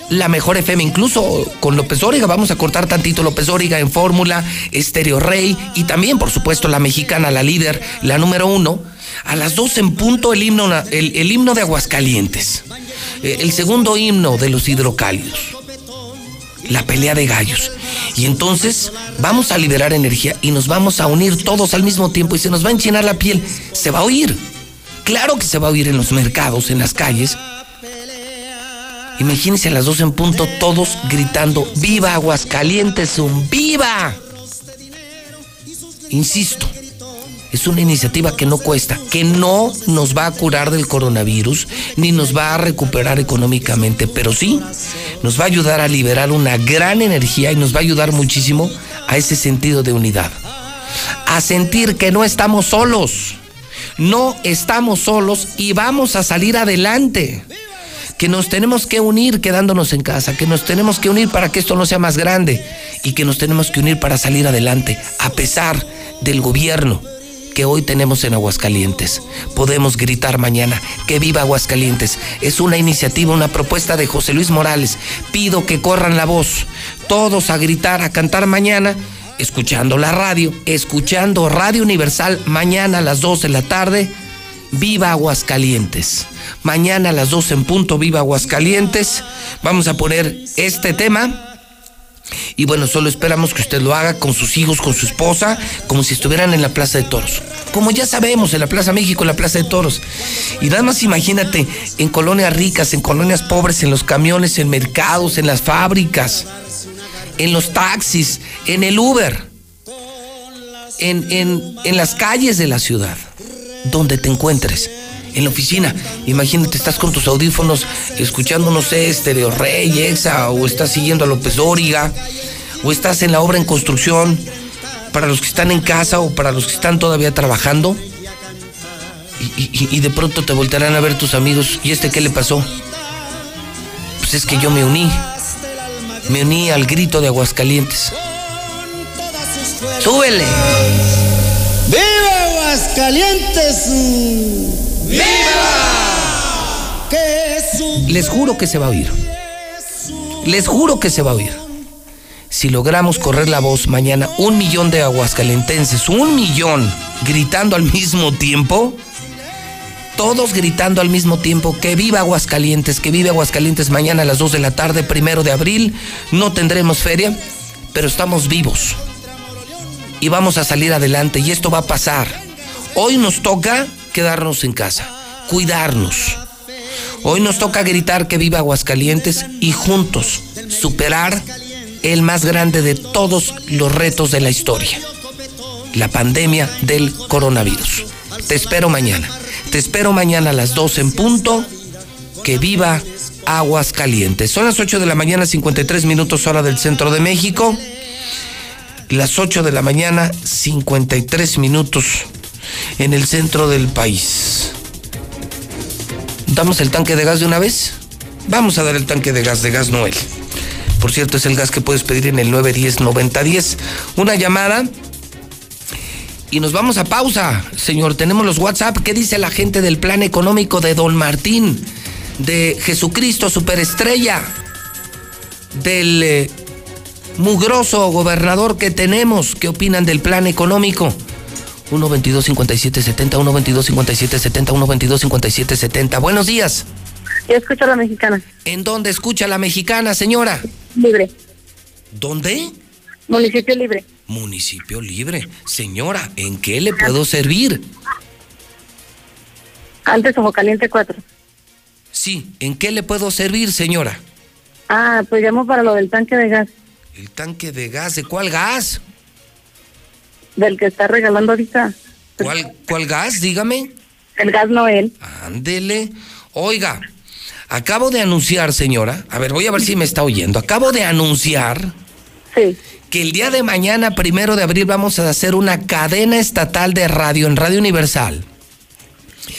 la mejor FM, incluso con López Óriga, vamos a cortar tantito López Óriga en fórmula, Estéreo Rey y también, por supuesto, la mexicana, la líder, la número uno. A las dos en punto el himno, el, himno de Aguascalientes, eh, el segundo himno de los hidrocálidos, la pelea de gallos. Y entonces vamos a liberar energía y nos vamos a unir todos al mismo tiempo y se nos va a enchinar la piel. Se va a oír. Claro que se va a oír en los mercados, en las calles, Imagínense a las dos en punto, todos gritando: ¡Viva Aguascalientes! ¡Un viva! Insisto, es una iniciativa que no cuesta, que no nos va a curar del coronavirus, ni nos va a recuperar económicamente, pero sí nos va a ayudar a liberar una gran energía y nos va a ayudar muchísimo a ese sentido de unidad. A sentir que no estamos solos. No estamos solos y vamos a salir adelante que nos tenemos que unir quedándonos en casa, que nos tenemos que unir para que esto no sea más grande y que nos tenemos que unir para salir adelante, a pesar del gobierno que hoy tenemos en Aguascalientes. Podemos gritar mañana que viva Aguascalientes. Es una iniciativa, una propuesta de José Luis Morales. Pido que corran la voz, todos a gritar, a cantar mañana, escuchando la radio, escuchando Radio Universal mañana a las 2 de la tarde. Viva Aguascalientes. Mañana a las 12 en punto, viva Aguascalientes. Vamos a poner este tema. Y bueno, solo esperamos que usted lo haga con sus hijos, con su esposa, como si estuvieran en la Plaza de Toros. Como ya sabemos, en la Plaza México, en la Plaza de Toros. Y nada más imagínate, en colonias ricas, en colonias pobres, en los camiones, en mercados, en las fábricas, en los taxis, en el Uber, en, en, en las calles de la ciudad, donde te encuentres en la oficina. Imagínate, estás con tus audífonos escuchando, no sé, Estereo Rey, Exa, o estás siguiendo a López Dóriga, o estás en la obra en construcción, para los que están en casa o para los que están todavía trabajando. Y, de pronto te voltearán a ver tus amigos, ¿y este qué le pasó? Pues es que yo me uní, me uní al grito de Aguascalientes. ¡Súbele! ¡Viva Aguascalientes! ¡Viva! Les juro que se va a oír. Les juro que se va a oír. Si logramos correr la voz mañana, un millón de aguascalentenses, un millón, gritando al mismo tiempo, todos gritando al mismo tiempo, que viva Aguascalientes, que vive Aguascalientes mañana a las 2 de la tarde, primero de abril, no tendremos feria, pero estamos vivos. Y vamos a salir adelante y esto va a pasar. Hoy nos toca quedarnos en casa, cuidarnos. Hoy nos toca gritar que viva Aguascalientes y juntos superar el más grande de todos los retos de la historia, la pandemia del coronavirus. Te espero mañana. Te espero mañana a las 12 en punto. Que viva Aguascalientes. Son las 8 de la mañana, 53 minutos hora del centro de México. Las 8 de la mañana, 53 minutos en el centro del país. ¿Damos el tanque de gas de una vez? Vamos a dar el tanque de gas de Gas Noel. Por cierto, es el gas que puedes pedir en el 910-9010. Una llamada y nos vamos a pausa. Señor, tenemos los WhatsApp. ¿Qué dice la gente del plan económico de Don Martín? De Jesucristo Superestrella. Del eh, mugroso gobernador que tenemos. ¿Qué opinan del plan económico? 122 5770 122 5770 122 5770 Buenos días. Yo escucho a la mexicana. ¿En dónde escucha la mexicana, señora? Libre. ¿Dónde? Municipio libre. Municipio libre. Señora, ¿en qué le puedo servir? Antes Ojo Caliente 4. Sí, ¿en qué le puedo servir, señora? Ah, pues llamo para lo del tanque de gas. ¿El tanque de gas? ¿De cuál gas? Del que está regalando ahorita. ¿Cuál, cuál gas? Dígame. El gas Noel. Ándele. Oiga, Acabo de anunciar, señora, a ver, voy a ver si me está oyendo. Acabo de anunciar que el día de mañana, primero de abril, vamos a hacer una cadena estatal de radio en Radio Universal.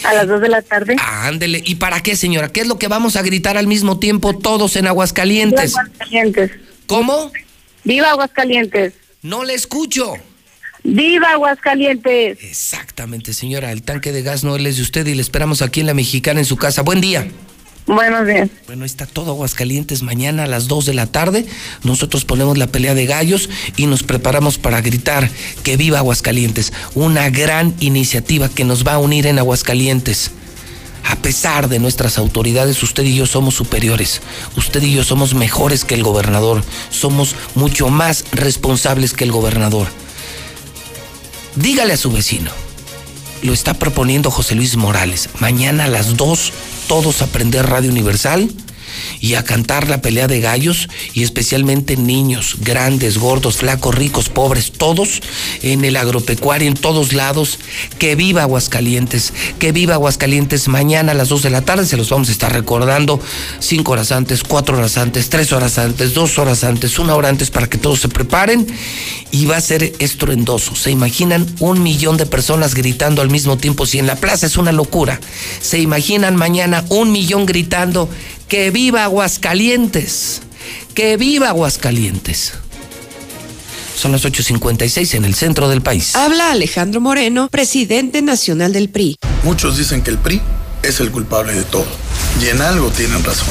A las 2 de la tarde. Ándele. ¿Y para qué, señora? ¿Qué es lo que vamos a gritar al mismo tiempo todos en Aguascalientes? Viva Aguascalientes. ¿Cómo? Viva Aguascalientes. No le escucho. Viva Aguascalientes. Exactamente, señora. El tanque de gas no es de usted y le esperamos aquí en la Mexicana en su casa. Buen día. Buenos días. Bueno, está todo Aguascalientes mañana a las 2 de la tarde. Nosotros ponemos la pelea de gallos y nos preparamos para gritar que viva Aguascalientes. Una gran iniciativa que nos va a unir en Aguascalientes. A pesar de nuestras autoridades, usted y yo somos superiores. Usted y yo somos mejores que el gobernador. Somos mucho más responsables que el gobernador. Dígale a su vecino. Lo está proponiendo José Luis Morales. Mañana a las 2 todos aprender Radio Universal y a cantar la pelea de gallos y especialmente niños, grandes, gordos, flacos, ricos, pobres, todos en el agropecuario, en todos lados. Que viva Aguascalientes, que viva Aguascalientes. Mañana a las 2 de la tarde se los vamos a estar recordando cinco horas antes, cuatro horas antes, tres horas antes, dos horas antes, una hora antes para que todos se preparen y va a ser estruendoso. ¿Se imaginan un millón de personas gritando al mismo tiempo? Si en la plaza es una locura. ¿Se imaginan mañana un millón gritando que viva Aguascalientes? Que viva Aguascalientes. Son las 8.56 en el centro del país. Habla Alejandro Moreno, presidente nacional del PRI. Muchos dicen que el PRI es el culpable de todo. Y en algo tienen razón.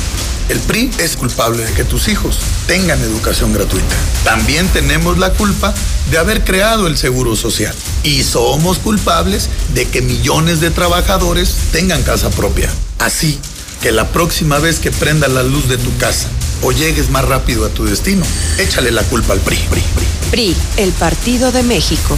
El PRI es culpable de que tus hijos tengan educación gratuita. También tenemos la culpa de haber creado el Seguro Social. Y somos culpables de que millones de trabajadores tengan casa propia. Así que la próxima vez que prenda la luz de tu casa o llegues más rápido a tu destino, échale la culpa al PRI. PRI, PRI. PRI, el Partido de México.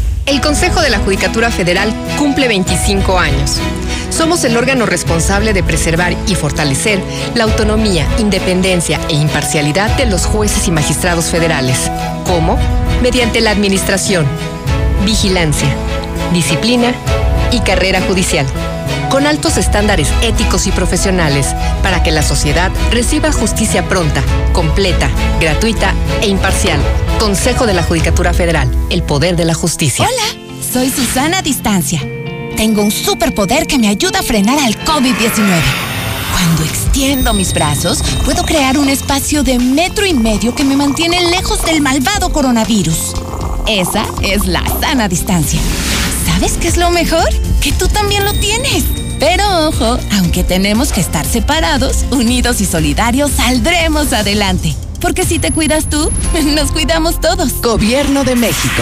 El Consejo de la Judicatura Federal cumple 25 años. Somos el órgano responsable de preservar y fortalecer la autonomía, independencia e imparcialidad de los jueces y magistrados federales. ¿Cómo? Mediante la administración, vigilancia, disciplina y carrera judicial con altos estándares éticos y profesionales para que la sociedad reciba justicia pronta, completa, gratuita e imparcial. Consejo de la Judicatura Federal, el poder de la justicia. Hola, soy Susana Distancia. Tengo un superpoder que me ayuda a frenar al COVID-19. Cuando extiendo mis brazos, puedo crear un espacio de metro y medio que me mantiene lejos del malvado coronavirus. Esa es la sana distancia. ¿Sabes qué es lo mejor? Que tú también lo tienes. Pero ojo, aunque tenemos que estar separados, unidos y solidarios, saldremos adelante. Porque si te cuidas tú, nos cuidamos todos. Gobierno de México.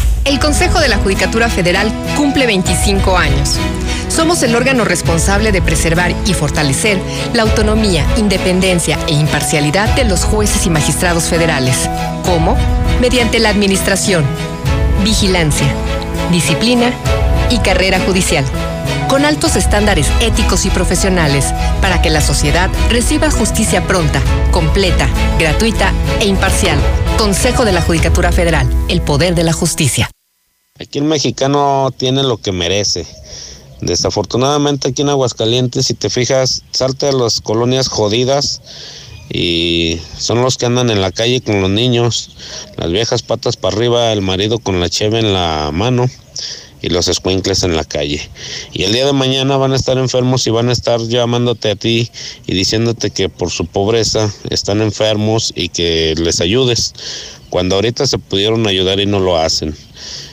El Consejo de la Judicatura Federal cumple 25 años. Somos el órgano responsable de preservar y fortalecer la autonomía, independencia e imparcialidad de los jueces y magistrados federales. ¿Cómo? Mediante la administración, vigilancia, disciplina y carrera judicial con altos estándares éticos y profesionales, para que la sociedad reciba justicia pronta, completa, gratuita e imparcial. Consejo de la Judicatura Federal, el poder de la justicia. Aquí el mexicano tiene lo que merece. Desafortunadamente aquí en Aguascalientes, si te fijas, salte a las colonias jodidas y son los que andan en la calle con los niños, las viejas patas para arriba, el marido con la cheve en la mano y los escuincles en la calle. Y el día de mañana van a estar enfermos y van a estar llamándote a ti y diciéndote que por su pobreza están enfermos y que les ayudes, cuando ahorita se pudieron ayudar y no lo hacen.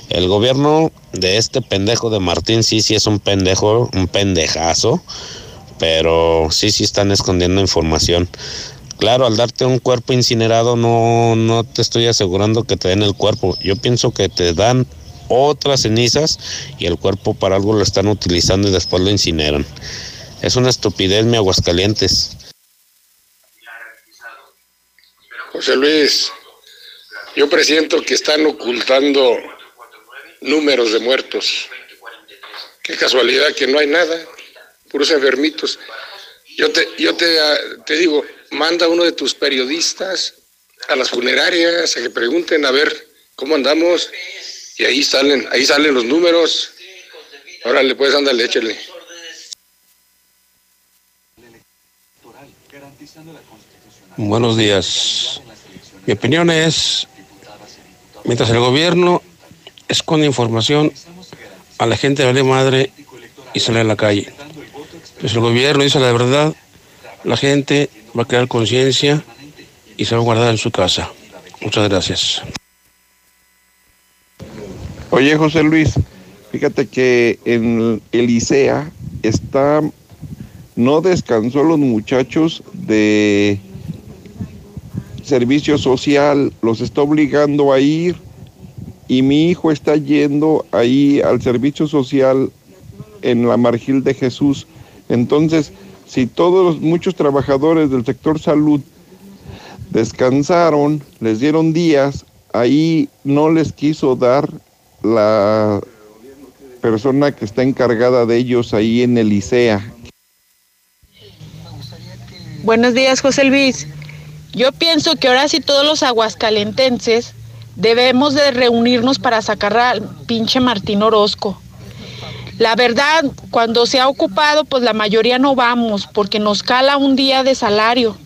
El gobierno de este pendejo de Martín sí, sí es un pendejo, un pendejazo, pero sí, sí están escondiendo información. Claro, al darte un cuerpo incinerado no, no te estoy asegurando que te den el cuerpo. Yo pienso que te dan otras cenizas y el cuerpo para algo lo están utilizando y después lo incineran. Es una estupidez mi Aguascalientes. José Luis, yo presiento que están ocultando números de muertos. Qué casualidad que no hay nada, puros enfermitos. Yo te, yo te, te digo, manda uno de tus periodistas a las funerarias a que pregunten a ver cómo andamos y ahí salen, ahí salen los números. Ahora le puedes andar, échale. Buenos días. Mi opinión es, mientras el gobierno esconde información, a la gente vale madre y sale a la calle. Pues el gobierno dice la verdad, la gente va a crear conciencia y se va a guardar en su casa. Muchas gracias. Oye, José Luis, fíjate que en el ICEA está, no descansó los muchachos de servicio social, los está obligando a ir y mi hijo está yendo ahí al servicio social en la Margil de Jesús. Entonces, si todos los muchos trabajadores del sector salud descansaron, les dieron días, ahí no les quiso dar la persona que está encargada de ellos ahí en el ICEA. Buenos días, José Luis. Yo pienso que ahora sí todos los aguascalentenses debemos de reunirnos para sacar al pinche Martín Orozco. La verdad, cuando se ha ocupado, pues la mayoría no vamos porque nos cala un día de salario.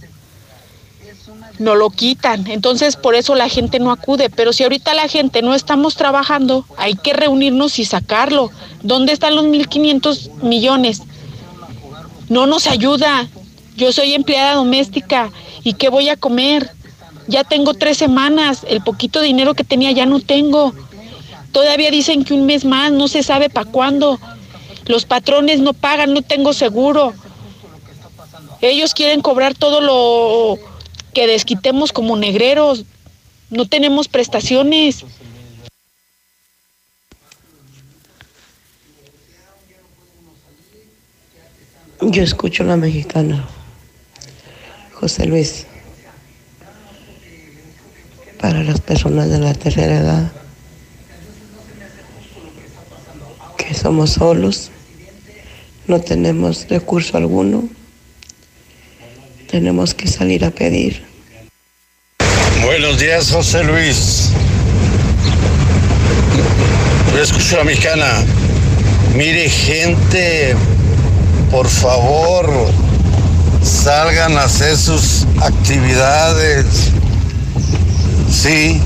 No lo quitan. Entonces, por eso la gente no acude. Pero si ahorita la gente no estamos trabajando, hay que reunirnos y sacarlo. ¿Dónde están los 1.500 millones? No nos ayuda. Yo soy empleada doméstica. ¿Y qué voy a comer? Ya tengo tres semanas. El poquito dinero que tenía ya no tengo. Todavía dicen que un mes más, no se sabe para cuándo. Los patrones no pagan, no tengo seguro. Ellos quieren cobrar todo lo que desquitemos como negreros. No tenemos prestaciones. Yo escucho la mexicana. José Luis. Para las personas de la tercera edad que somos solos, no tenemos recurso alguno, tenemos que salir a pedir. Buenos días, José Luis. Escucho a mexicana. Mire, gente, por favor, salgan a hacer sus actividades. Sí,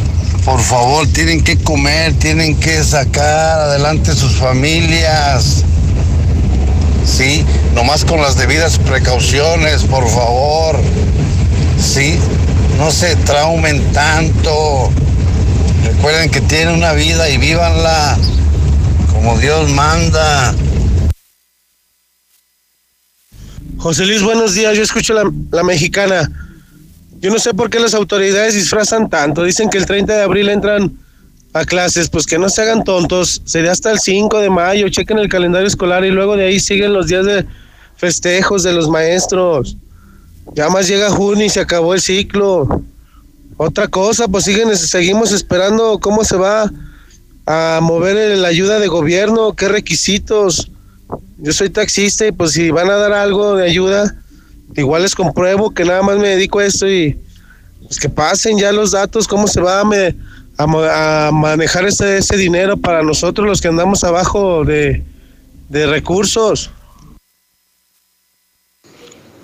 por favor, tienen que comer, tienen que sacar adelante sus familias. Sí, nomás con las debidas precauciones, por favor. Sí, no se traumen tanto. Recuerden que tienen una vida y vívanla como Dios manda. José Luis, buenos días. Yo escucho la, la mexicana. Yo no sé por qué las autoridades disfrazan tanto. Dicen que el 30 de abril entran a clases, pues que no se hagan tontos. Sería hasta el 5 de mayo, chequen el calendario escolar y luego de ahí siguen los días de festejos de los maestros. Ya más llega junio y se acabó el ciclo. Otra cosa, pues siguen, seguimos esperando cómo se va a mover la ayuda de gobierno, qué requisitos. Yo soy taxista y pues si van a dar algo de ayuda, igual les compruebo que nada más me dedico a esto y pues que pasen ya los datos, cómo se va me- a ma- a manejar ese, ese dinero para nosotros los que andamos abajo de, de recursos.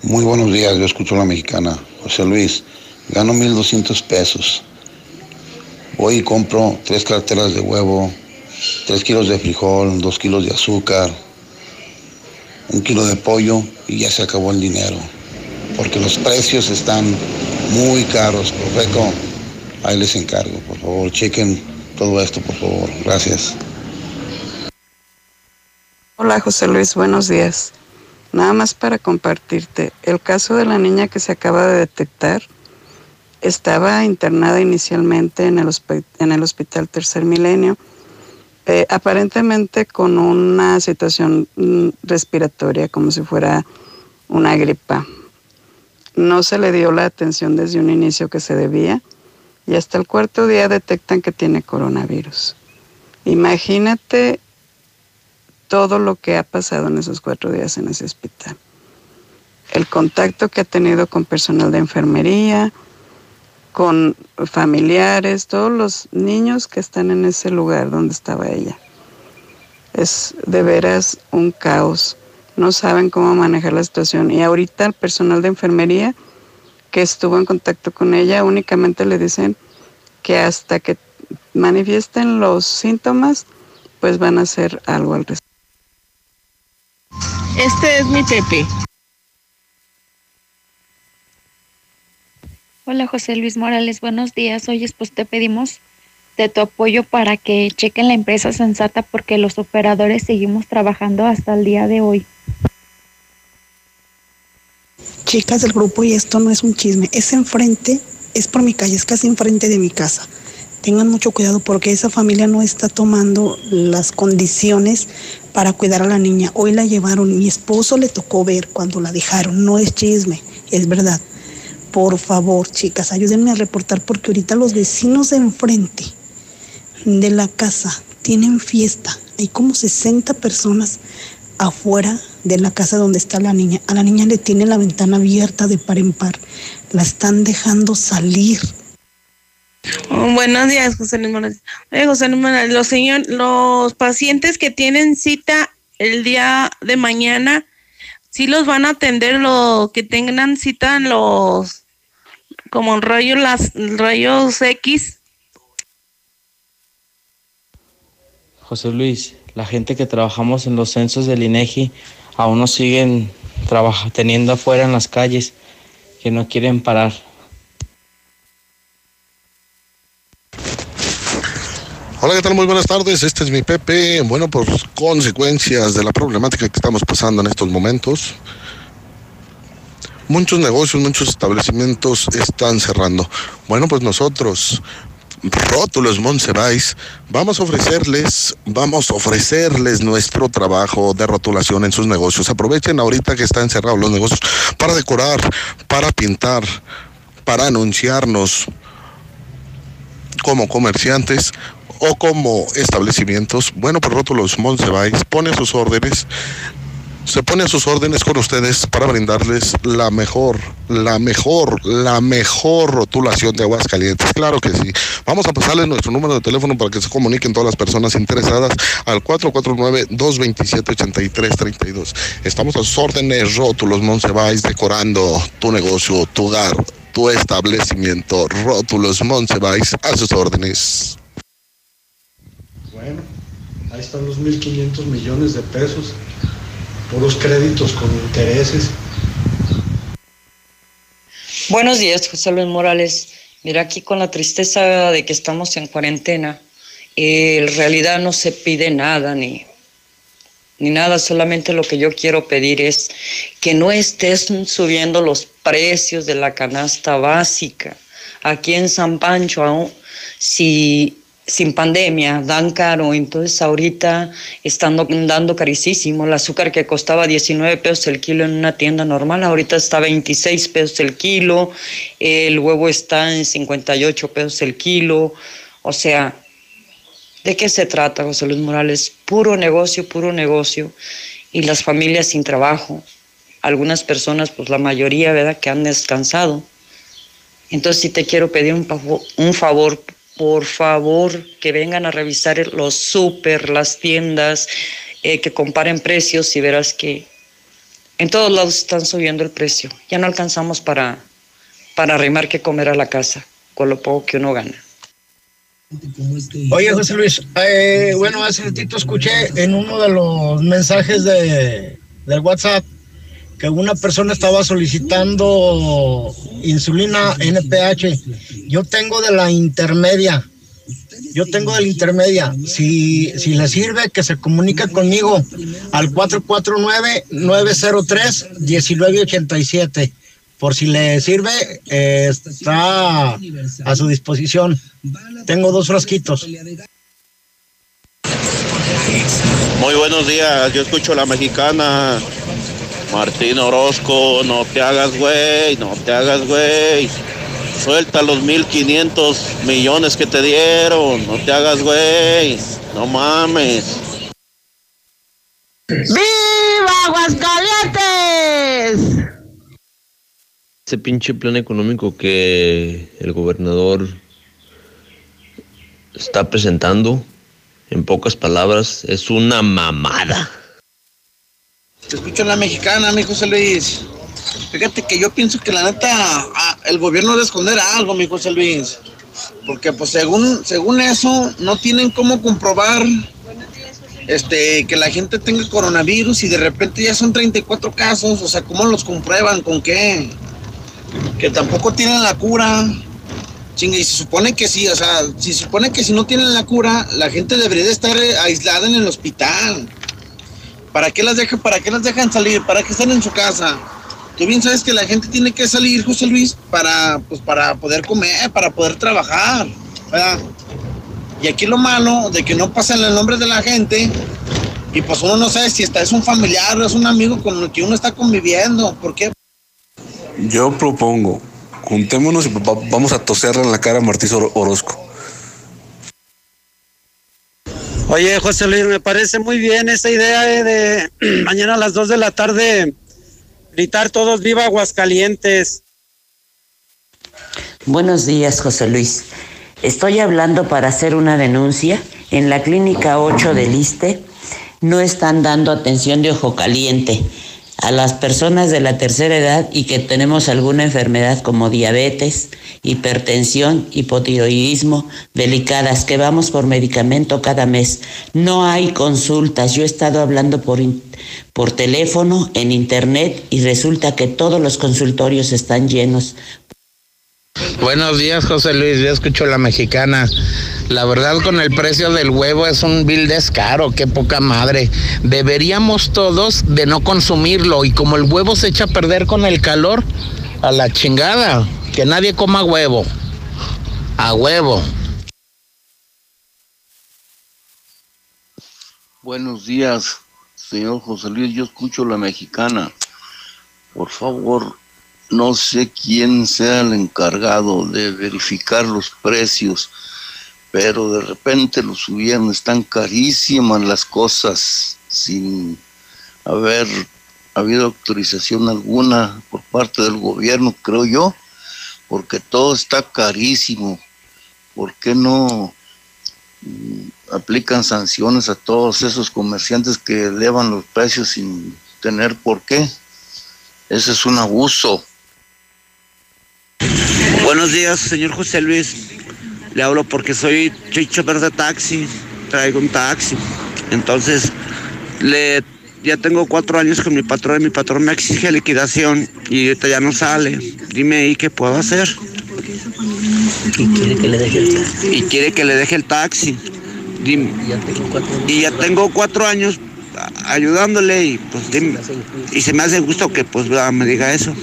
Muy buenos días, yo escucho a la mexicana. José Luis, gano 1.200 pesos. Voy y compro tres carteras de huevo, tres kilos de frijol, dos kilos de azúcar, un kilo de pollo y ya se acabó el dinero. Porque los precios están muy caros, Profeco. Ahí les encargo, por favor, chequen todo esto, por favor. Gracias. Hola José Luis, buenos días. Nada más para compartirte, el caso de la niña que se acaba de detectar estaba internada inicialmente en el, en el Hospital Tercer Milenio, eh, aparentemente con una situación mm, respiratoria, como si fuera una gripa. No se le dio la atención desde un inicio que se debía y hasta el cuarto día detectan que tiene coronavirus. Imagínate todo lo que ha pasado en esos cuatro días en ese hospital. El contacto que ha tenido con personal de enfermería, con familiares, todos los niños que están en ese lugar donde estaba ella. Es de veras un caos. No saben cómo manejar la situación. Y ahorita el personal de enfermería que estuvo en contacto con ella únicamente le dicen que hasta que manifiesten los síntomas, pues van a hacer algo al respecto. Este es mi Pepe. Hola José Luis Morales, buenos días. Oye, pues te pedimos de tu apoyo para que chequen la empresa sensata porque los operadores seguimos trabajando hasta el día de hoy. Chicas del grupo, y esto no es un chisme, es enfrente, es por mi calle, es casi enfrente de mi casa. Tengan mucho cuidado porque esa familia no está tomando las condiciones para cuidar a la niña. Hoy la llevaron, mi esposo le tocó ver cuando la dejaron, no es chisme, es verdad. Por favor, chicas, ayúdenme a reportar porque ahorita los vecinos de enfrente de la casa tienen fiesta. Hay como 60 personas afuera de la casa donde está la niña. A la niña le tienen la ventana abierta de par en par. La están dejando salir. Oh, buenos días, José Luis Morales. Oye, José Luis Morales, los, señor, los pacientes que tienen cita el día de mañana, ¿sí los van a atender lo que tengan cita en los, como en rayos, las rayos X? José Luis, la gente que trabajamos en los censos del INEGI aún nos siguen teniendo afuera en las calles que no quieren parar. Hola, ¿qué tal? Muy buenas tardes. Este es mi Pepe. Bueno, por consecuencias de la problemática que estamos pasando en estos momentos, muchos negocios, muchos establecimientos están cerrando. Bueno, pues nosotros, Rótulos Monsiváis, vamos a ofrecerles, vamos a ofrecerles nuestro trabajo de rotulación en sus negocios. Aprovechen ahorita que están cerrados los negocios para decorar, para pintar, para anunciarnos como comerciantes o como establecimientos. Bueno, pues Rótulos Monsiváis pone sus órdenes, se pone a sus órdenes con ustedes para brindarles la mejor, la mejor, la mejor rotulación de aguas calientes. Claro que sí. Vamos a pasarles nuestro número de teléfono para que se comuniquen todas las personas interesadas al 449-227-8332. Estamos a sus órdenes, Rótulos Monsiváis, decorando tu negocio, tu hogar, tu establecimiento. Rótulos Monsiváis, a sus órdenes. Bueno, ahí están los 1.500 millones de pesos, puros créditos con intereses. Buenos días, José Luis Morales. Mira, aquí con la tristeza de que estamos en cuarentena, eh, en realidad no se pide nada ni, ni nada, solamente lo que yo quiero pedir es que no estés subiendo los precios de la canasta básica. Aquí en San Pancho, aún, si sin pandemia dan caro, entonces ahorita están do- dando carísimo. El azúcar que costaba 19 pesos el kilo en una tienda normal, ahorita está 26 pesos el kilo, el huevo está en 58 pesos el kilo. O sea, ¿de qué se trata, José Luis Morales? Puro negocio, puro negocio. y las familias sin trabajo. Algunas personas, pues la mayoría, ¿verdad?, que han descansado. Entonces sí te quiero pedir un, un favor, por favor, que vengan a revisar los súper, las tiendas, eh, que comparen precios y verás que en todos lados están subiendo el precio. Ya no alcanzamos para, para arrimar que comer a la casa, con lo poco que uno gana. Oye, José Luis, eh, bueno, hace ratito escuché en uno de los mensajes de, del WhatsApp que una persona estaba solicitando insulina NPH. Yo tengo de la intermedia. Yo tengo de la intermedia. Si, si le sirve, que se comunique conmigo al 449-903-1987. Por si le sirve, eh, está a su disposición. Tengo dos frasquitos. Muy buenos días, yo escucho la mexicana. Martín Orozco, no te hagas güey, no te hagas güey. Suelta los 1500 millones que te dieron, no te hagas güey, no mames. ¡Viva Aguascalientes! Ese pinche plan económico que el gobernador está presentando, en pocas palabras, es una mamada. Te escucho en la mexicana, mi José Luis. Fíjate que yo pienso que la neta, ah, el gobierno debe esconder algo, mi José Luis. Porque pues según, según eso, no tienen cómo comprobar este, que la gente tenga coronavirus y de repente ya son 34 casos. O sea, ¿cómo los comprueban? ¿Con qué? Que tampoco tienen la cura. Chinga, y se supone que sí, o sea, se supone que si no tienen la cura, la gente debería de estar eh, aislada en el hospital. ¿Para qué las dejan, para qué las dejan salir? ¿Para qué están en su casa? Tú bien sabes que la gente tiene que salir, José Luis, para, pues, para poder comer, para poder trabajar, ¿verdad? Y aquí lo malo de que no pasan el nombre de la gente y pues uno no sabe si está, es un familiar o es un amigo con el que uno está conviviendo. ¿Por qué? Yo propongo, juntémonos y va- vamos a toserle en la cara a Martín Oro- Orozco. Oye, José Luis, me parece muy bien esa idea eh, de mañana a las 2 de la tarde gritar todos viva Aguascalientes. Buenos días, José Luis. Estoy hablando para hacer una denuncia. En la clínica 8 del ISTE no están dando atención de ojo caliente a las personas de la tercera edad y que tenemos alguna enfermedad como diabetes, hipertensión, hipotiroidismo, delicadas, que vamos por medicamento cada mes. No hay consultas. Yo he estado hablando por, por teléfono, en internet, y resulta que todos los consultorios están llenos. Buenos días, José Luis. Yo escucho la mexicana. La verdad, con el precio del huevo es un vil descaro. Qué poca madre. Deberíamos todos de no consumirlo. Y como el huevo se echa a perder con el calor, a la chingada. Que nadie coma huevo. A huevo. Buenos días, señor José Luis. Yo escucho la mexicana. Por favor, no sé quién sea el encargado de verificar los precios, pero de repente los subieron. Están carísimas las cosas sin haber habido autorización alguna por parte del gobierno, creo yo, porque todo está carísimo. ¿Por qué no mm, aplican sanciones a todos esos comerciantes que elevan los precios sin tener por qué? Ese es un abuso. Buenos días, señor José Luis. Le hablo porque soy chofer de taxi, traigo un taxi. Entonces, le, ya tengo cuatro años con mi patrón y mi patrón me exige liquidación y ahorita ya no sale. Dime ahí qué puedo hacer. Y quiere que le deje el taxi. Y quiere que le deje el taxi. Dime. Y ya tengo cuatro años ayudándole y pues dime. Y se me hace justo que pues me diga eso.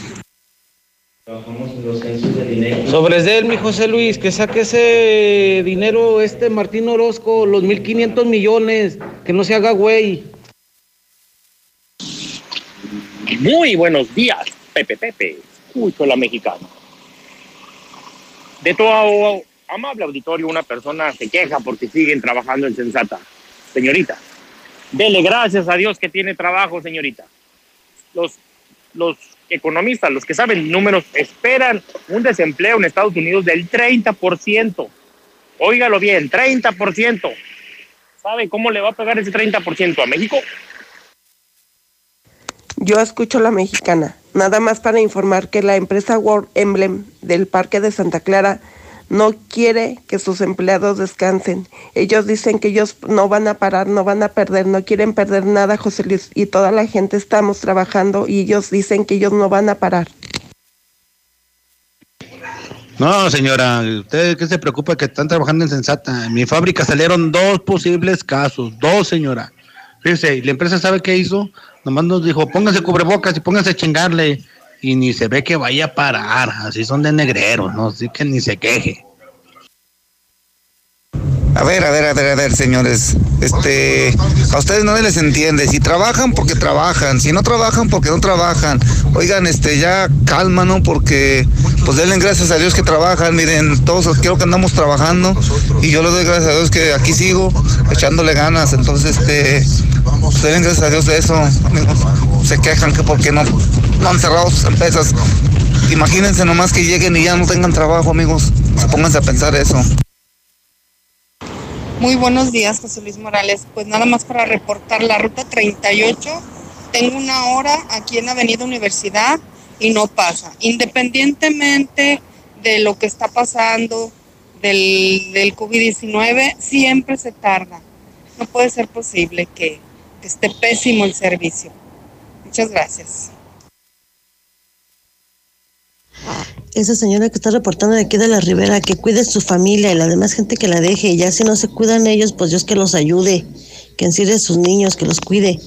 Sobre él, mi José Luis, que saque ese dinero este Martín Orozco, los 1.500 millones, que no se haga güey. Muy buenos días, Pepe Pepe, escucho la mexicana. De todo amable auditorio, una persona se queja porque siguen trabajando en Sensata. Señorita, Dele gracias a Dios que tiene trabajo, señorita. Los, los economistas, los que saben números, esperan un desempleo en Estados Unidos del 30%. Óigalo bien, 30%. ¿Sabe cómo le va a pegar ese 30% a México? Yo escucho la mexicana, nada más para informar que la empresa World Emblem del Parque de Santa Clara no quiere que sus empleados descansen. Ellos dicen que ellos no van a parar, no van a perder, no quieren perder nada, José Luis, y toda la gente estamos trabajando y ellos dicen que ellos no van a parar. No, señora, usted que se preocupa que están trabajando en Sensata. En mi fábrica salieron dos posibles casos, dos, señora. Fíjese, la empresa sabe qué hizo, nomás nos dijo, pónganse cubrebocas y pónganse a chingarle y ni se ve que vaya a parar, así son de negreros, no así que ni se queje. A ver, a ver, a ver, a ver, señores. Este, a ustedes no les entiende. Si trabajan, porque trabajan. Si no trabajan, porque no trabajan. Oigan, este, ya calma, ¿no? Porque, pues denle gracias a Dios que trabajan. Miren, todos creo que andamos trabajando. Y yo le doy gracias a Dios que aquí sigo echándole ganas. Entonces, este, pues denle gracias a Dios de eso. Se quejan que porque no, no han cerrado sus empresas. Imagínense nomás que lleguen y ya no tengan trabajo, amigos. Pónganse a pensar eso. Muy buenos días, José Luis Morales. Pues nada más para reportar la ruta 38. Tengo una hora aquí en Avenida Universidad y no pasa. Independientemente de lo que está pasando del, del COVID-19, siempre se tarda. No puede ser posible que, que esté pésimo el servicio. Muchas gracias. Esa señora que está reportando de aquí de la Ribera, que cuide su familia y la demás gente que la deje. Ya si no se cuidan ellos, pues Dios que los ayude, que encierre a sus niños, que los cuide.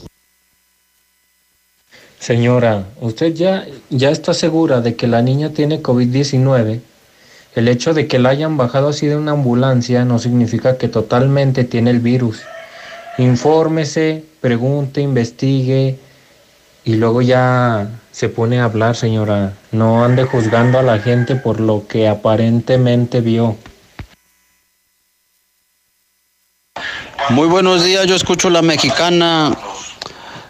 Señora, ¿usted ya, ya está segura de que la niña tiene COVID-19? El hecho de que la hayan bajado así de una ambulancia no significa que totalmente tiene el virus. Infórmese, pregunte, investigue y luego ya se pone a hablar, señora. No ande juzgando a la gente por lo que aparentemente vio. Muy buenos días, yo escucho la mexicana.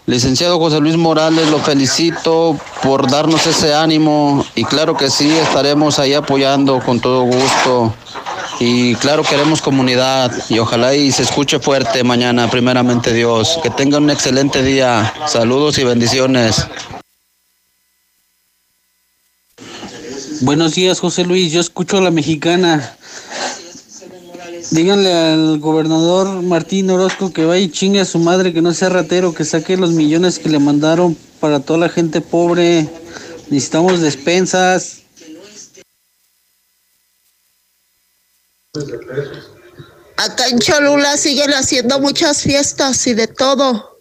Licenciado José Luis Morales, lo felicito por darnos ese ánimo y claro que sí, estaremos ahí apoyando con todo gusto. Y claro, queremos comunidad y ojalá y se escuche fuerte mañana, primeramente Dios. Que tengan un excelente día. Saludos y bendiciones. Buenos días, José Luis. Yo escucho a la mexicana. Díganle al gobernador Martín Orozco que vaya y chingue a su madre, que no sea ratero, que saque los millones que le mandaron para toda la gente pobre. Necesitamos despensas. Acá en Cholula siguen haciendo muchas fiestas y de todo.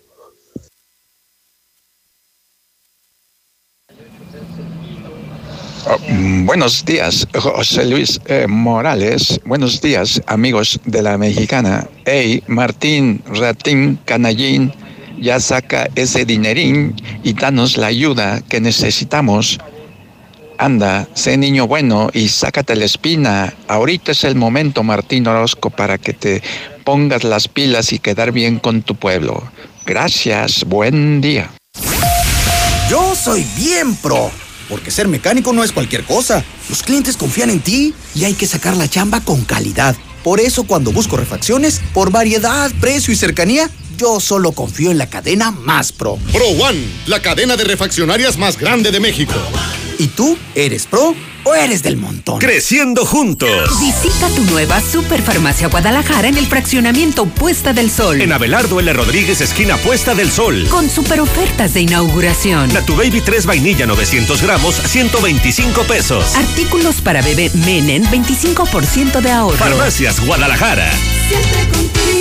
Oh, mm, buenos días, José Luis eh, Morales. Buenos días, amigos de la mexicana. Hey, Martín, Ratín, Canallín, ya saca ese dinerín y danos la ayuda que necesitamos. Anda, sé niño bueno y sácate la espina. Ahorita es el momento, Martín Orozco, para que te pongas las pilas y quedar bien con tu pueblo. Gracias, buen día. Yo soy bien pro porque ser mecánico no es cualquier cosa. Los clientes confían en ti y hay que sacar la chamba con calidad. Por eso cuando busco refacciones, por variedad, precio y cercanía, yo solo confío en la cadena Más Pro. Pro One, la cadena de refaccionarias más grande de México. ¿Y tú eres pro o eres del montón? Creciendo juntos. Visita tu nueva Superfarmacia Guadalajara en el fraccionamiento Puesta del Sol. En Abelardo L. Rodríguez, esquina Puesta del Sol. Con super ofertas de inauguración. La Tu Baby 3 vainilla 900 gramos, 125 pesos. Artículos para bebé Menen, 25% de ahorro. Farmacias Guadalajara. Siempre contigo.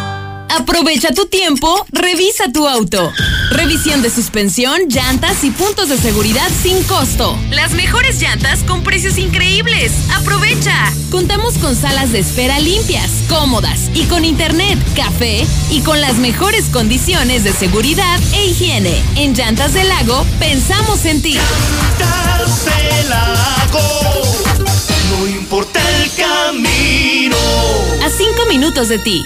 Aprovecha tu tiempo, revisa tu auto. Revisión de suspensión, llantas y puntos de seguridad sin costo. Las mejores llantas con precios increíbles. Aprovecha. Contamos con salas de espera limpias, cómodas y con internet, café y con las mejores condiciones de seguridad e higiene. En Llantas del Lago, pensamos en ti. Llantas del Lago, no importa el camino. A cinco minutos de ti.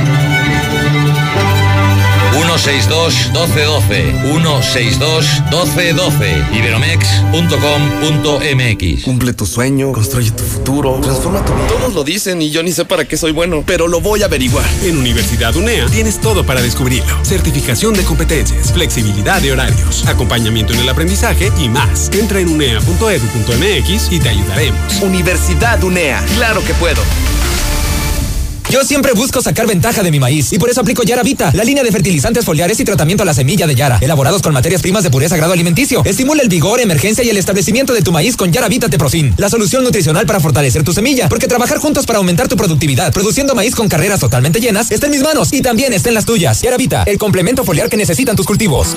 162-1212. 162-1212. Iberomex.com.mx. Cumple tu sueño, construye tu futuro, transforma tu vida. Todos lo dicen y yo ni sé para qué soy bueno, pero lo voy a averiguar. En Universidad UNEA tienes todo para descubrirlo. Certificación de competencias, flexibilidad de horarios, acompañamiento en el aprendizaje y más. Entra en unea.edu.mx y te ayudaremos. Universidad UNEA, claro que puedo. Yo siempre busco sacar ventaja de mi maíz y por eso aplico Yara Vita, la línea de fertilizantes foliares y tratamiento a la semilla de Yara, elaborados con materias primas de pureza grado alimenticio. Estimula el vigor, emergencia y el establecimiento de tu maíz con Yara Vita Teprofin, la solución nutricional para fortalecer tu semilla, porque trabajar juntos para aumentar tu productividad, produciendo maíz con carreras totalmente llenas, está en mis manos y también está en las tuyas. Yara Vita, el complemento foliar que necesitan tus cultivos.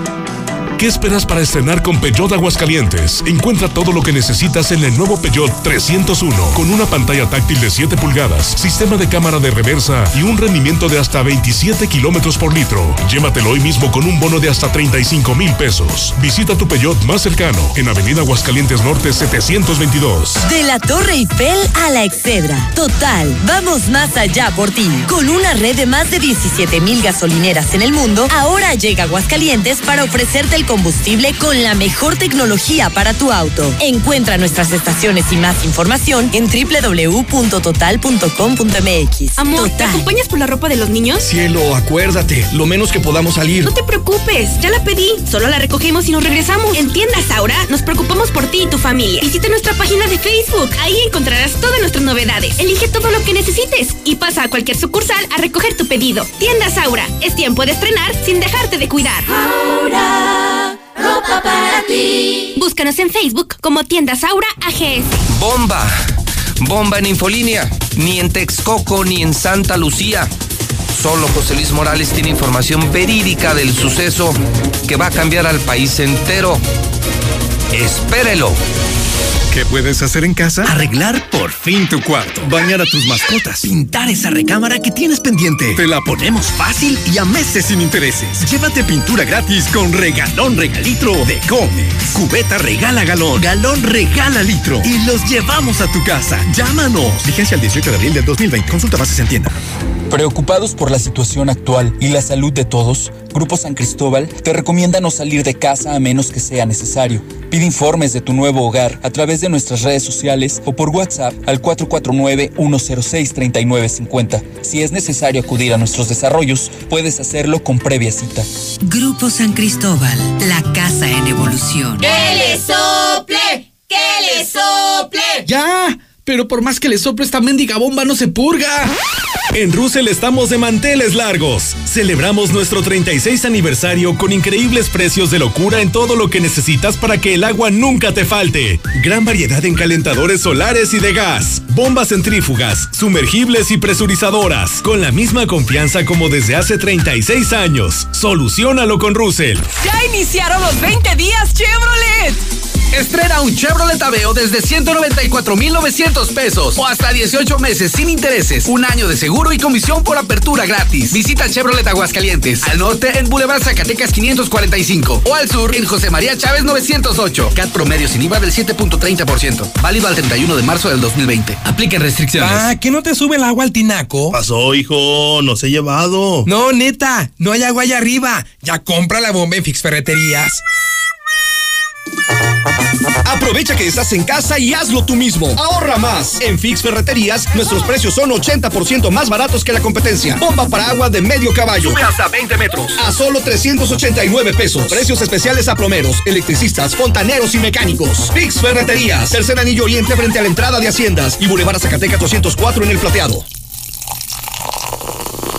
¿Qué esperas para estrenar con Peugeot Aguascalientes? Encuentra todo lo que necesitas en el nuevo Peugeot 301, con una pantalla táctil de 7 pulgadas, sistema de cámara de reversa y un rendimiento de hasta 27 kilómetros por litro. Llévatelo hoy mismo con un bono de hasta 35 mil pesos. Visita tu Peugeot más cercano en Avenida Aguascalientes Norte 722. De la Torre Eiffel a la Excedra. Total, vamos más allá por ti. Con una red de más de 17 mil gasolineras en el mundo, ahora llega Aguascalientes para ofrecerte el combustible con la mejor tecnología para tu auto. Encuentra nuestras estaciones y más información en www.total.com.mx. Amor, ¿te acompañas por la ropa de los niños? Cielo, acuérdate, lo menos que podamos salir. No te preocupes, ya la pedí. Solo la recogemos y nos regresamos. En Tiendas Aura nos preocupamos por ti y tu familia. Visita nuestra página de Facebook. Ahí encontrarás todas nuestras novedades. Elige todo lo que necesites y pasa a cualquier sucursal a recoger tu pedido. Tiendas Aura, es tiempo de estrenar sin dejarte de cuidar. Aura, ropa para ti. Búscanos en Facebook como Tiendas Aura AGS. Bomba. Bomba en Infolínea. Ni en Texcoco ni en Santa Lucía. Solo José Luis Morales tiene información verídica del suceso que va a cambiar al país entero. Espérelo. ¿Qué puedes hacer en casa? Arreglar por fin tu cuarto. Bañar a tus mascotas. Pintar esa recámara que tienes pendiente. Te la ponemos fácil y a meses sin intereses. Llévate pintura gratis con regalón regalitro de Comex. Cubeta regala galón. Galón regala litro. Y los llevamos a tu casa. Llámanos. Vigencia el 18 de abril del 2020. Consulta bases en tienda. Preocupados por la situación actual y la salud de todos, Grupo San Cristóbal te recomienda no salir de casa a menos que sea necesario. Pide informes de tu nuevo hogar a través de nuestras redes sociales o por WhatsApp al 449-106-3950. Si es necesario acudir a nuestros desarrollos, puedes hacerlo con previa cita. Grupo San Cristóbal, la casa en evolución. ¡Que le sople! ¡Que le sople! ¡Ya! Pero por más que le sople esta mendiga bomba no se purga. En Russell estamos de manteles largos. Celebramos nuestro 36 aniversario con increíbles precios de locura en todo lo que necesitas para que el agua nunca te falte. Gran variedad en calentadores solares y de gas, bombas centrífugas, sumergibles y presurizadoras, con la misma confianza como desde hace 36 años. Solucionalo con Russell. ¡Ya iniciaron los 20 días Chevrolet! Estrena un Chevrolet Aveo desde 194,900 pesos o hasta 18 meses sin intereses, un año de seguro y comisión por apertura gratis. Visita Chevrolet Aguascalientes, al norte en Boulevard Zacatecas 545 o al sur en José María Chávez 908. CAT promedio sin IVA del 7.30%. Válido al 31 de marzo del 2020. Apliquen restricciones. Ah, ¿que no te sube el agua al tinaco? Pasó, hijo, no se he llevado. No, neta, no hay agua allá arriba. Ya compra la bomba en Fix Ferreterías. Aprovecha que estás en casa y hazlo tú mismo. Ahorra más. En Fix Ferreterías, nuestros precios son 80% más baratos que la competencia. Bomba para agua de medio caballo. Sube hasta 20 metros. A solo 389 pesos. Precios especiales a plomeros, electricistas, fontaneros y mecánicos. Fix Ferreterías. Tercer anillo oriente frente a la entrada de Haciendas. Y Boulevard Zacatecas 204 en el plateado.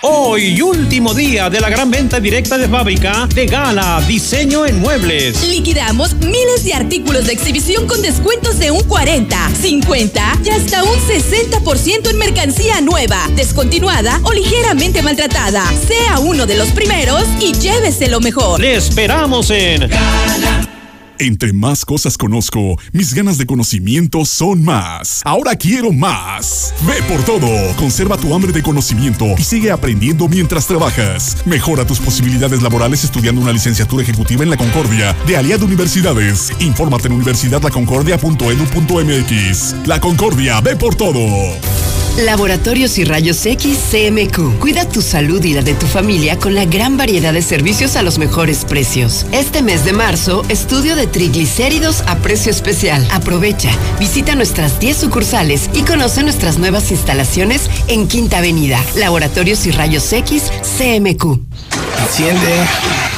Hoy, último día de la gran venta directa de fábrica de Gala Diseño en Muebles. Liquidamos miles de artículos de exhibición con descuentos de un 40, 50 y hasta un 60% en mercancía nueva, descontinuada o ligeramente maltratada. Sea uno de los primeros y llévese lo mejor. Le esperamos en Entre más cosas conozco, mis ganas de conocimiento son más. Ahora quiero más. Ve por todo. Conserva tu hambre de conocimiento y sigue aprendiendo mientras trabajas. Mejora tus posibilidades laborales estudiando una licenciatura ejecutiva en la Concordia de Aliado Universidades. Infórmate en universidadlaconcordia.edu.mx. La Concordia, ve por todo. Laboratorios y Rayos X CMQ. Cuida tu salud y la de tu familia con la gran variedad de servicios a los mejores precios. Este mes de marzo, estudio de triglicéridos a precio especial. Aprovecha, visita nuestras 10 sucursales y conoce nuestras nuevas instalaciones en Quinta Avenida. Laboratorios y Rayos X CMQ. Enciende.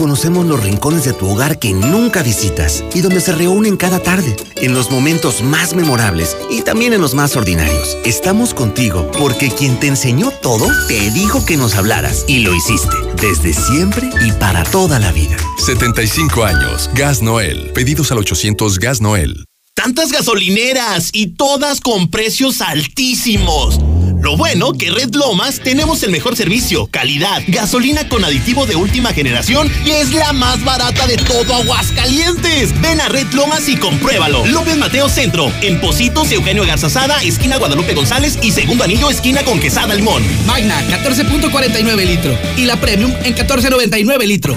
Conocemos los rincones de tu hogar que nunca visitas y donde se reúnen cada tarde, en los momentos más memorables y también en los más ordinarios. Estamos contigo porque quien te enseñó todo te dijo que nos hablaras y lo hiciste desde siempre y para toda la vida. 75 años. Gas Noel. Pedidos al 800 Gas Noel. Tantas gasolineras y todas con precios altísimos. Lo bueno que Red Lomas tenemos el mejor servicio, calidad, gasolina con aditivo de última generación y es la más barata de todo Aguascalientes. Ven a Red Lomas y compruébalo. López Mateo Centro, en Positos, Eugenio Garzazada, esquina Guadalupe González y segundo anillo, esquina con Quesada Limón. Magna, 14.49 litro. Y la Premium en 14.99 litro.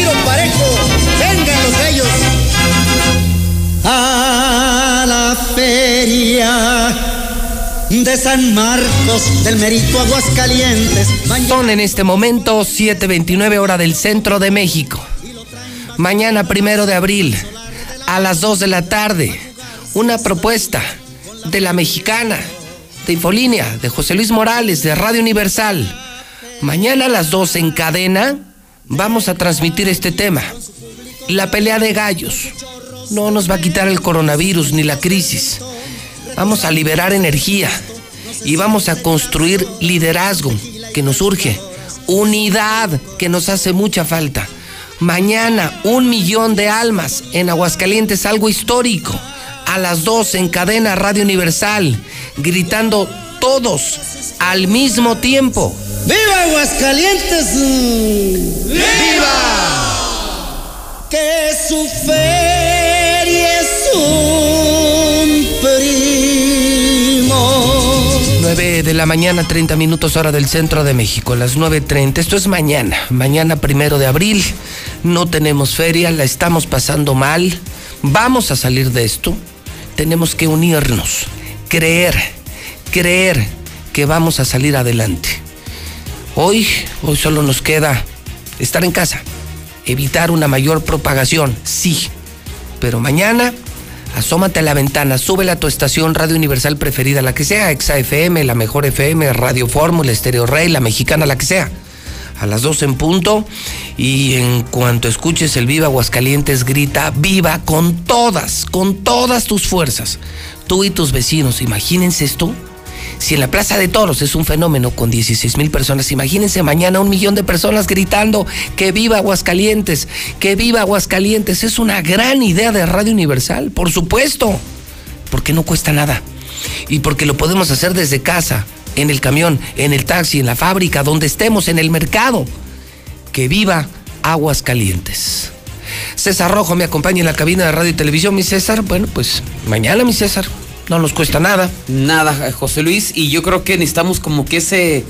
¡Cien al giro parejo! ¡Vengan los gallos! ¡Ah! feria de San Marcos, del Merito Aguascalientes. Son en este momento 7:29 hora del centro de México. Mañana primero de abril, a las 2 de la tarde, una propuesta de la mexicana, de Infolínea, de José Luis Morales, de Radio Universal. Mañana a las 2 en cadena vamos a transmitir este tema. La pelea de gallos. No nos va a quitar el coronavirus ni la crisis Vamos a liberar energía y vamos a construir liderazgo que nos urge, unidad que nos hace mucha falta. Mañana, un millón de almas en Aguascalientes, algo histórico. A las dos en cadena Radio Universal, gritando todos al mismo tiempo. ¡Viva Aguascalientes! ¡Viva! Que su feria es un 9 de la mañana, 30 minutos hora del centro de México, las 9.30. Esto es mañana, mañana primero de abril. No tenemos feria, la estamos pasando mal. Vamos a salir de esto. Tenemos que unirnos, creer, creer que vamos a salir adelante. Hoy, hoy solo nos queda estar en casa, evitar una mayor propagación, sí. Pero mañana Asómate a la ventana, súbela a tu estación Radio Universal preferida, la que sea, Exa FM, la mejor FM, Radio Fórmula, Estéreo Rey, la mexicana, la que sea. A las 12 en punto. Y en cuanto escuches el Viva Aguascalientes, grita viva con todas, con todas tus fuerzas. Tú y tus vecinos, imagínense esto. Si en la Plaza de Toros es un fenómeno con 16 mil personas, imagínense mañana un millón de personas gritando que viva Aguascalientes, que viva Aguascalientes. Es una gran idea de Radio Universal, por supuesto, porque no cuesta nada y porque lo podemos hacer desde casa, en el camión, en el taxi, en la fábrica, donde estemos, en el mercado. Que viva Aguascalientes. César Rojo me acompaña en la cabina de radio y televisión, mi César. Bueno, pues mañana, mi César. No nos cuesta nada. Nada, José Luis. Y yo creo que necesitamos como que ese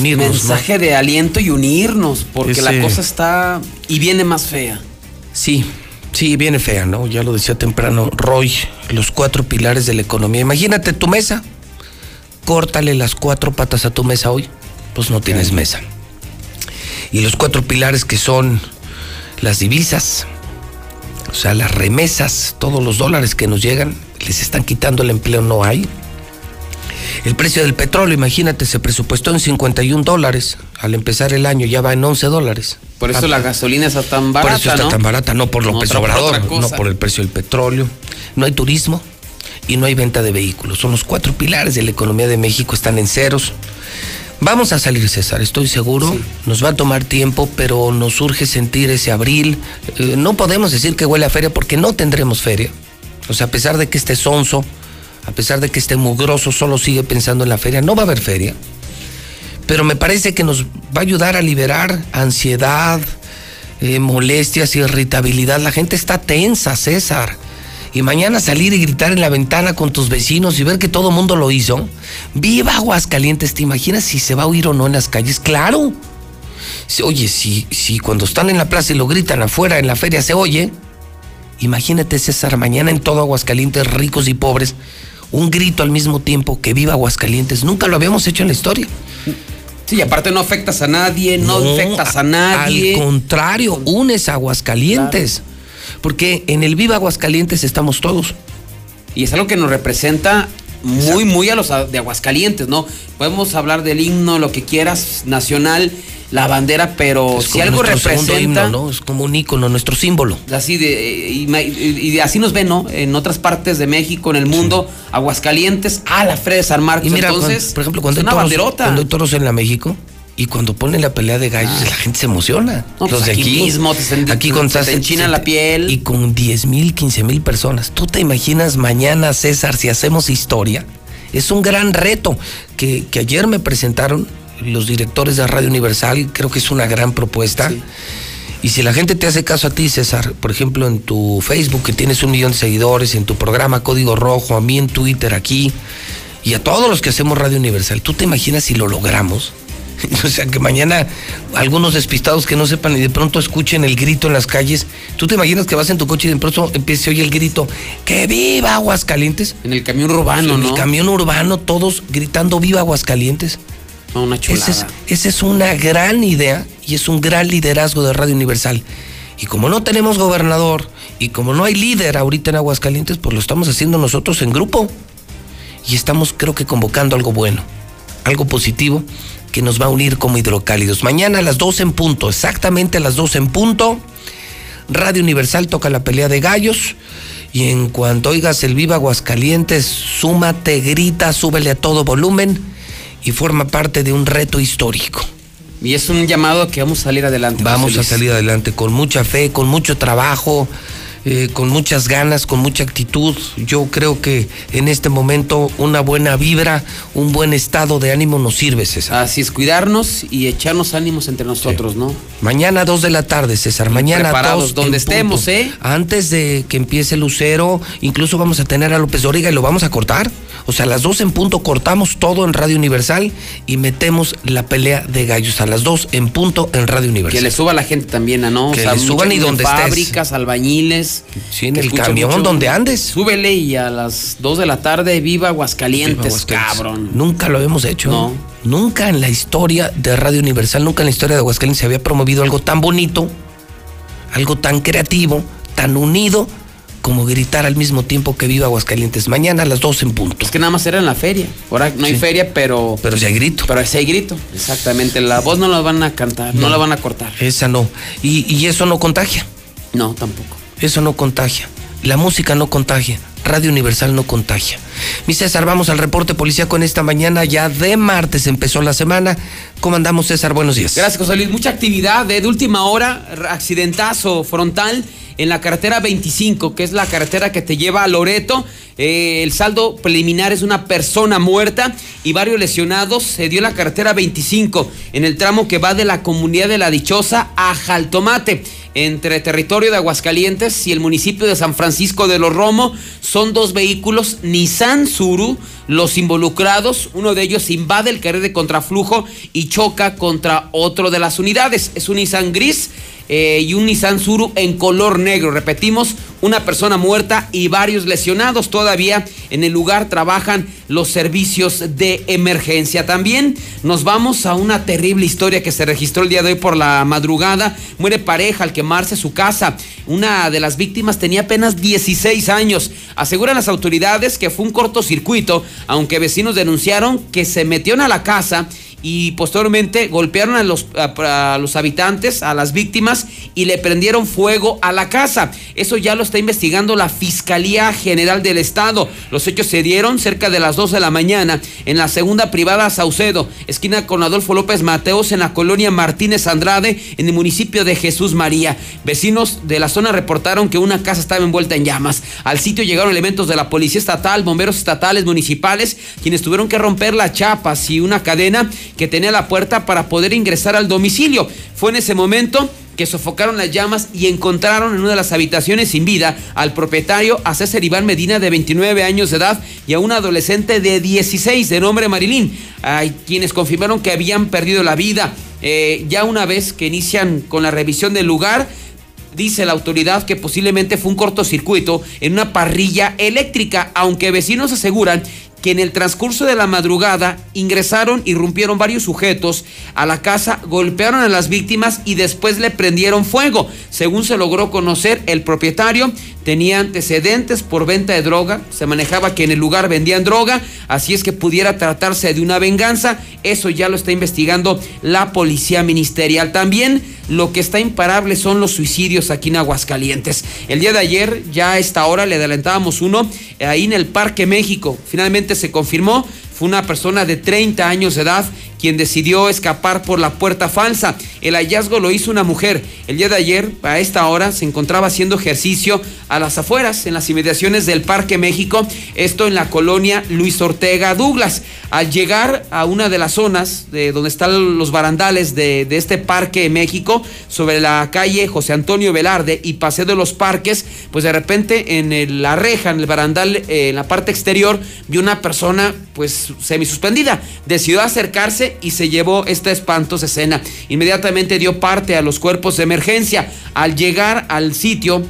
mensaje de aliento y unirnos, porque la cosa está y viene más fea. Sí, sí, viene fea, ¿no? Ya lo decía temprano Roy, los cuatro pilares de la economía. Imagínate tu mesa. Córtale las cuatro patas a tu mesa hoy, pues no tienes mesa. Y los cuatro pilares que son las divisas, sea, las remesas, todos los dólares que nos llegan, les están quitando el empleo, no hay. El precio del petróleo, imagínate, se presupuestó en 51 dólares. Al empezar el año ya va en 11 dólares. Por eso la gasolina está tan barata. Por eso está tan barata, no por López no, Obrador, no por el precio del petróleo. No hay turismo y no hay venta de vehículos. Son los cuatro pilares de la economía de México, están en ceros. Vamos a salir, César, estoy seguro. Nos va a tomar tiempo, pero nos urge sentir ese abril. Eh, no podemos decir que huele a feria porque no tendremos feria. O sea, a pesar de que esté sonso, a pesar de que esté mugroso, solo sigue pensando en la feria. No va a haber feria. Pero me parece que nos va a ayudar a liberar ansiedad, eh, molestias, irritabilidad. La gente está tensa, César. Y mañana salir y gritar en la ventana con tus vecinos y ver que todo el mundo lo hizo. Viva Aguascalientes, ¿te imaginas si se va a oír o no en las calles? Claro. Oye, si, si cuando están en la plaza y lo gritan afuera en la feria se oye, Imagínate, César, mañana en todo Aguascalientes, ricos y pobres, un grito al mismo tiempo que viva Aguascalientes. Nunca lo habíamos hecho en la historia. Sí, aparte no afectas a nadie, no, afectas a nadie. Al contrario, unes a Aguascalientes. Porque en el Viva Aguascalientes estamos todos. Y es algo que nos representa muy, muy a los de Aguascalientes, ¿no? Podemos hablar del himno, lo que quieras, nacional, la bandera, pero si algo representa. ¿no? Es como un ícono, nuestro símbolo. Así de, y, así nos ven, ¿no? En otras partes de México, en el mundo, Aguascalientes, a la Fred de San Marcos. Y mira, Entonces, por ejemplo, cuando hay, toros, cuando hay toros en la México, y cuando ponen la pelea de gallos, la gente se emociona. Los pues de aquí, mismo, te aquí con te enchina la piel. Y con 10 mil, 15 mil personas. ¿Tú te imaginas mañana, César, si hacemos historia? Es un gran reto que, que ayer me presentaron los directores de Radio Universal, creo que es una gran propuesta. Y si la gente te hace caso a ti, César, por ejemplo, en tu Facebook, que tienes un millón de seguidores, en tu programa Código Rojo, a mí en Twitter aquí, y a todos los que hacemos Radio Universal, ¿tú te imaginas si lo logramos? O sea, que mañana algunos despistados que no sepan y de pronto escuchen el grito en las calles. ¿Tú te imaginas que vas en tu coche y de pronto empiece a oír el grito, ¡que viva Aguascalientes! En el camión urbano, en ¿no? el camión urbano, todos gritando, ¡viva Aguascalientes! No, una chulada. Esa es, esa es una gran idea y es un gran liderazgo de Radio Universal. Y como no tenemos gobernador y como no hay líder ahorita en Aguascalientes, pues lo estamos haciendo nosotros en grupo. Y estamos creo que convocando algo bueno, algo positivo que nos va a unir como hidrocálidos. Mañana a las 12 en punto, exactamente a las 12 en punto, Radio Universal toca la pelea de gallos. Y en cuanto oigas el Viva Aguascalientes, súmate, grita, súbele a todo volumen y forma parte de un reto histórico. Y es un llamado a que vamos a salir adelante. Vamos a salir adelante con mucha fe, con mucho trabajo, eh, con muchas ganas, con mucha actitud. Yo creo que en este momento una buena vibra, un buen estado de ánimo nos sirve, César. Así es, cuidarnos y echarnos ánimos entre nosotros, ¿no? Mañana dos de la tarde, César. Mañana Preparados, dos donde punto. estemos, ¿eh? Antes de que empiece Lucero, incluso vamos a tener a López Dóriga y lo vamos a cortar. O sea, a las dos en punto cortamos todo en Radio Universal y metemos la pelea de gallos. A las dos en punto en Radio Universal. Que le suba a la gente también, ¿a ¿no? Que O sea, le suban y donde estés. Fábricas, albañiles. Sí, en que el camión donde andes. Súbele y a las 2 de la tarde, viva Aguascalientes, Aguascalientes. cabrón. Nunca lo habíamos hecho. No. Nunca en la historia de Radio Universal, nunca en la historia de Aguascalientes se había promovido algo tan bonito, algo tan creativo, tan unido, como gritar al mismo tiempo que viva Aguascalientes. Mañana a las 12 en punto. Es que nada más era en la feria. Ahora no hay Sí. feria, pero. Pero si hay grito. Pero si hay grito, exactamente. La voz no la van a cantar, no, No. la van a cortar. Esa no. Y, y eso no contagia. No, tampoco. Eso no contagia. La música no contagia. Radio Universal no contagia. Mi César, vamos al reporte policíaco en esta mañana. Ya de martes empezó la semana. ¿Cómo andamos, César? Buenos días. Gracias, José Luis. Mucha actividad eh, de última hora, accidentazo frontal en la carretera 25, que es la carretera que te lleva a Loreto. Eh, el saldo preliminar es una persona muerta y varios lesionados. Se dio la carretera 25, en el tramo que va de la comunidad de La Dichosa a Jaltomate. Entre territorio de Aguascalientes y el municipio de San Francisco de los Romo son dos vehículos Nissan Suru. Los involucrados, uno de ellos invade el carril de contraflujo y choca contra otro de las unidades. Es un Nissan gris eh, y un Nissan Suru en color negro. Repetimos, una persona muerta y varios lesionados. Todavía en el lugar trabajan los servicios de emergencia. También nos vamos a una terrible historia que se registró el día de hoy por la madrugada. Muere pareja al quemarse su casa. Una de las víctimas tenía apenas 16 años. Aseguran las autoridades que fue un cortocircuito, aunque vecinos denunciaron que se metieron a la casa y posteriormente golpearon a los, a, los habitantes, a las víctimas y le prendieron fuego a la casa. Eso ya lo está investigando la Fiscalía General del Estado. Los hechos se dieron cerca de las 2 de la mañana en la segunda privada Saucedo, esquina con Adolfo López Mateos en la colonia Martínez Andrade en el municipio de Jesús María. Vecinos de la zona reportaron que una casa estaba envuelta en llamas. Al sitio llegaron elementos de la Policía Estatal, bomberos estatales, municipales, quienes tuvieron que romper las chapas y una cadena que tenía la puerta para poder ingresar al domicilio. Fue en ese momento que sofocaron las llamas y encontraron en una de las habitaciones sin vida al propietario, a César Iván Medina, de 29 años de edad, y a un adolescente de 16, de nombre Marilín, Hay quienes confirmaron que habían perdido la vida. Eh, ya una vez que inician con la revisión del lugar, Dice la autoridad que posiblemente fue un cortocircuito en una parrilla eléctrica, aunque vecinos aseguran que en el transcurso de la madrugada ingresaron y rompieron varios sujetos a la casa, golpearon a las víctimas y después le prendieron fuego. Según se logró conocer, el propietario tenía antecedentes por venta de droga, se manejaba que en el lugar vendían droga, así es que pudiera tratarse de una venganza. Eso ya lo está investigando la policía ministerial. También lo que está imparable son los suicidios aquí en Aguascalientes. El día de ayer, ya a esta hora, le adelantábamos uno ahí en el Parque México. Finalmente se confirmó, fue una persona de 30 años de edad quien decidió escapar por la puerta falsa. El hallazgo lo hizo una mujer. El día de ayer, a esta hora, se encontraba haciendo ejercicio a las afueras, en las inmediaciones del Parque México, esto en la colonia Luis Ortega Douglas. Al llegar a una de las zonas de donde están los barandales de, este Parque México, sobre la calle José Antonio Velarde y Paseo de los Parques, pues de repente en la reja, en el barandal, eh, en la parte exterior, vio una persona pues semisuspendida. Decidió acercarse y se llevó esta espantosa escena. Inmediatamente dio parte a los cuerpos de emergencia. Al llegar al sitio,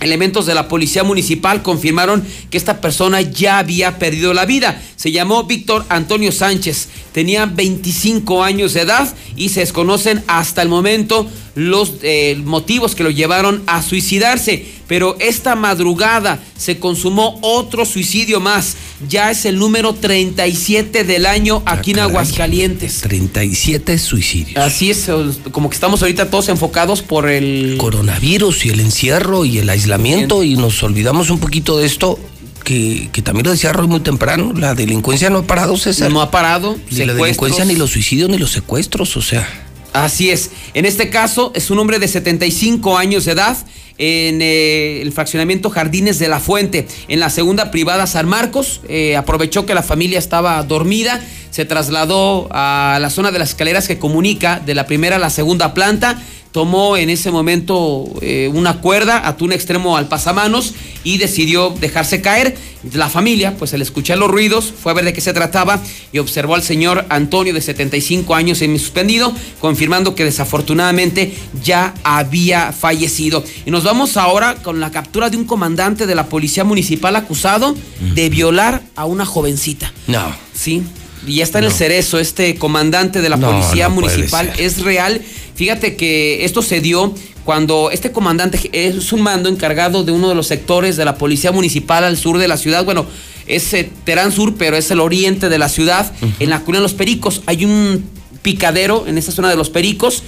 Elementos de la policía municipal confirmaron que esta persona ya había perdido la vida. Se llamó Víctor Antonio Sánchez, tenía 25 años de edad y se desconocen hasta el momento los eh, motivos que lo llevaron a suicidarse. Pero esta madrugada se consumó otro suicidio más. Ya es el número 37 del año aquí en Aguascalientes. 37 suicidios. Así es, como que estamos ahorita todos enfocados por el coronavirus y el encierro y el aislamiento y nos olvidamos un poquito de esto. Que, que, también lo decía Roy muy temprano, la delincuencia no ha parado, César. No ha parado. Ni la delincuencia, ni los suicidios, ni los secuestros, o sea. Así es. En este caso es un hombre de 75 años de edad en eh, el fraccionamiento Jardines de la Fuente, en la segunda privada San Marcos. Eh, aprovechó que la familia estaba dormida, se trasladó a la zona de las escaleras que comunica de la primera a la segunda planta tomó en ese momento eh, una cuerda, ató un extremo al pasamanos y decidió dejarse caer. La familia, pues al escuchar los ruidos, fue a ver de qué se trataba y observó al señor Antonio de 75 años en suspendido, confirmando que desafortunadamente ya había fallecido. Y nos vamos ahora con la captura de un comandante de la policía municipal acusado de violar a una jovencita. No. Sí. Y ya está en el cerezo este comandante de la policía municipal. Es real Fíjate que esto se dio cuando este comandante es un mando encargado de uno de los sectores de la policía municipal al sur de la ciudad. Bueno, es eh, Terán Sur, pero es el oriente de la ciudad, en la cuna de los Pericos. Hay un picadero en esa zona de los Pericos.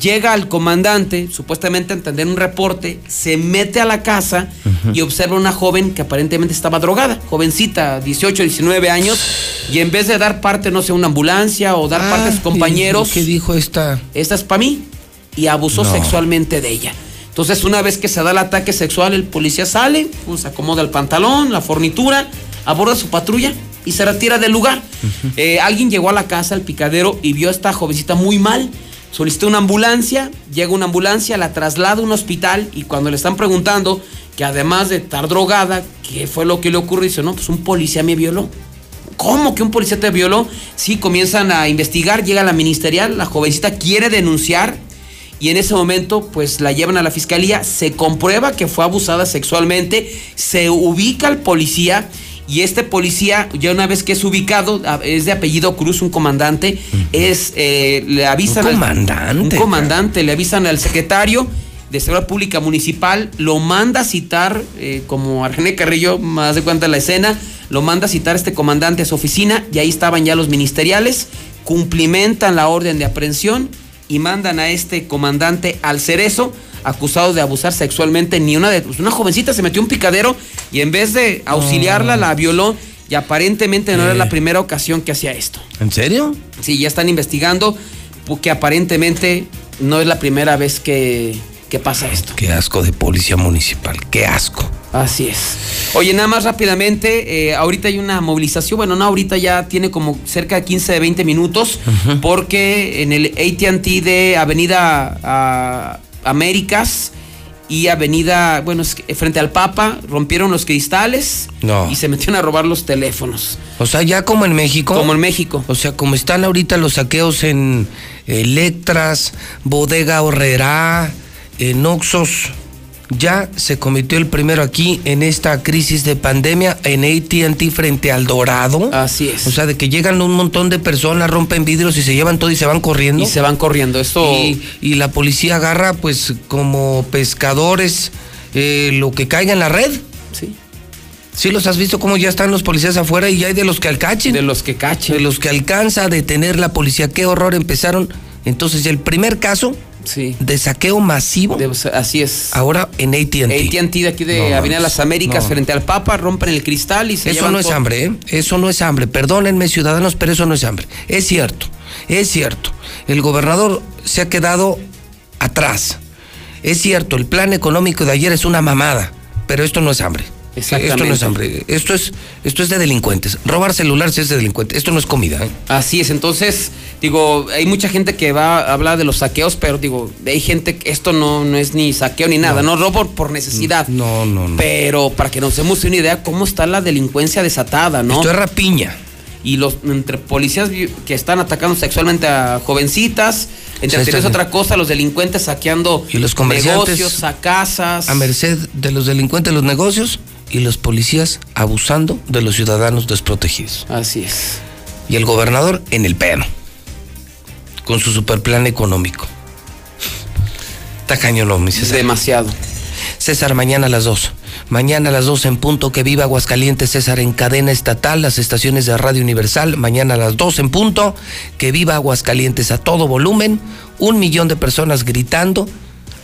Llega el comandante, supuestamente a entender un reporte, se mete a la casa y observa una joven que aparentemente estaba drogada, jovencita, 18, 19 años, y en vez de dar parte, no sé, a una ambulancia o dar parte a sus ah, compañeros. ¿Qué dijo esta? Esta es para mí. Y abusó sexualmente de ella. Entonces, una vez que se da el ataque sexual, el policía sale, pues, se acomoda el pantalón, la fornitura, aborda su patrulla y se retira del lugar. Eh, alguien llegó a la casa, al picadero, y vio a esta jovencita muy mal. Solicitó una ambulancia, llega una ambulancia, la traslada a un hospital y cuando le están preguntando que además de estar drogada, ¿qué fue lo que le ocurrió? Dice, no, pues un policía me violó. ¿Cómo que un policía te violó? Sí, comienzan a investigar, llega la ministerial, la jovencita quiere denunciar y en ese momento pues la llevan a la fiscalía, se comprueba que fue abusada sexualmente, se ubica al policía y este policía, ya una vez que es ubicado, es de apellido Cruz, un comandante, es, eh, le avisan... Un comandante. un comandante, le avisan al secretario de Seguridad Pública Municipal, lo manda a citar, eh, como Argené Carrillo, más de cuenta la escena, lo manda a citar este comandante a su oficina y ahí estaban ya los ministeriales, cumplimentan la orden de aprehensión y mandan a este comandante al cerezo acusado de abusar sexualmente ni una de pues, una jovencita se metió un picadero y en vez de auxiliarla la violó y aparentemente no era la primera ocasión que hacía esto. ¿En serio? Sí, ya están investigando porque aparentemente no es la primera vez que, que pasa esto. Qué asco de policía municipal, qué asco. Así es. Oye, nada más rápidamente, eh, ahorita hay una movilización, bueno, no, ahorita ya tiene como cerca de 15 de 20 minutos, porque en el ATT de Avenida ah, Américas y Avenida, bueno, frente al Papa, rompieron los cristales y se metieron a robar los teléfonos. O sea, ya como en México. Como en México. O sea, como están ahorita los saqueos en Electras, Bodega Horrera, en Oxos ya se cometió el primero aquí en esta crisis de pandemia en ATT frente al Dorado. Así es. O sea, de que llegan un montón de personas, rompen vidrios y se llevan todo y se van corriendo. Y se van corriendo. Esto... Y, la policía agarra, pues, como pescadores, eh, lo que caiga en la red. Sí. Sí, los has visto cómo ya están los policías afuera y ya hay de los que alcachen. De los que cachen. De los que alcanza a detener la policía. Qué horror empezaron. Entonces, el primer caso de saqueo masivo. así es. Ahora en ATT. ATT de aquí de Avenida Las Américas, frente al Papa, rompen el cristal y se Eso no es hambre, ¿eh? Eso no es hambre. Perdónenme, ciudadanos, pero eso no es hambre. Es cierto, es cierto. El gobernador se ha quedado atrás. Es cierto, el plan económico de ayer es una mamada, pero esto no es hambre. Esto no es hambre, esto es, esto es de delincuentes. Robar celulares es de delincuentes, esto no es comida. ¿eh? Así es, entonces, digo, hay mucha gente que va a hablar de los saqueos, pero digo, hay gente que esto no, no es ni saqueo ni nada, no, robo por necesidad. No, no, no. Pero para que nos demos una idea cómo está la delincuencia desatada, ¿no? Esto es rapiña. y los entre policías que están atacando sexualmente a jovencitas, entre Sí, sí. otra cosa, los delincuentes saqueando Y los negocios, a casas. a merced de los delincuentes de los negocios y los policías abusando de los ciudadanos desprotegidos. Así es. Y el gobernador en el pedo, con su superplan económico. Cañón, ¿no, mi César? Demasiado. César, mañana a las 2. Mañana a las 2 en punto, que viva Aguascalientes, César, en cadena estatal, las estaciones de Radio Universal. Mañana a las 2 en punto, que viva Aguascalientes a todo volumen. Un millón de personas gritando.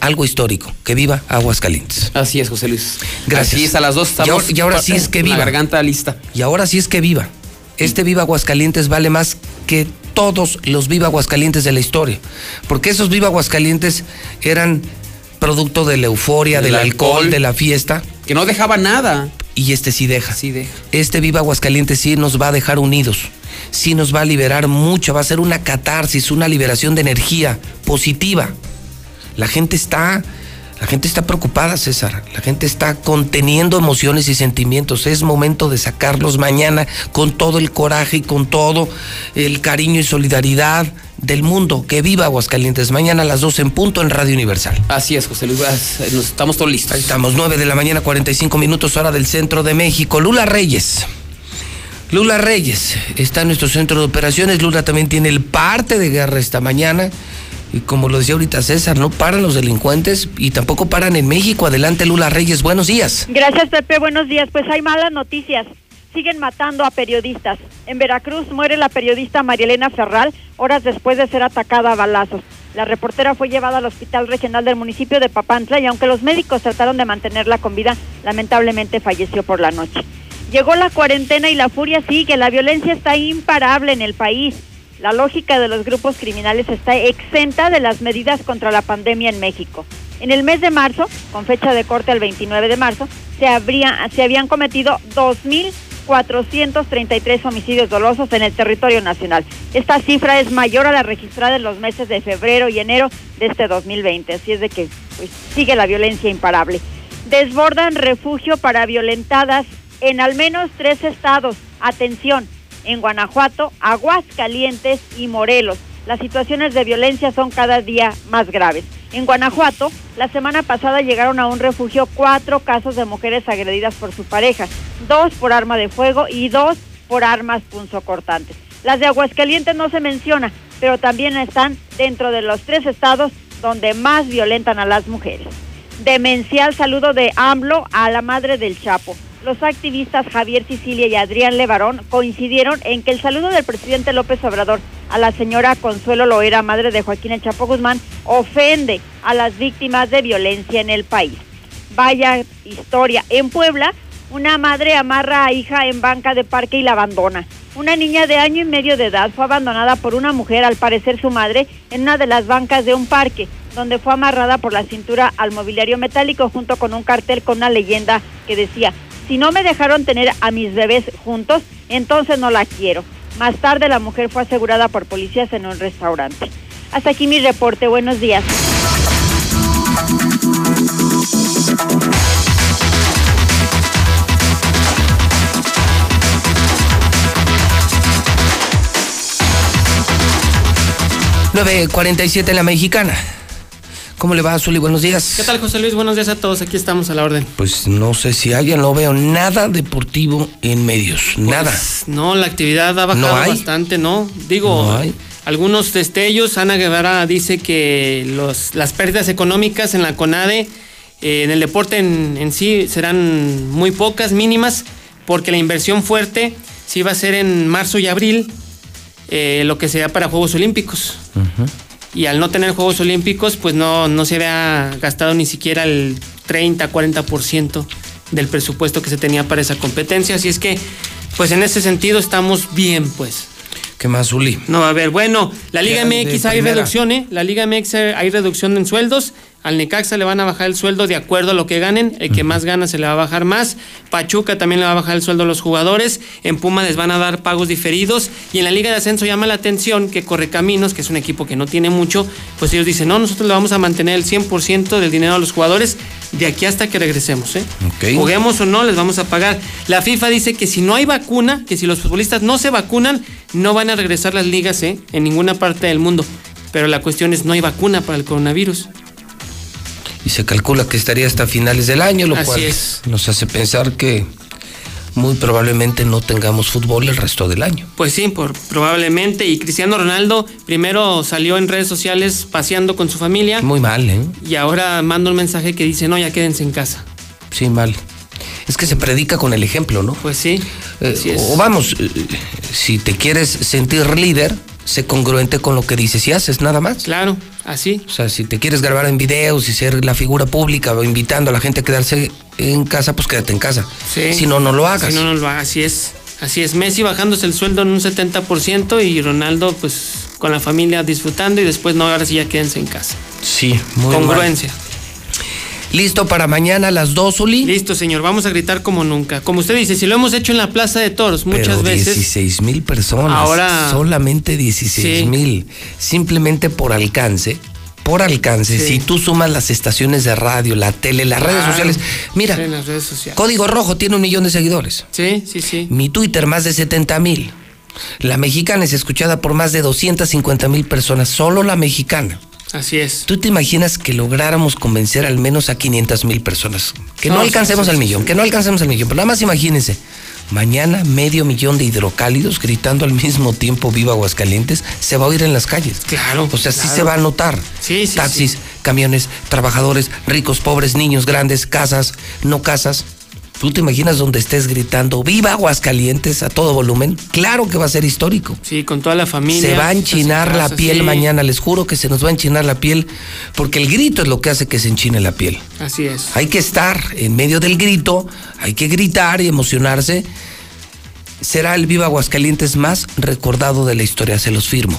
Algo histórico, que viva Aguascalientes. Así es, José Luis. Gracias. Así es, a las dos Y estamos. ahora- y ahora sí es que viva. La garganta lista. Y ahora sí es que viva. Este Viva Aguascalientes vale más que todos los Viva Aguascalientes de la historia. Porque esos Viva Aguascalientes eran producto de la euforia, Del del alcohol, alcohol. de la fiesta. Que no dejaba nada. Y este sí deja. Sí deja. Este Viva Aguascalientes sí nos va a dejar unidos. Sí nos va a liberar mucho. Va a ser una catarsis, una liberación de energía positiva. La gente está. La gente está preocupada, César. La gente está conteniendo emociones y sentimientos. Es momento de sacarlos mañana con todo el coraje y con todo el cariño y solidaridad del mundo. Que viva Aguascalientes. Mañana a las 12 en punto en Radio Universal. Así es, José Luis. Nos estamos todos listos. Ahí estamos, 9 de la mañana, 45 minutos, hora del centro de México. Lula Reyes. Lula Reyes está en nuestro centro de operaciones. Lula también tiene el parte de guerra esta mañana. Y como lo decía ahorita César, no paran los delincuentes y tampoco paran en México. Adelante, Lula Reyes. Buenos días. Gracias, Pepe. Buenos días. Pues hay malas noticias. Siguen matando a periodistas. En Veracruz muere la periodista Marielena Ferral horas después de ser atacada a balazos. La reportera fue llevada al hospital regional del municipio de Papantla y aunque los médicos trataron de mantenerla con vida, lamentablemente falleció por la noche. Llegó la cuarentena y la furia sigue. La violencia está imparable en el país. La lógica de los grupos criminales está exenta de las medidas contra la pandemia en México. En el mes de marzo, con fecha de corte el 29 de marzo, se, habría, se habían cometido 2.433 homicidios dolosos en el territorio nacional. Esta cifra es mayor a la registrada en los meses de febrero y enero de este 2020. Así es de que pues, sigue la violencia imparable. Desbordan refugio para violentadas en al menos tres estados. Atención, en Guanajuato, Aguascalientes y Morelos. Las situaciones de violencia son cada día más graves. En Guanajuato, la semana pasada llegaron a un refugio cuatro casos de mujeres agredidas por su pareja, dos por arma de fuego y dos por armas punzocortantes. Las de Aguascalientes no se menciona, pero también están dentro de los tres estados donde más violentan a las mujeres. Demencial saludo de AMLO a la madre del Chapo. Los activistas Javier Sicilia y Adrián Levarón coincidieron en que el saludo del presidente López Obrador a la señora Consuelo Loera, madre de Joaquín El Chapo Guzmán, ofende a las víctimas de violencia en el país. Vaya historia. En Puebla, una madre amarra a hija en banca de parque y la abandona. Una niña de año y medio de edad fue abandonada por una mujer, al parecer su madre, en una de las bancas de un parque, donde fue amarrada por la cintura al mobiliario metálico junto con un cartel con una leyenda que decía, si no me dejaron tener a mis bebés juntos, entonces no la quiero. Más tarde la mujer fue asegurada por policías en un restaurante. Hasta aquí mi reporte. Buenos días. ...9.47 en la mexicana. ¿Cómo le va, Zuli? Buenos días. ¿Qué tal, José Luis? Buenos días a todos. Aquí estamos a la orden. Pues no sé si haya, no veo nada deportivo en medios. nada. Pues, no, la actividad ha bajado ¿No hay? bastante, ¿no? Digo, No hay. algunos destellos. Ana Guevara dice que los, las pérdidas económicas en la CONADE, eh, en el deporte en, en sí, serán muy pocas, mínimas, porque la inversión fuerte sí va a ser en marzo y abril, eh, lo que sea para Juegos Olímpicos. Y al no tener Juegos Olímpicos, pues no, no se había gastado ni siquiera el 30, 40% del presupuesto que se tenía para esa competencia. Así es que, pues en ese sentido estamos bien, pues. ¿Qué más, Zuli? No, a ver, bueno, la Liga Ya, MX hay primera. reducción, ¿eh? La Liga MX hay reducción en sueldos. Al Necaxa le van a bajar el sueldo de acuerdo a lo que ganen. El que más gana se le va a bajar más. Pachuca también le va a bajar el sueldo a los jugadores. En Puma les van a dar pagos diferidos. Y en la Liga de Ascenso llama la atención que Correcaminos, que es un equipo que no tiene mucho, pues ellos dicen, no, nosotros le vamos a mantener el 100% del dinero a los jugadores de aquí hasta que regresemos. ¿eh? Juguemos o no, les vamos a pagar. La FIFA dice que si no hay vacuna, que si los futbolistas no se vacunan, no van a regresar las ligas ¿eh? en ninguna parte del mundo. Pero la cuestión es, no hay vacuna para el coronavirus y se calcula que estaría hasta finales del año, lo Así cual es. nos hace pensar que muy probablemente no tengamos fútbol el resto del año. Pues sí, por, probablemente. Y Cristiano Ronaldo primero salió en redes sociales paseando con su familia. Muy mal, ¿eh? Y ahora manda un mensaje que dice, no, ya quédense en casa. Sí, mal. Es que se predica con el ejemplo, ¿no? Pues sí. Eh, o vamos, eh, si te quieres sentir líder, sé congruente con lo que dices y haces, nada más. Claro, así. O sea, si te quieres grabar en videos y ser la figura pública o invitando a la gente a quedarse en casa, pues quédate en casa. Sí. Si no, no lo hagas. Si no, no lo hagas. Así es. Así es. Messi bajándose el sueldo en un 70% y Ronaldo, pues, con la familia disfrutando y después no, ahora sí ya quédense en casa. Sí, muy Congruencia. mal. ¿Listo para mañana a las 2, Uli? Listo, señor. Vamos a gritar como nunca. Como usted dice, si lo hemos hecho en la Plaza de Toros muchas Pero veces. 16 mil personas. Ahora- Solamente 16 mil. Simplemente por alcance. Por alcance. Sí. Si tú sumas las estaciones de radio, la tele, las redes sociales. Mira, Sí, en las redes sociales. Código Rojo tiene un millón de seguidores. Sí, sí, sí. Mi Twitter, más de 70 mil. La mexicana es escuchada por más de 250 mil personas. Solo la mexicana. Así es. ¿Tú te imaginas que lográramos convencer al menos a 500 mil personas? Que no, alcancemos sí, al millón, sí. que no alcancemos al millón. Pero nada más imagínense, mañana medio millón de hidrocálidos gritando al mismo tiempo Viva Aguascalientes se va a oír en las calles. Claro. O sea, sí se va a notar. Sí, sí, Taxis, camiones, trabajadores, ricos, pobres, niños, grandes, casas, no casas. ¿Tú te imaginas donde estés gritando Viva Aguascalientes a todo volumen? Claro que va a ser histórico. Sí, con toda la familia. Se va a enchinar la piel sí. mañana, les juro que se nos va a enchinar la piel, porque el grito es lo que hace que se enchine la piel. Así es. Hay que estar en medio del grito, hay que gritar y emocionarse. Será el Viva Aguascalientes más recordado de la historia, se los firmo.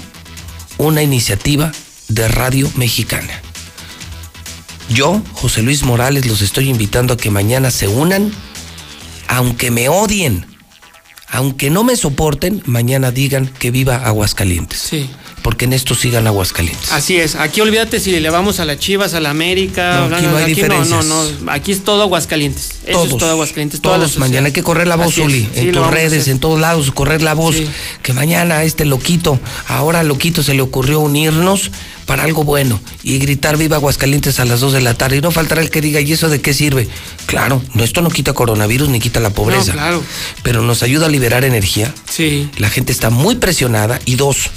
Una iniciativa de Radio Mexicana. Yo, José Luis Morales, los estoy invitando a que mañana se unan, aunque me odien, aunque no me soporten, mañana digan que viva Aguascalientes. Sí. Porque en esto sigan Aguascalientes. Así es. Aquí olvídate si le vamos a las Chivas, a la América. No, aquí no hay no, diferencias. no, no. Aquí es todo Aguascalientes. Eso Todos, es todo Aguascalientes. Todos, mañana hay que correr la voz. Uli, Sí, en tus redes, en todos lados, correr la voz. Sí. Que mañana a este loquito, ahora loquito se le ocurrió unirnos para algo bueno y gritar viva Aguascalientes a las 2 de la tarde. Y no faltará el que diga, ¿y eso de qué sirve? Claro, no, esto no quita coronavirus ni quita la pobreza. No, claro. Pero nos ayuda a liberar energía. Sí. La gente está muy presionada. Y dos,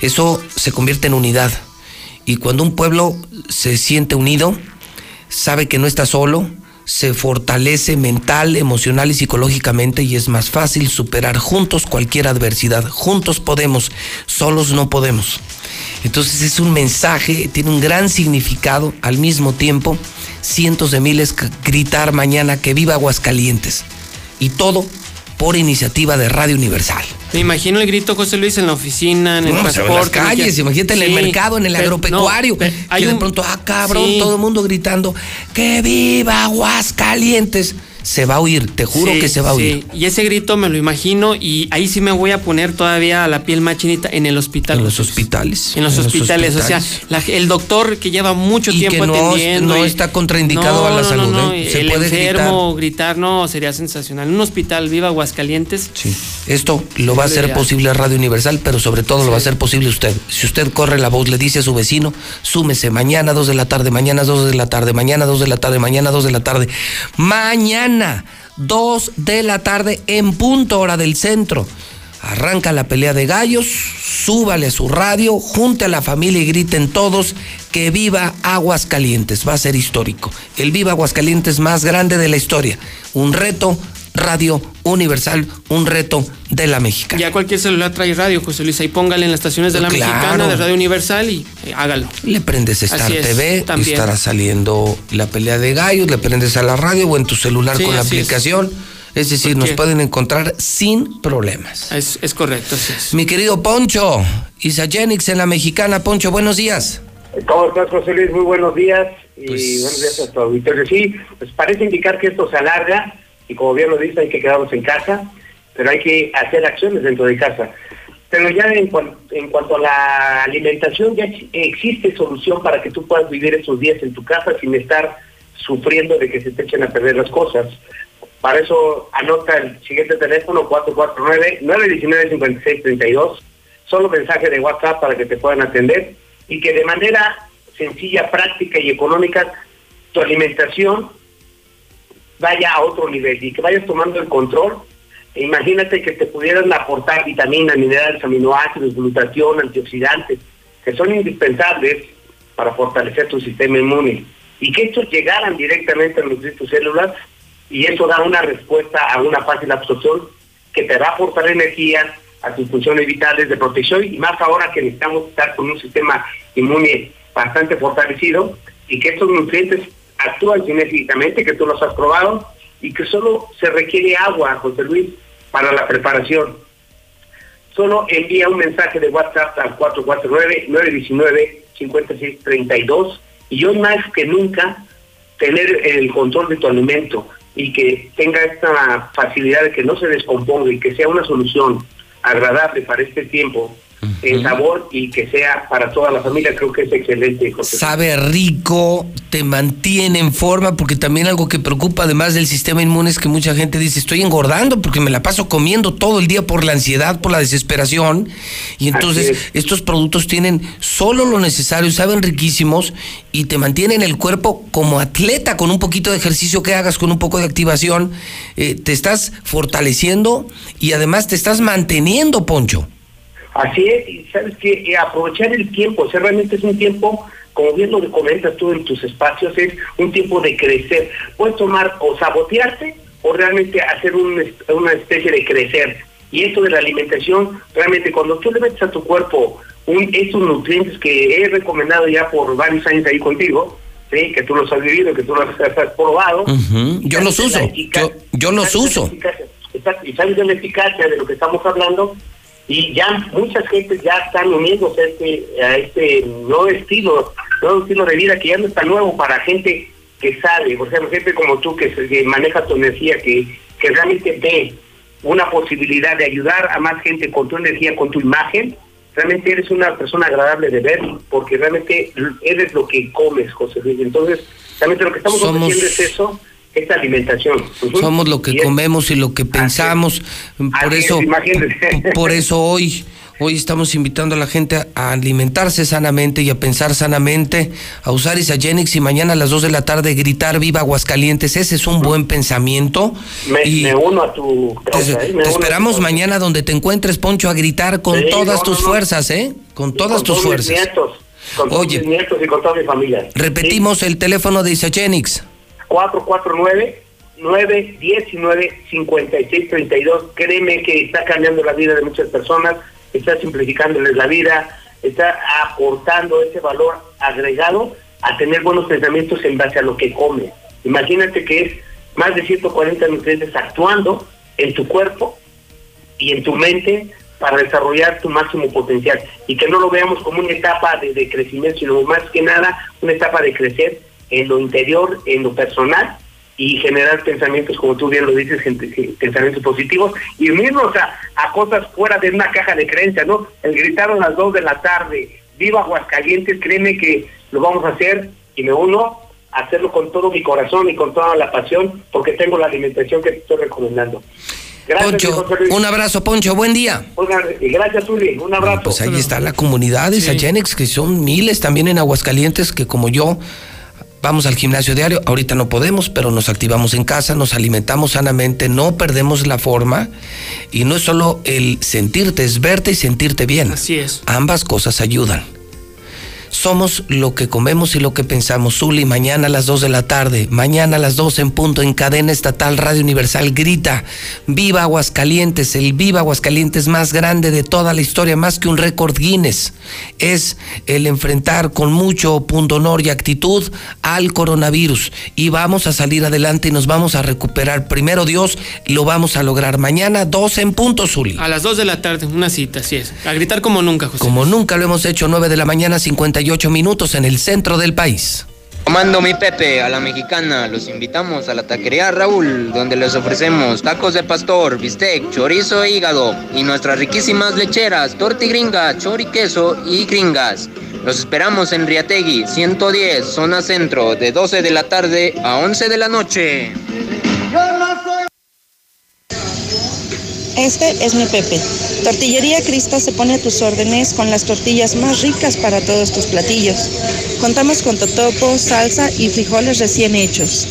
eso se convierte en unidad. Y cuando un pueblo se siente unido, sabe que no está solo, se fortalece mental, emocional y psicológicamente y es más fácil superar juntos cualquier adversidad. Juntos podemos, solos no podemos. Entonces es un mensaje, tiene un gran significado al mismo tiempo. Cientos de miles gritar mañana que viva Aguascalientes. Y todo por iniciativa de Radio Universal. Me imagino el grito, José Luis, en la oficina, en el No, va en transporte. las calles, que- imagínate en el mercado, en el pero- agropecuario. no, hay que de un- pronto, ah, cabrón, Sí. todo el mundo gritando, ¡que viva Aguascalientes! Se va a oír, te juro Sí, que se va a oír. sí. Y ese grito me lo imagino y ahí sí me voy a poner todavía a la piel más chinita en el hospital. En los hospitales. En los en los hospitales, o sea, la- el doctor que lleva mucho Y tiempo que no- atendiendo. no y- está contraindicado No, a la no, salud, no, ¿eh? Se el puede enfermo gritar. no, sería sensacional. Un hospital, viva Aguascalientes. Sí. Esto lo va a hacer posible Radio Universal, pero sobre todo lo va a hacer posible usted. Si usted corre la voz, le dice a su vecino, súmese mañana 2 de la tarde, mañana 2 de la tarde, mañana 2 de la tarde, mañana 2 de la tarde. Mañana 2 de la tarde en punto hora del centro. Arranca la pelea de gallos, súbale a su radio, junte a la familia y griten todos que viva Aguascalientes. Va a ser histórico. El Viva Aguascalientes más grande de la historia. Un reto Radio Universal, un reto de la mexicana. Ya cualquier celular trae radio, José Luis. Ahí póngale en las estaciones de la Claro. mexicana, de Radio Universal y eh, hágalo. Le prendes Star Así es, TV, estará saliendo la pelea de gallos, le prendes a la radio o en tu celular Sí, con la es. aplicación. Es, decir, nos pueden encontrar sin problemas. Es, es correcto, así es. Mi querido Poncho, Isa Jenix en la mexicana. Poncho, buenos días. ¿Cómo estás, José Luis? Muy buenos días y Pues- buenos días a tu auditorio. Sí, pues parece indicar que esto se alarga y como bien lo dice, hay que quedarnos en casa, pero hay que hacer acciones dentro de casa. Pero ya en, en cuanto a la alimentación, ya ex- existe solución para que tú puedas vivir esos días en tu casa sin estar sufriendo de que se te echen a perder las cosas. Para eso anota el siguiente teléfono 449-919-5632, solo mensaje de WhatsApp para que te puedan atender y que de manera sencilla, práctica y económica tu alimentación vaya a otro nivel y que vayas tomando el control. Imagínate que te pudieran aportar vitaminas, minerales, aminoácidos, glutatión, antioxidantes, que son indispensables para fortalecer tu sistema inmune. Y que estos llegaran directamente a tus células y eso da una respuesta a una fácil absorción que te va a aportar energía a tus funciones vitales de protección y más ahora que necesitamos estar con un sistema inmune bastante fortalecido y que estos nutrientes actúan sinérgicamente, que tú los has probado y que solo se requiere agua, José Luis, para la preparación. Solo envía un mensaje de WhatsApp al 449-919-5632 y hoy más que nunca tener el control de tu alimento y que tenga esta facilidad de que no se descomponga y que sea una solución agradable para este tiempo en sabor y que sea para toda la familia, creo que es excelente, José. Sabe rico, te mantiene en forma, porque también algo que preocupa además del sistema inmune es que mucha gente dice, estoy engordando porque me la paso comiendo todo el día por la ansiedad, por la desesperación, y entonces estos productos tienen solo lo necesario, saben riquísimos y te mantienen el cuerpo como atleta con un poquito de ejercicio que hagas, con un poco de activación, eh, te estás fortaleciendo y además te estás manteniendo, Poncho. Así es, y sabes que aprovechar el tiempo, o sea, realmente es un tiempo, como bien lo comentas tú en tus espacios, es un tiempo de crecer. Puedes tomar o sabotearte o realmente hacer un una especie de crecer. Y esto de la alimentación, realmente cuando tú le metes a tu cuerpo un, estos nutrientes que he recomendado ya por varios años ahí contigo, ¿sí? que tú los has vivido, que tú los has, probado. Yo los uso, eficacia- yo, yo los uso. exacto, y sabes de la eficacia de lo que estamos hablando y ya muchas gentes ya están uniéndose a este, a este nuevo estilo, nuevo estilo de vida que ya no está nuevo para gente que sabe, por ejemplo, gente como tú que, que maneja tu energía, que, que realmente ve una posibilidad de ayudar a más gente con tu energía, con tu imagen, realmente eres una persona agradable de ver, porque realmente eres lo que comes, José Luis. Entonces, realmente lo que estamos Somos- ofreciendo es eso, esta alimentación. Somos lo que Y es- comemos y lo que pensamos. Por Así es, eso, imagínate. por eso hoy, hoy estamos invitando a la gente a, alimentarse sanamente y a pensar sanamente, a usar Isagenix y mañana a las 2 de la tarde gritar viva Aguascalientes. Ese es un buen pensamiento. Me, y me uno a tu te, ¿eh? Te tu esperamos mañana donde te encuentres, Poncho, a gritar con Sí, todas no, tus no, fuerzas, ¿eh? Con todas con tus todos mis fuerzas. nietos, con todos Oye. mis nietos y con toda mi familia. Repetimos el teléfono de Isagenix. 449-919-5632. Créeme que está cambiando la vida de muchas personas, está simplificándoles la vida, está aportando ese valor agregado a tener buenos pensamientos en base a lo que come. Imagínate que es más de 140 nutrientes actuando en tu cuerpo y en tu mente para desarrollar tu máximo potencial y que no lo veamos como una etapa de, de crecimiento, sino más que nada una etapa de crecer en lo interior, en lo personal y generar pensamientos, como tú bien lo dices, pensamientos positivos y unirnos a, a cosas fuera de una caja de creencias, ¿no? El gritar a las dos de la tarde, viva Aguascalientes, créeme que lo vamos a hacer y me uno a hacerlo con todo mi corazón y con toda la pasión porque tengo la alimentación que te estoy recomendando. Gracias, Poncho, un abrazo, Poncho, buen día. Gracias, Uli. Un abrazo. Pues ahí está la comunidad de Isagenix, que son miles también en Aguascalientes, que como yo vamos al gimnasio diario. Ahorita no podemos, pero nos activamos en casa, nos alimentamos sanamente, no perdemos la forma. Y no es solo el sentirte, es verte y sentirte bien. Así es. Ambas cosas ayudan. Somos lo que comemos y lo que pensamos. Zuli, mañana a las 2 de la tarde, mañana a las 2 en punto, en cadena estatal Radio Universal, grita, viva Aguascalientes, el viva Aguascalientes más grande de toda la historia, más que un récord Guinness. Es el enfrentar con mucho punto honor y actitud al coronavirus. Y vamos a salir adelante y nos vamos a recuperar. Primero Dios, lo vamos a lograr. Mañana 2 en punto, Zuli. A las 2 de la tarde, una cita, así es. A gritar como nunca, José. Como nunca lo hemos hecho, 9 de la mañana, 50 48 minutos en el centro del país. Comando mi Pepe a la mexicana, los invitamos a la taquería Raúl, donde les ofrecemos tacos de pastor, bistec, chorizo e hígado y nuestras riquísimas lecheras, tortigringa, choriqueso y gringas. Los esperamos en Riategui, 110, zona centro, de 12 de la tarde a 11 de la noche. Este es mi Pepe. Tortillería Crista se pone a tus órdenes con las tortillas más ricas para todos tus platillos. Contamos con totopo, salsa y frijoles recién hechos.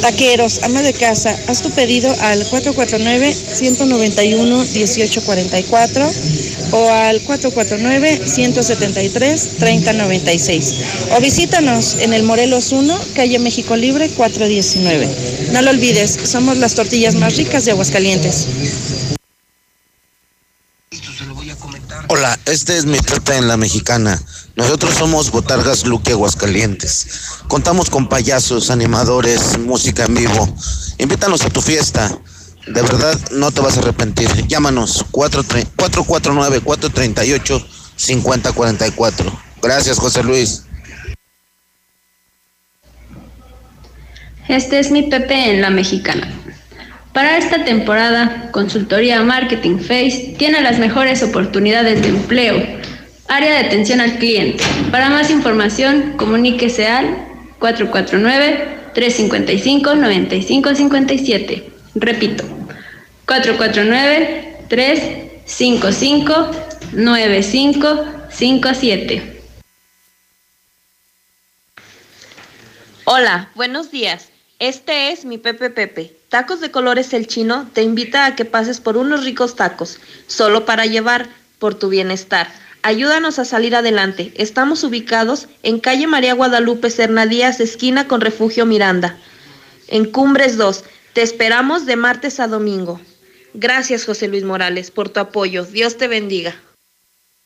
Taqueros, ama de casa, haz tu pedido al 449-191-1844 o al 449-173-3096. O visítanos en el Morelos 1, calle México Libre 419. No lo olvides, somos las tortillas más ricas de Aguascalientes. Hola, este es mi Pepe en la Mexicana. Nosotros somos Botargas Luque Aguascalientes. Contamos con payasos, animadores, música en vivo. Invítanos a tu fiesta. De verdad, no te vas a arrepentir. Llámanos 449-438-5044. Gracias, José Luis. Este es mi Pepe en la Mexicana. Para esta temporada, Consultoría Marketing Face tiene las mejores oportunidades de empleo. Área de atención al cliente. Para más información, comuníquese al 449-355-9557. Repito, 449-355-9557. Hola, buenos días. Este es mi Pepe Pepe. Tacos de Colores El Chino te invita a que pases por unos ricos tacos, solo para llevar, por tu bienestar. Ayúdanos a salir adelante. Estamos ubicados en calle María Guadalupe Cerna Díaz, esquina con Refugio Miranda. En Cumbres 2. Te esperamos de martes a domingo. Gracias, José Luis Morales, por tu apoyo. Dios te bendiga.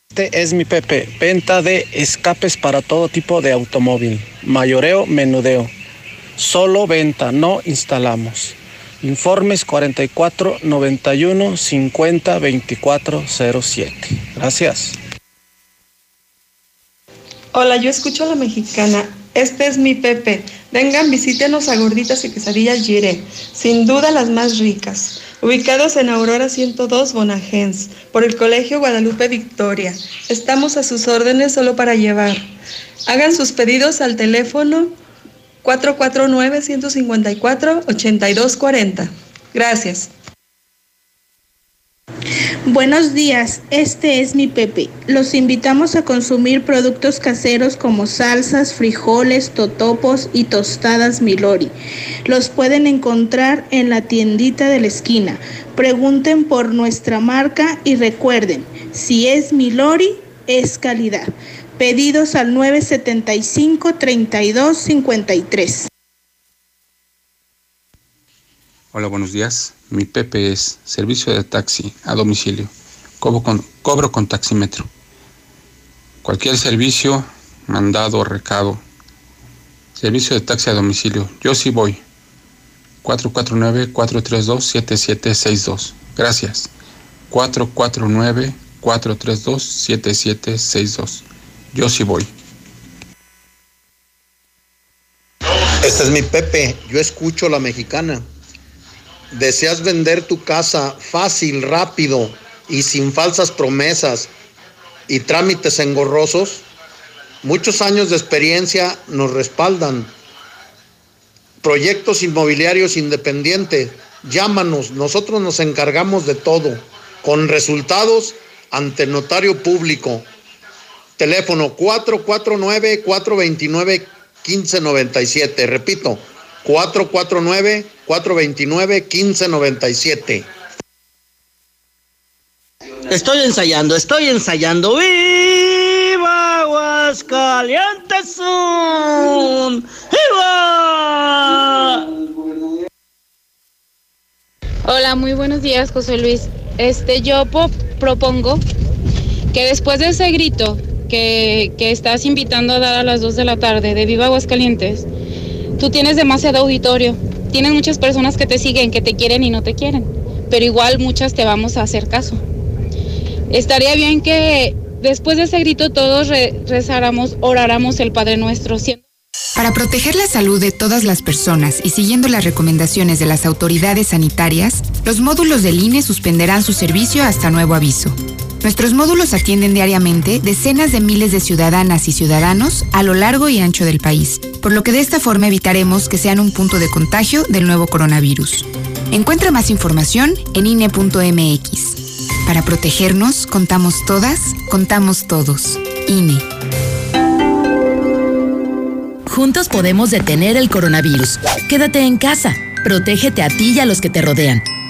Este es mi Pepe, venta de escapes para todo tipo de automóvil, mayoreo, menudeo. Solo venta, no instalamos. Informes 44 91 50 24 07. Gracias. Hola, yo escucho a la mexicana. Este es mi Pepe. Vengan, visítenos a Gorditas y Quesadillas Gire. Sin duda las más ricas. Ubicados en Aurora 102 Bonagens, por el Colegio Guadalupe Victoria. Estamos a sus órdenes solo para llevar. Hagan sus pedidos al teléfono 449-154-8240. Gracias. Buenos días, este es mi Pepe. Los invitamos a consumir productos caseros como salsas, frijoles, totopos y tostadas Milori. Los pueden encontrar en la tiendita de la esquina. Pregunten por nuestra marca y recuerden, si es Milori, es calidad. Pedidos al 975-3253. Hola, buenos días. Mi Pepe es servicio de taxi a domicilio. Cobro con, cobro con taxímetro. Cualquier servicio, mandado, recado. Servicio de taxi a domicilio. Yo sí voy. 449-432-7762. Gracias. 449-432-7762. Yo sí voy. Este es mi Pepe. Yo escucho la mexicana. ¿Deseas vender tu casa fácil, rápido y sin falsas promesas y trámites engorrosos? Muchos años de experiencia nos respaldan. Proyectos inmobiliarios independientes. Llámanos, nosotros nos encargamos de todo, con resultados ante notario público. Teléfono 449-429-1597. Repito, 449-429-1597. Estoy ensayando, estoy ensayando. ¡Viva Aguascalientes! ¡Viva! Hola, muy buenos días, José Luis. Este, yo po- propongo que después de ese grito que, que estás invitando a dar a las 2 de la tarde de Viva Aguascalientes, tú tienes demasiado auditorio. Tienes muchas personas que te siguen, que te quieren y no te quieren, pero igual muchas te vamos a hacer caso. Estaría bien que después de ese grito todos re- rezáramos, oráramos el Padre Nuestro. Para proteger la salud de todas las personas y siguiendo las recomendaciones de las autoridades sanitarias, los módulos del INE suspenderán su servicio hasta nuevo aviso. Nuestros módulos atienden diariamente decenas de miles de ciudadanas y ciudadanos a lo largo y ancho del país, por lo que de esta forma evitaremos que sean un punto de contagio del nuevo coronavirus. Encuentra más información en INE.mx. Para protegernos, contamos todas, contamos todos. INE. Juntos podemos detener el coronavirus. Quédate en casa. Protégete a ti y a los que te rodean.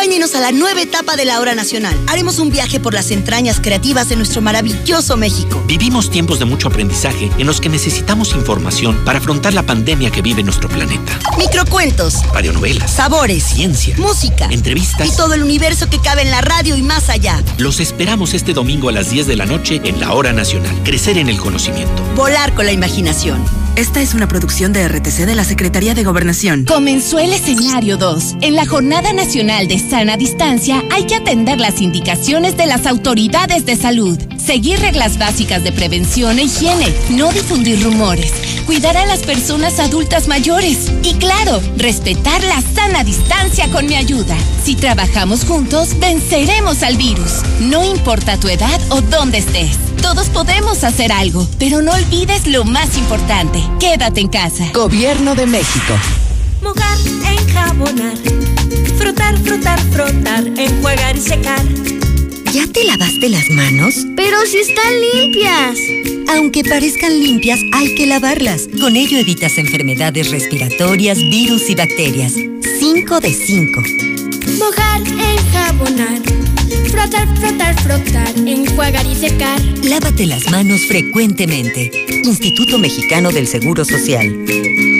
Acompáñenos a la nueva etapa de la hora nacional. Haremos un viaje por las entrañas creativas de nuestro maravilloso México. Vivimos tiempos de mucho aprendizaje en los que necesitamos información para afrontar la pandemia que vive nuestro planeta. Microcuentos, Radionovelas, sabores, ciencia, música entrevistas. y todo el universo que cabe en la radio y más allá. Los esperamos este domingo a las 10 de la noche en la Hora Nacional. Crecer en el conocimiento. Volar con la imaginación. Esta es una producción de RTC de la Secretaría de Gobernación. Comenzó el escenario 2. En la Jornada Nacional de Sana Distancia hay que atender las indicaciones de las autoridades de salud, seguir reglas básicas de prevención e higiene, no difundir rumores, cuidar a las personas adultas mayores y claro, respetar la sana distancia con mi ayuda. Si trabajamos juntos, venceremos al virus. No importa tu edad o dónde estés. Todos podemos hacer algo, pero no olvides lo más importante. Quédate en casa. Gobierno de México. Mojar, enjabonar, frotar, frotar, frotar, enjuagar y secar. ¿Ya te lavaste las manos? Pero si están limpias. Aunque parezcan limpias, hay que lavarlas. Con ello evitas enfermedades respiratorias, virus y bacterias. 5 de 5. Mojar, enjabonar, frotar, frotar, frotar, enjuagar y secar. Lávate las manos frecuentemente. Instituto Mexicano del Seguro Social.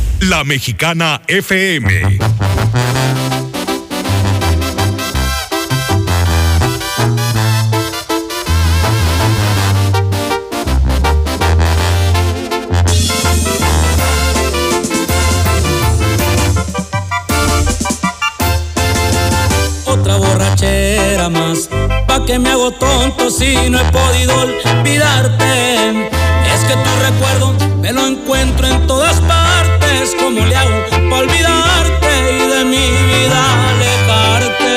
La Mexicana FM. Otra borrachera más, pa' que me hago tonto si no he podido olvidarte. Es que tu recuerdo me lo encuentro en todas partes. ¿Cómo le hago pa' olvidarte y de mi vida alejarte?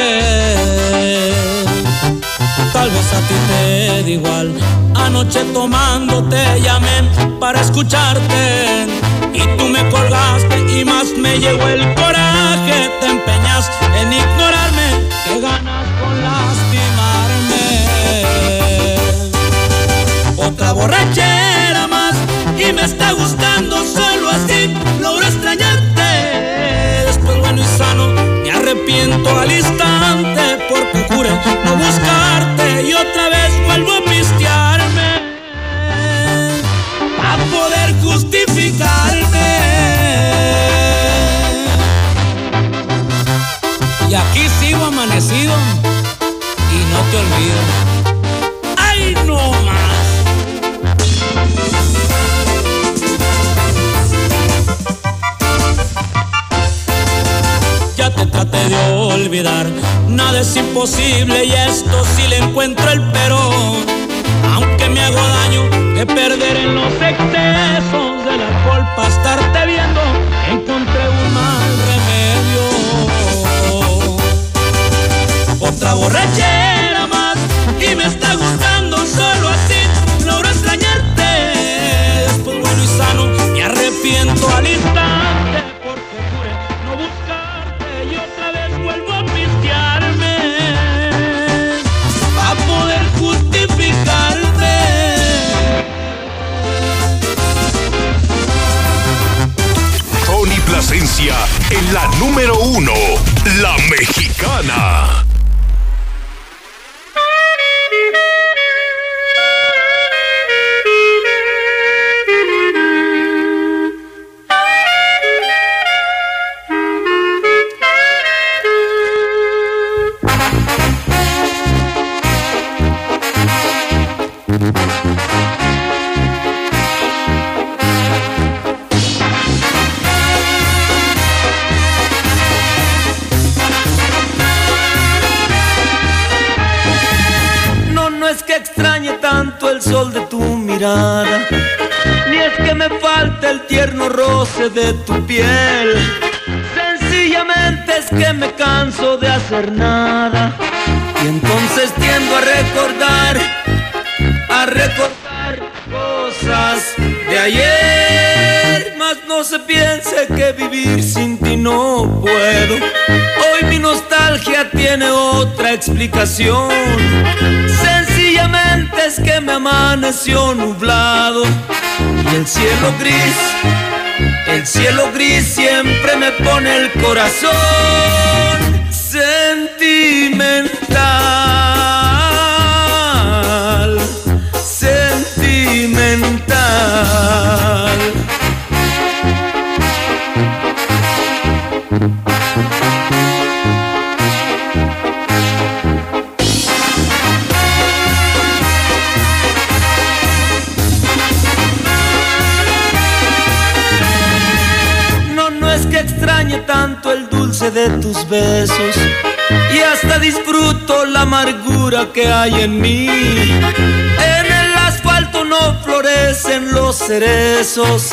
Tal vez a ti te da igual. Anoche tomando te llamé para escucharte. Y tú me colgaste y más me llegó el coraje. Te empeñas en ignorarme. Que ganas con lastimarme. Otra borrachera más y me está gustando al instante porque juré no buscarte y otra vez vuelvo a pistearme a poder justificarme. Y aquí sigo amanecido y no te olvido. Nada es imposible y esto sí le encuentro el pero. Aunque me hago daño de perder en los excesos del alcohol para estarte viendo, encontré un mal remedio. Otra borrachera más y me está gustando la número uno, la mexicana. Tiene otra explicación. Sencillamente es que me amaneció nublado y el cielo gris, el cielo gris siempre me pone el corazón tus besos y hasta disfruto la amargura que hay en mí. En el asfalto no florecen los cerezos,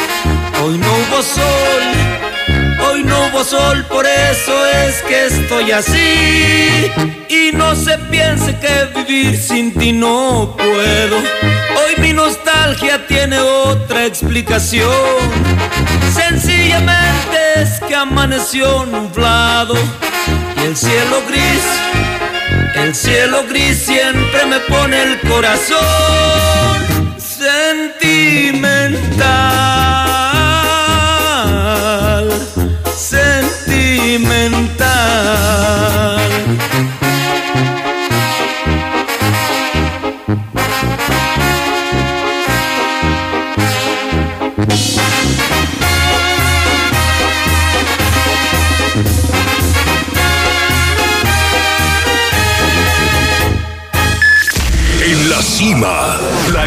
hoy no hubo sol, hoy no hubo sol, por eso es que estoy así. Y no se piense que vivir sin ti no puedo. Hoy mi nostalgia tiene otra explicación. Sencillamente es que amaneció nublado y el cielo gris, el cielo gris siempre me pone el corazón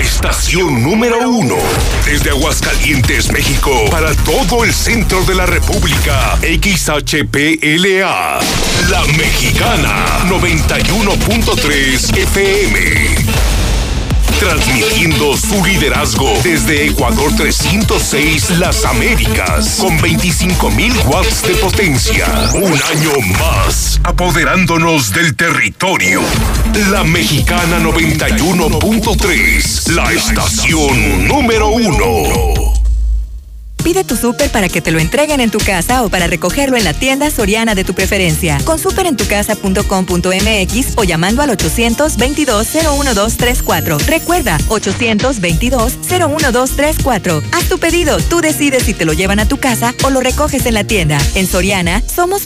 estación número uno. Desde Aguascalientes, México, para todo el centro de la República. XHPLA. La Mexicana, 91.3 FM. Transmitiendo su liderazgo desde Ecuador 306 Las Américas con 25.000 watts de potencia. Un año más, apoderándonos del territorio. La Mexicana 91.3, la estación número uno. Pide tu súper para que te lo entreguen en tu casa o para recogerlo en la tienda Soriana de tu preferencia. Con superentucasa.com.mx o llamando al 822-01234. Recuerda, 822-01234. Haz tu pedido, tú decides si te lo llevan a tu casa o lo recoges en la tienda. En Soriana, somos